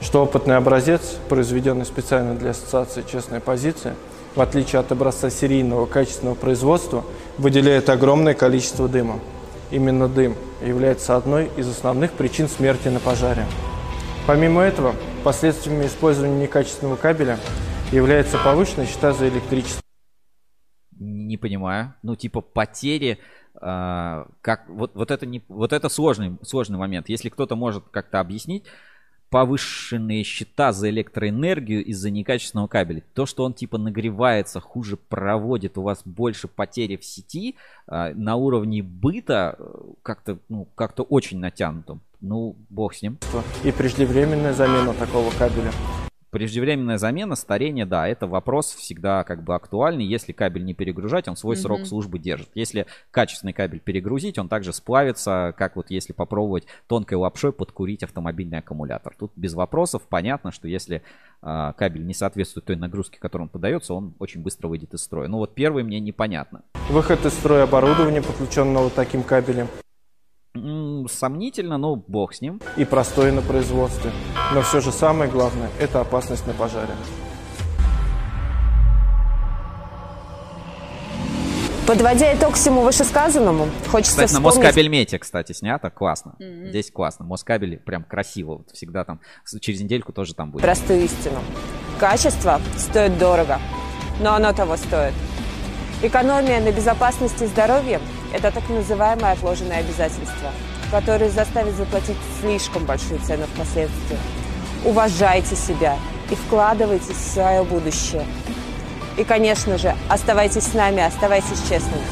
что опытный образец, произведенный специально для Ассоциации «Честная позиция», в отличие от образца серийного качественного производства, выделяет огромное количество дыма. Именно дым является одной из основных причин смерти на пожаре. Помимо этого, последствиями использования некачественного кабеля является повышенная счета за электричество. Не понимаю. Ну, типа потери, а, как вот, вот это не вот это сложный сложный момент. Если кто-то может как-то объяснить повышенные счета за электроэнергию из-за некачественного кабеля, то, что он типа нагревается, хуже проводит, у вас больше потери в сети а, на уровне быта э, как-то ну как-то очень натянуто. Ну, бог с ним. И преждевременная замена такого кабеля. Преждевременная замена, старение, да, это вопрос всегда как бы актуальный. Если кабель не перегружать, он свой срок Мгм. службы держит. Если качественный кабель перегрузить, он также сплавится, как вот если попробовать тонкой лапшой подкурить автомобильный аккумулятор. Тут без вопросов понятно, что если а, кабель не соответствует той нагрузке, которой он подается, он очень быстро выйдет из строя. Ну вот первый мне непонятно. Выход из строя оборудования, подключенного таким кабелем. Сомнительно, но бог с ним. И простое на производстве. Но все же самое главное – это опасность на пожаре. Подводя итог всему вышесказанному, хочется Кстати, на вспомнить... Москабельмете, кстати, снято, классно. Мгм. Здесь классно. Москабель прям красиво. Вот всегда там, через недельку тоже там будет. простую истину. Качество стоит дорого, но оно того стоит. Экономия на безопасности и здоровье – это так называемое отложенное обязательство, которое заставит заплатить слишком большую цену впоследствии. Уважайте себя и вкладывайтесь в свое будущее. И, конечно же, оставайтесь с нами, оставайтесь честными.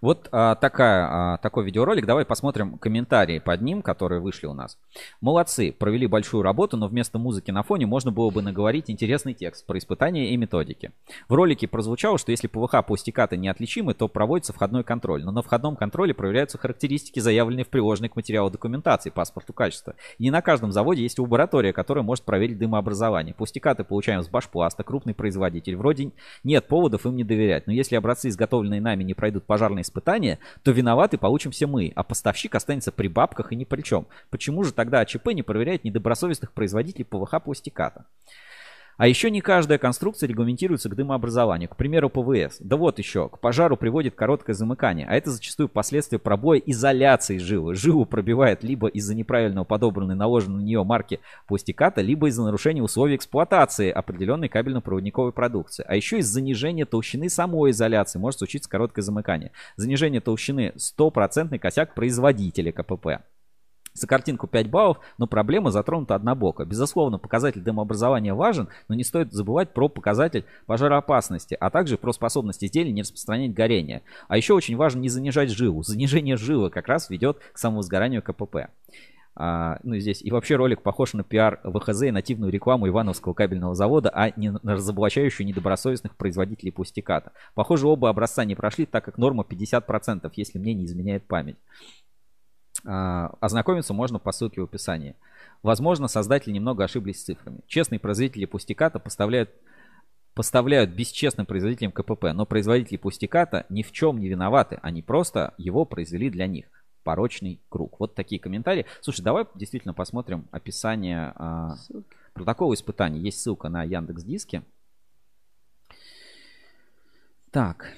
Вот а, такая, а, такой видеоролик. Давай посмотрим комментарии под ним, которые вышли у нас. Молодцы, провели большую работу, но вместо музыки на фоне можно было бы наговорить интересный текст про испытания и методики. В ролике прозвучало, что если ПВХ пластикаты неотличимы, то проводится входной контроль. Но на входном контроле проверяются характеристики, заявленные в приложенной к материалу документации паспорту качества. И не на каждом заводе есть лаборатория, которая может проверить дымообразование. Пластикаты получаем с Башпласта, крупный производитель. Вроде нет поводов им не доверять. Но если образцы, изготовленные нами, не пройдут пожарные испытания, то виноваты получим все мы, а поставщик останется при бабках и ни при чем. Почему же тогда АЧП не проверяет недобросовестных производителей ПВХ пластиката? А еще не каждая конструкция регламентируется к дымообразованию. К примеру, ПВС. Да вот еще, к пожару приводит короткое замыкание, а это зачастую последствия пробоя изоляции жилы. Жилу пробивает либо из-за неправильного подобранной наложенной на нее марки пластиката, либо из-за нарушения условий эксплуатации определенной кабельно-проводниковой продукции. А еще из-за занижения толщины самой изоляции может случиться короткое замыкание. Занижение толщины 100% косяк производителя КПП. За картинку 5 баллов, но проблема затронута однобоко. Безусловно, показатель дымообразования важен, но не стоит забывать про показатель пожароопасности, а также про способность изделия не распространять горение. А еще очень важно не занижать жилу. Занижение жилы как раз ведет к самовозгоранию КПП. А, ну, здесь и вообще ролик похож на пиар ВХЗ и нативную рекламу Ивановского кабельного завода, а не на разоблачающую недобросовестных производителей пустиката. Похоже, оба образца не прошли, так как норма 50%, если мне не изменяет память. А, Ознакомиться можно по ссылке в описании. Возможно, создатели немного ошиблись с цифрами. Честные производители пустиката поставляют, поставляют бесчестным производителям КПП, но производители пустиката ни в чем не виноваты. Они просто его произвели для них. Порочный круг. Вот такие комментарии. Слушай, давай действительно посмотрим описание а, протокола испытаний. Есть ссылка на Яндекс Диске. Так.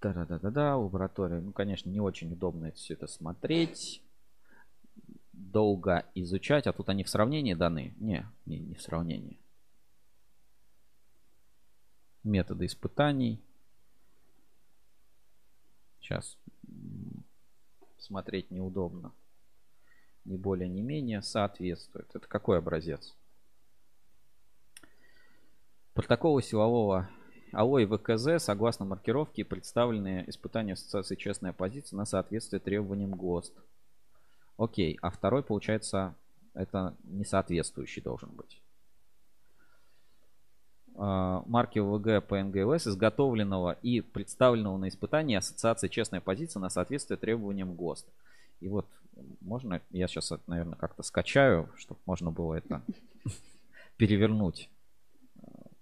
Да-да-да-да, лаборатория. Ну, конечно, не очень удобно это все это смотреть. Долго изучать. А тут они в сравнении даны? Не, не, не в сравнении. Методы испытаний. Сейчас. Смотреть неудобно. Не более, не менее. Соответствует. Это какой образец? Протоколы силового АО и ВКЗ, согласно маркировке, представлены испытания Ассоциации «Честная позиция» на соответствие требованиям ГОСТ. Окей, а второй, получается, это несоответствующий должен быть. А, Марки ВГ по НГЛС, изготовленного и представленного на испытании Ассоциации «Честная позиция» на соответствие требованиям ГОСТ. И вот можно, я сейчас, наверное, как-то скачаю, чтобы можно было это перевернуть.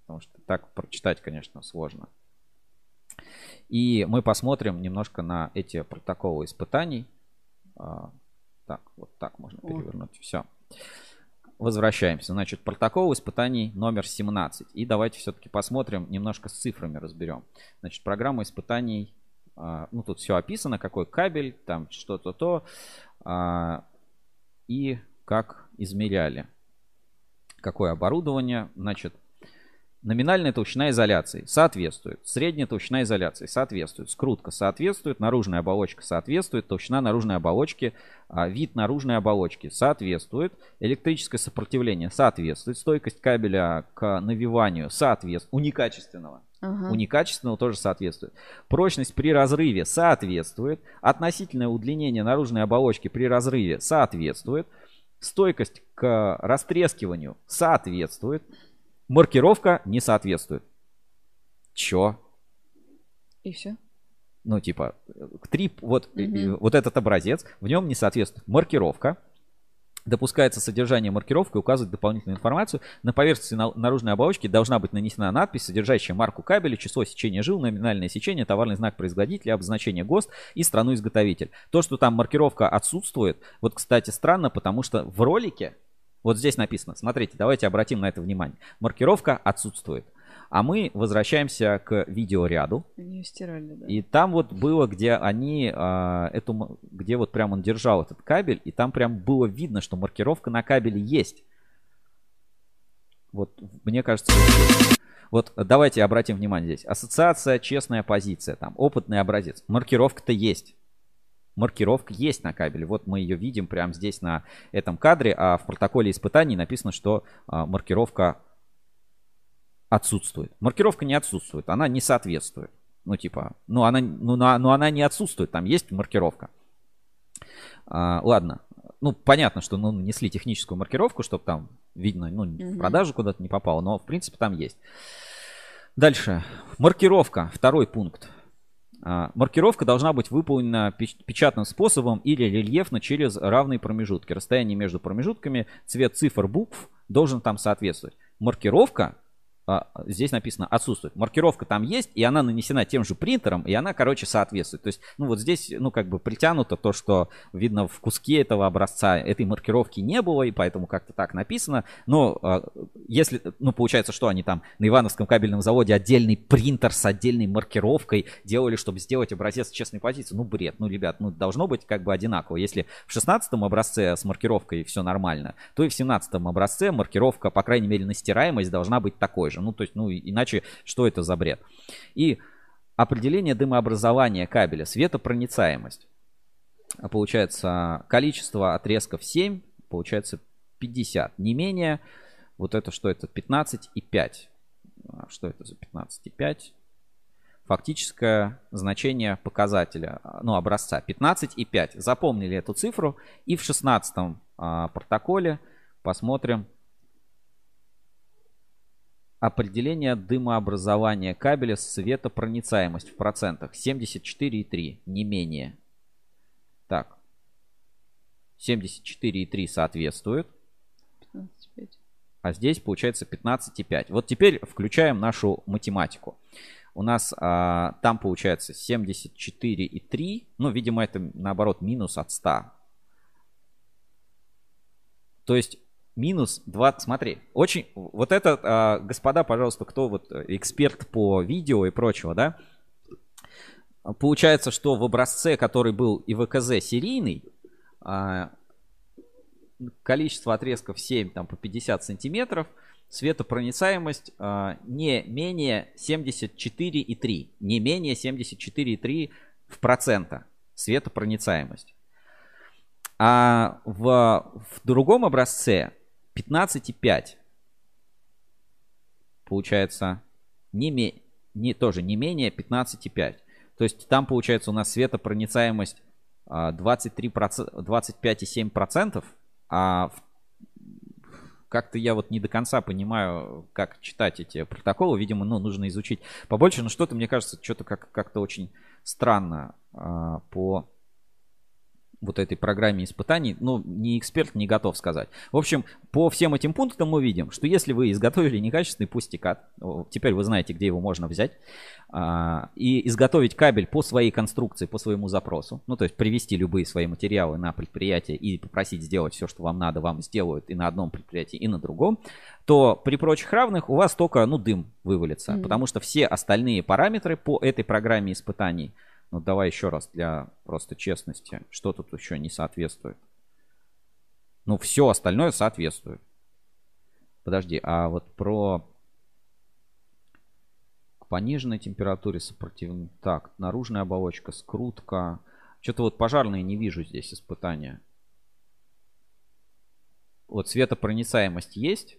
Потому что так прочитать, конечно, сложно. И мы посмотрим немножко на эти протоколы испытаний. А, Так, вот так можно перевернуть. Все. Возвращаемся. Значит, протокол испытаний номер 17. И давайте все-таки посмотрим, немножко с цифрами разберем. Значит, программа испытаний, а, ну тут все описано, какой кабель, там что-то то, а, и как измеряли. Какое оборудование, значит, Номинальная толщина изоляции соответствует. Средняя толщина изоляции соответствует. Скрутка соответствует. Наружная оболочка соответствует. Толщина наружной оболочки. а, Вид наружной оболочки соответствует. Электрическое сопротивление соответствует. Стойкость кабеля к навиванию соответствует. У некачественного. Ага. У некачественного тоже соответствует. Прочность при разрыве соответствует. Относительное удлинение наружной оболочки при разрыве соответствует. Стойкость к растрескиванию соответствует. Маркировка не соответствует. Чё? И все. Ну, типа, три, вот, э, вот этот образец, в нем не соответствует маркировка. Допускается содержание маркировки, указывает дополнительную информацию. На поверхности на- наружной оболочки должна быть нанесена надпись, содержащая марку кабеля, число сечения жил, номинальное сечение, товарный знак производителя, обозначение ГОСТ и страну изготовитель. То, что там маркировка отсутствует, вот, кстати, странно, потому что в ролике, вот здесь написано, смотрите, давайте обратим на это внимание. Маркировка отсутствует. А мы возвращаемся к видеоряду. Они ее стирали, да. И там вот было, где они, а, эту, где вот прям он держал этот кабель, и там прям было видно, что маркировка на кабеле есть. Вот, мне кажется, вот давайте обратим внимание здесь. Ассоциация, честная позиция, там, опытный образец. Маркировка-то есть. Маркировка есть на кабеле. Вот мы ее видим прямо здесь на этом кадре, а в протоколе испытаний написано, что а, маркировка отсутствует. Маркировка не отсутствует, она не соответствует. Ну, типа, ну она, ну, на- ну, она не отсутствует, там есть маркировка. А, ладно. Ну, понятно, что ну, нанесли техническую маркировку, чтобы там видно, ну, в Мгм. продажу куда-то не попало, но, в принципе, там есть. Дальше. Маркировка. Второй пункт. А, Маркировка должна быть выполнена печ- печатным способом или рельефно через равные промежутки. Расстояние между промежутками, цвет цифр букв должен там соответствовать. Маркировка здесь написано отсутствует. Маркировка там есть, и она нанесена тем же принтером, и она, короче, соответствует. То есть, ну вот здесь, ну как бы притянуто то, что видно в куске этого образца, этой маркировки не было, и поэтому как-то так написано. Но а, если, ну получается, что они там на Ивановском кабельном заводе отдельный принтер с отдельной маркировкой делали, чтобы сделать образец честной позиции. Ну бред, ну ребят, ну должно быть как бы одинаково. Если в 16 образце с маркировкой все нормально, то и в 17 образце маркировка, по крайней мере, на стираемость должна быть такой же. Ну, то есть, ну, иначе что это за бред? И определение дымообразования кабеля, светопроницаемость. А Получается, количество отрезков 7, получается 50. Не менее, вот это что это? 15 и 5. А Что это за 15 и 5? Фактическое значение показателя, а, ну, образца 15 и 5. Запомнили эту цифру. И в 16 а, протоколе посмотрим определение дымообразования кабеля светопроницаемость в процентах 74,3, не менее. Так. 74,3 соответствует. 15,5. А здесь получается 15,5. Вот теперь включаем нашу математику. У нас а, там получается 74,3. Ну, видимо, это наоборот минус от 100. То есть минус 20. Смотри, очень... Вот это, а, господа, пожалуйста, кто вот эксперт по видео и прочего, да? Получается, что в образце, который был ИВКЗ серийный, а, количество отрезков 7 там, по 50 сантиметров, светопроницаемость а, не менее 74,3. Не менее 74,3 в процента светопроницаемость. А в, в другом образце 15,5. Получается не, ме- не, тоже не менее 15,5. То есть там получается у нас светопроницаемость а, 23%, 25,7%, а как-то я вот не до конца понимаю, как читать эти протоколы. Видимо, ну, нужно изучить побольше. Но что-то, мне кажется, что-то как- как-то очень странно а, по вот этой программе испытаний, ну, не эксперт не готов сказать. В общем, по всем этим пунктам мы видим, что если вы изготовили некачественный пустикат, теперь вы знаете, где его можно взять, а, и изготовить кабель по своей конструкции, по своему запросу, ну, то есть привести любые свои материалы на предприятие и попросить сделать все, что вам надо, вам сделают и на одном предприятии, и на другом, то при прочих равных у вас только, ну, дым вывалится, Мгм. потому что все остальные параметры по этой программе испытаний ну, давай еще раз для просто честности. Что тут еще не соответствует? Ну, все остальное соответствует. Подожди, а вот про к пониженной температуре сопротивление. Так, наружная оболочка, скрутка. Что-то вот пожарные не вижу здесь испытания. Вот светопроницаемость есть.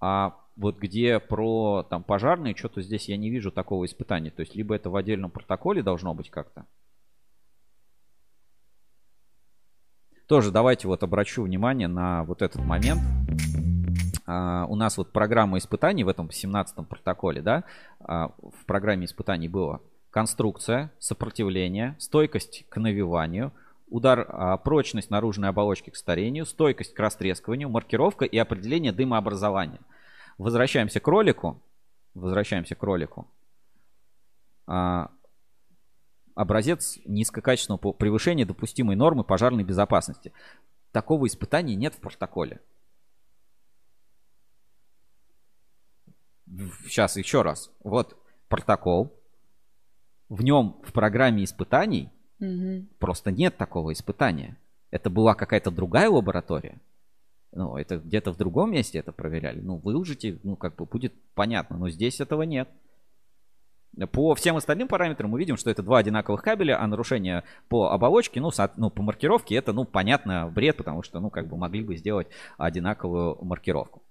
А вот где про там пожарные, что-то здесь я не вижу такого испытания. То есть либо это в отдельном протоколе должно быть как-то. Тоже давайте вот обращу внимание на вот этот момент. А, у нас вот программа испытаний в этом 17-м протоколе, да, а, в программе испытаний было конструкция, сопротивление, стойкость к навиванию, удар, а, прочность наружной оболочки к старению, стойкость к растрескиванию, маркировка и определение дымообразования. Возвращаемся к ролику. Возвращаемся к ролику. А, образец низкокачественного превышения допустимой нормы пожарной безопасности. Такого испытания нет в протоколе. Сейчас еще раз. Вот протокол. В нем в программе испытаний Мгм. просто нет такого испытания. Это была какая-то другая лаборатория. Ну, это где-то в другом месте это проверяли. Ну, выложите, ну, как бы будет понятно. Но здесь этого нет. По всем остальным параметрам мы видим, что это два одинаковых кабеля, а нарушение по оболочке, ну, со- ну, по маркировке, это, ну, понятно, бред, потому что, ну, как бы могли бы сделать одинаковую маркировку.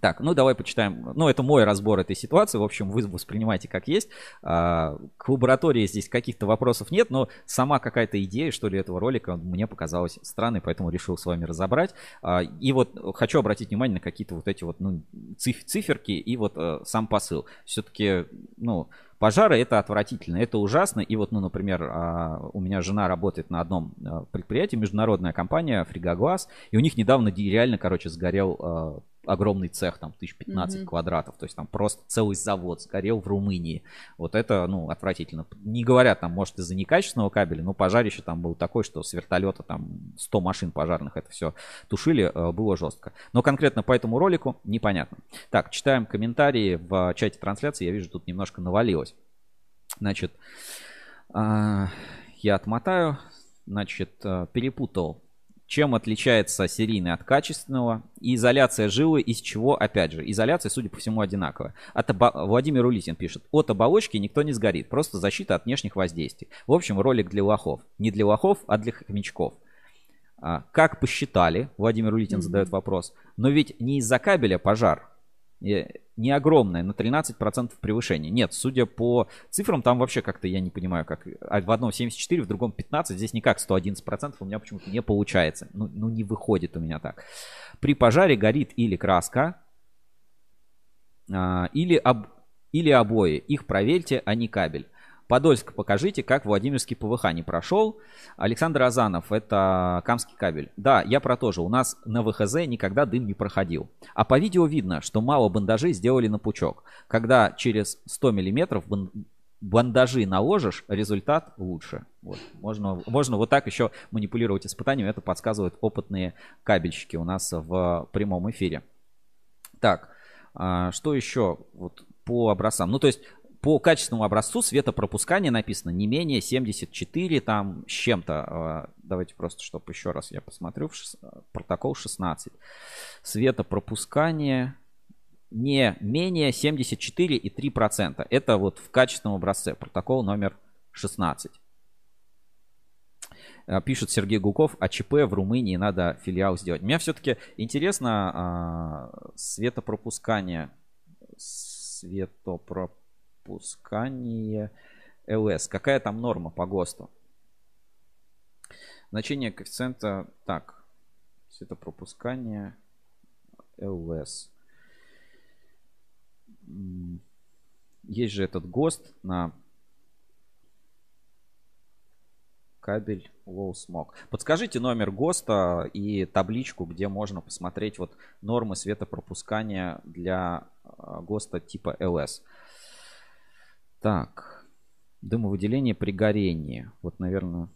Так, ну давай почитаем. Ну, это мой разбор этой ситуации. В общем, вы воспринимайте как есть. А, К лаборатории здесь каких-то вопросов нет, но сама какая-то идея, что ли, этого ролика мне показалась странной, поэтому решил с вами разобрать. А, И вот хочу обратить внимание на какие-то вот эти вот ну, циф- циферки и вот э, сам посыл. Все-таки, ну, Пожары это отвратительно, это ужасно. И вот, ну, например, а, у меня жена работает на одном а, предприятии, международная компания Фригоглаз, и у них недавно реально, короче, сгорел а, огромный цех, там, 1015 Мгм. квадратов, то есть там просто целый завод сгорел в Румынии. Вот это, ну, отвратительно. Не говорят там, может, из-за некачественного кабеля, но пожарище там было такое, что с вертолета там 100 машин пожарных это все тушили, э, было жестко. Но конкретно по этому ролику непонятно. Так, читаем комментарии в чате трансляции, я вижу, тут немножко навалилось. Значит, а, я отмотаю. Значит, э, перепутал. Чем отличается серийный от качественного? И изоляция жилы из чего? Опять же, изоляция, судя по всему, одинаковая. От оба- Владимир Улитин пишет. От оболочки никто не сгорит. Просто защита от внешних воздействий. В общем, ролик для лохов. Не для лохов, а для хомячков. А, Как посчитали, Владимир Улитин Мгм. задает вопрос, но ведь не из-за кабеля пожар, не огромное, на 13% превышение. Нет, судя по цифрам, там вообще как-то я не понимаю, как а в одном 74, в другом 15, здесь никак 111% у меня почему-то не получается. Ну, ну не выходит у меня так. При пожаре горит или краска, а, или, об- или обои. Их проверьте, а не кабель. Подольск покажите, как Владимирский ПВХ не прошел. Александр Азанов, это Камский кабель. Да, я про то же. У нас на ВХЗ никогда дым не проходил. А по видео видно, что мало бандажей сделали на пучок. Когда через 100 миллиметров бан- бандажи наложишь, результат лучше. Вот. Можно, можно вот так еще манипулировать испытанием. Это подсказывают опытные кабельщики у нас в прямом эфире. Так, а, что еще вот по образцам? Ну, то есть по качественному образцу светопропускания написано не менее 74 там с чем-то. А, Давайте просто, чтобы еще раз я посмотрю. В шес- Протокол 16. Светопропускание не менее 74,3%. Это вот в качественном образце. Протокол номер 16. А, Пишет Сергей Гуков, АЧП в Румынии надо филиал сделать. Меня все-таки интересно а, светопропускание. Светопропускание ЛС. Какая там норма по ГОСТу? Значение коэффициента. Так. Светопропускание ЛС. Есть же этот ГОСТ на кабель Low Smog. Подскажите номер ГОСТа и табличку, где можно посмотреть вот нормы светопропускания для а, ГОСТа типа LS. Так. Дымовыделение при горении. Вот, наверное.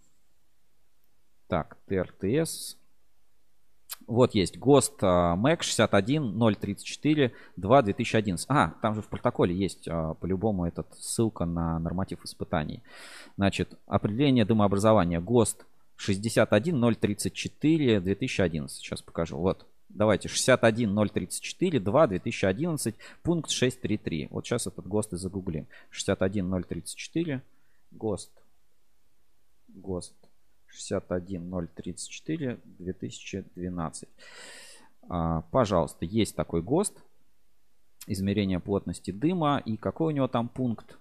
Так, ТРТС. Вот есть ГОСТ а, МЭК 61034 2 2011. А, там же в протоколе есть а, по-любому этот ссылка на норматив испытаний. Значит, определение дымообразования ГОСТ 61034 2011. Сейчас покажу. Вот. Давайте 61034 2 2011 пункт 633. Вот сейчас этот ГОСТ и загуглим. 61034 ГОСТ. ГОСТ 61034 2012. А, пожалуйста, есть такой ГОСТ. Измерение плотности дыма. И какой у него там пункт?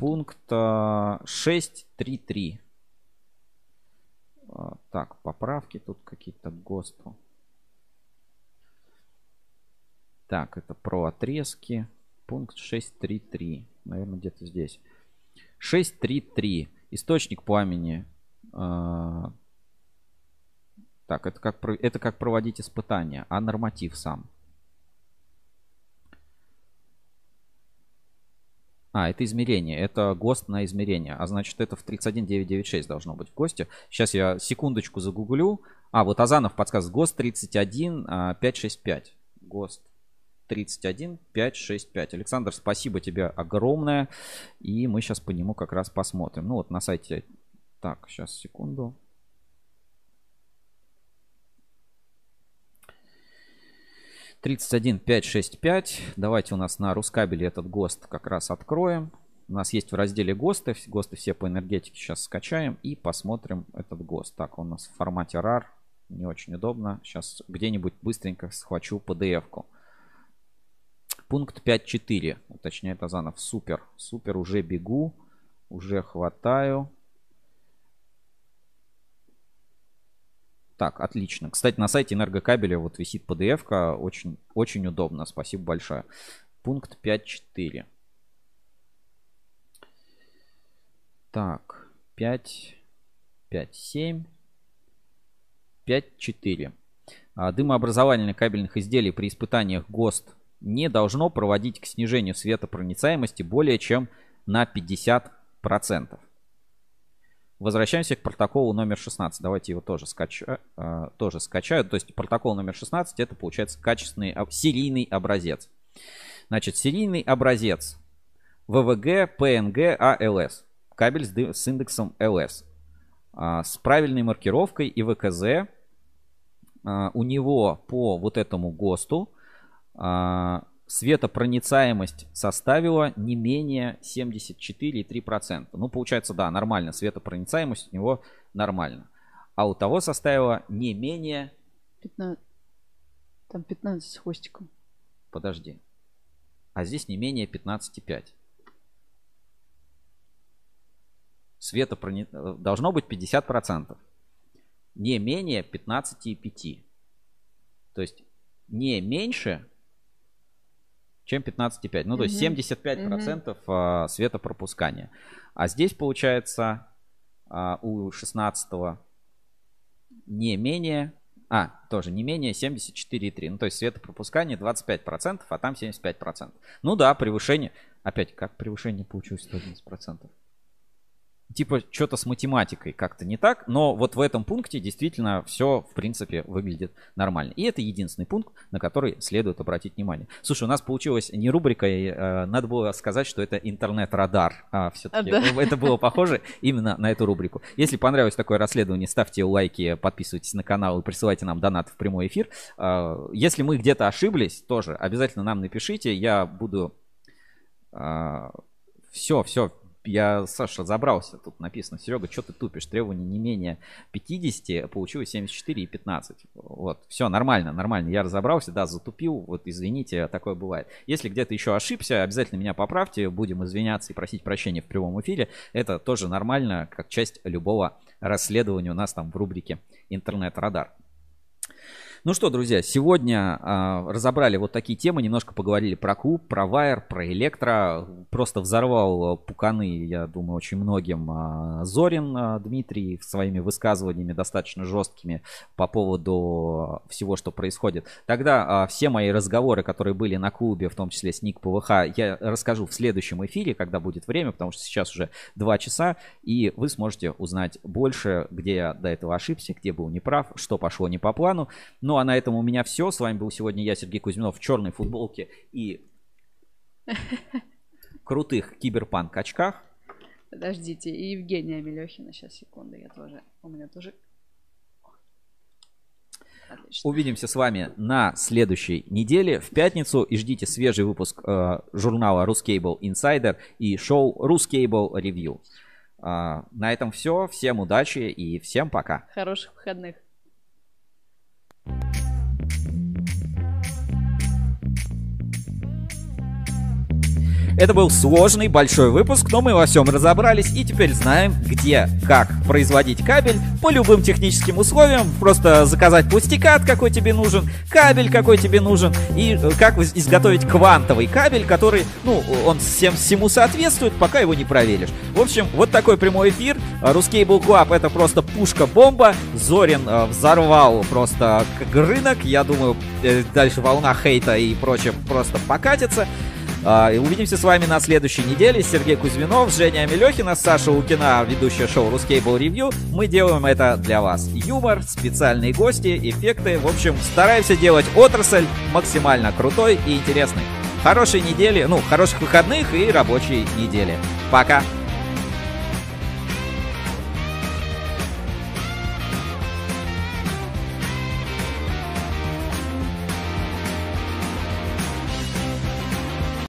Пункт а, 633. А, Так, поправки тут какие-то к ГОСТу. Так, это про отрезки. Пункт 6.3.3. Наверное, где-то здесь. 6.3.3. Источник пламени. а, Так, это как, это как проводить испытания, а норматив сам. А, это измерение. Это ГОСТ на измерение. А значит, это в 31996 должно быть в ГОСТе. Сейчас я секундочку загуглю. А, вот Азанов подсказывает. ГОСТ 31 а, 565. ГОСТ 31 565. Александр, спасибо тебе огромное. И мы сейчас по нему как раз посмотрим. Ну вот на сайте... Так, сейчас, секунду. Тридцать один пять шесть пять. Давайте у нас на Рускабеле этот ГОСТ как раз откроем. У нас есть в разделе ГОСТы. ГОСТы все по энергетике сейчас скачаем и посмотрим этот ГОСТ. Так, он у нас в формате RAR. Не очень удобно. Сейчас где-нибудь быстренько схвачу PDF-ку. Пункт 5.4. Уточняет Азанов. Супер. Супер. Уже бегу. Уже хватаю. Так, отлично. Кстати, на сайте энергокабеля вот висит PDF-ка. Очень, очень удобно. Спасибо большое. Пункт 5.4. Так, 5, 5, 7, 5, 4. А, Дымообразование кабельных изделий при испытаниях ГОСТ не должно проводить к снижению светопроницаемости более чем на 50%. Возвращаемся к протоколу номер 16. Давайте его тоже, скача... э, тоже скачаю. То есть протокол номер 16 это получается качественный серийный образец. Значит, серийный образец ВВГ, ПНГ, АЛС. Кабель с, с индексом ЛС. А, с правильной маркировкой и ВКЗ. А, у него по вот этому ГОСТу светопроницаемость составила не менее 74,3%. Ну, получается, да, нормально. Светопроницаемость у него нормально. А у того составила не менее... 15. Там 15 с хвостиком. Подожди. А здесь не менее 15,5. Светопрони... э, Должно быть 50%. Не менее 15,5. То есть не меньше, чем 15,5. Ну, то есть Мгм. 75% а, светопропускания. А здесь получается а, у 16 не менее... А, тоже не менее 74,3. Ну, то есть светопропускание 25%, а там 75%. Ну да, превышение. Опять, как превышение получилось 111%? Типа, что-то с математикой как-то не так, но вот в этом пункте действительно все, в принципе, выглядит нормально. И это единственный пункт, на который следует обратить внимание. Слушай, у нас получилось не рубрикой, э, надо было сказать, что это интернет-радар. А, все-таки А, да. это было похоже именно на эту рубрику. Если понравилось такое расследование, ставьте лайки, подписывайтесь на канал и присылайте нам донат в прямой эфир. А, Если мы где-то ошиблись, тоже обязательно нам напишите. Я буду... Все, все, я, Саша, забрался. Тут написано, Серега, что ты тупишь? Требование не менее 50, получилось 74 и 15. Вот, все, нормально, нормально. Я разобрался, да, затупил. Вот, извините, такое бывает. Если где-то еще ошибся, обязательно меня поправьте. Будем извиняться и просить прощения в прямом эфире. Это тоже нормально, как часть любого расследования у нас там в рубрике «Интернет-радар». Ну что, друзья, сегодня а, разобрали вот такие темы, немножко поговорили про клуб, про Вайер, про Электро. Просто взорвал пуканы, я думаю, очень многим а, Зорин а, Дмитрий своими высказываниями достаточно жесткими по поводу всего, что происходит. Тогда а, все мои разговоры, которые были на клубе, в том числе с Ник ПВХ, я расскажу в следующем эфире, когда будет время, потому что сейчас уже 2 часа, и вы сможете узнать больше, где я до этого ошибся, где был неправ, что пошло не по плану. Ну а на этом у меня все. С вами был сегодня я, Сергей Кузьминов, в черной футболке и крутых киберпанк очках. Подождите, и Евгения Мелехина. Сейчас, секунду, я тоже... У меня тоже... Отлично. Увидимся с вами на следующей неделе в пятницу и ждите свежий выпуск э, журнала Ruscable Insider и шоу Ruscable Review. А, на этом все. Всем удачи и всем пока. Хороших выходных. Thank you. Это был сложный большой выпуск, но мы во всем разобрались и теперь знаем, где, как производить кабель по любым техническим условиям. Просто заказать пластикат, какой тебе нужен, кабель, какой тебе нужен, и э, как изготовить квантовый кабель, который, ну, он всем всему соответствует, пока его не проверишь. В общем, вот такой прямой эфир. Ruscable Club это просто пушка-бомба. Зорин э, взорвал просто рынок. Я думаю, э, дальше волна хейта и прочее просто покатится. Uh, увидимся с вами на следующей неделе. Сергей Кузьминов, Женя Амелехина, Саша Лукина, ведущая шоу Ruscable Review. Мы делаем это для вас. Юмор, специальные гости, эффекты. В общем, стараемся делать отрасль максимально крутой и интересной. Хорошей недели, ну, хороших выходных и рабочей недели. Пока!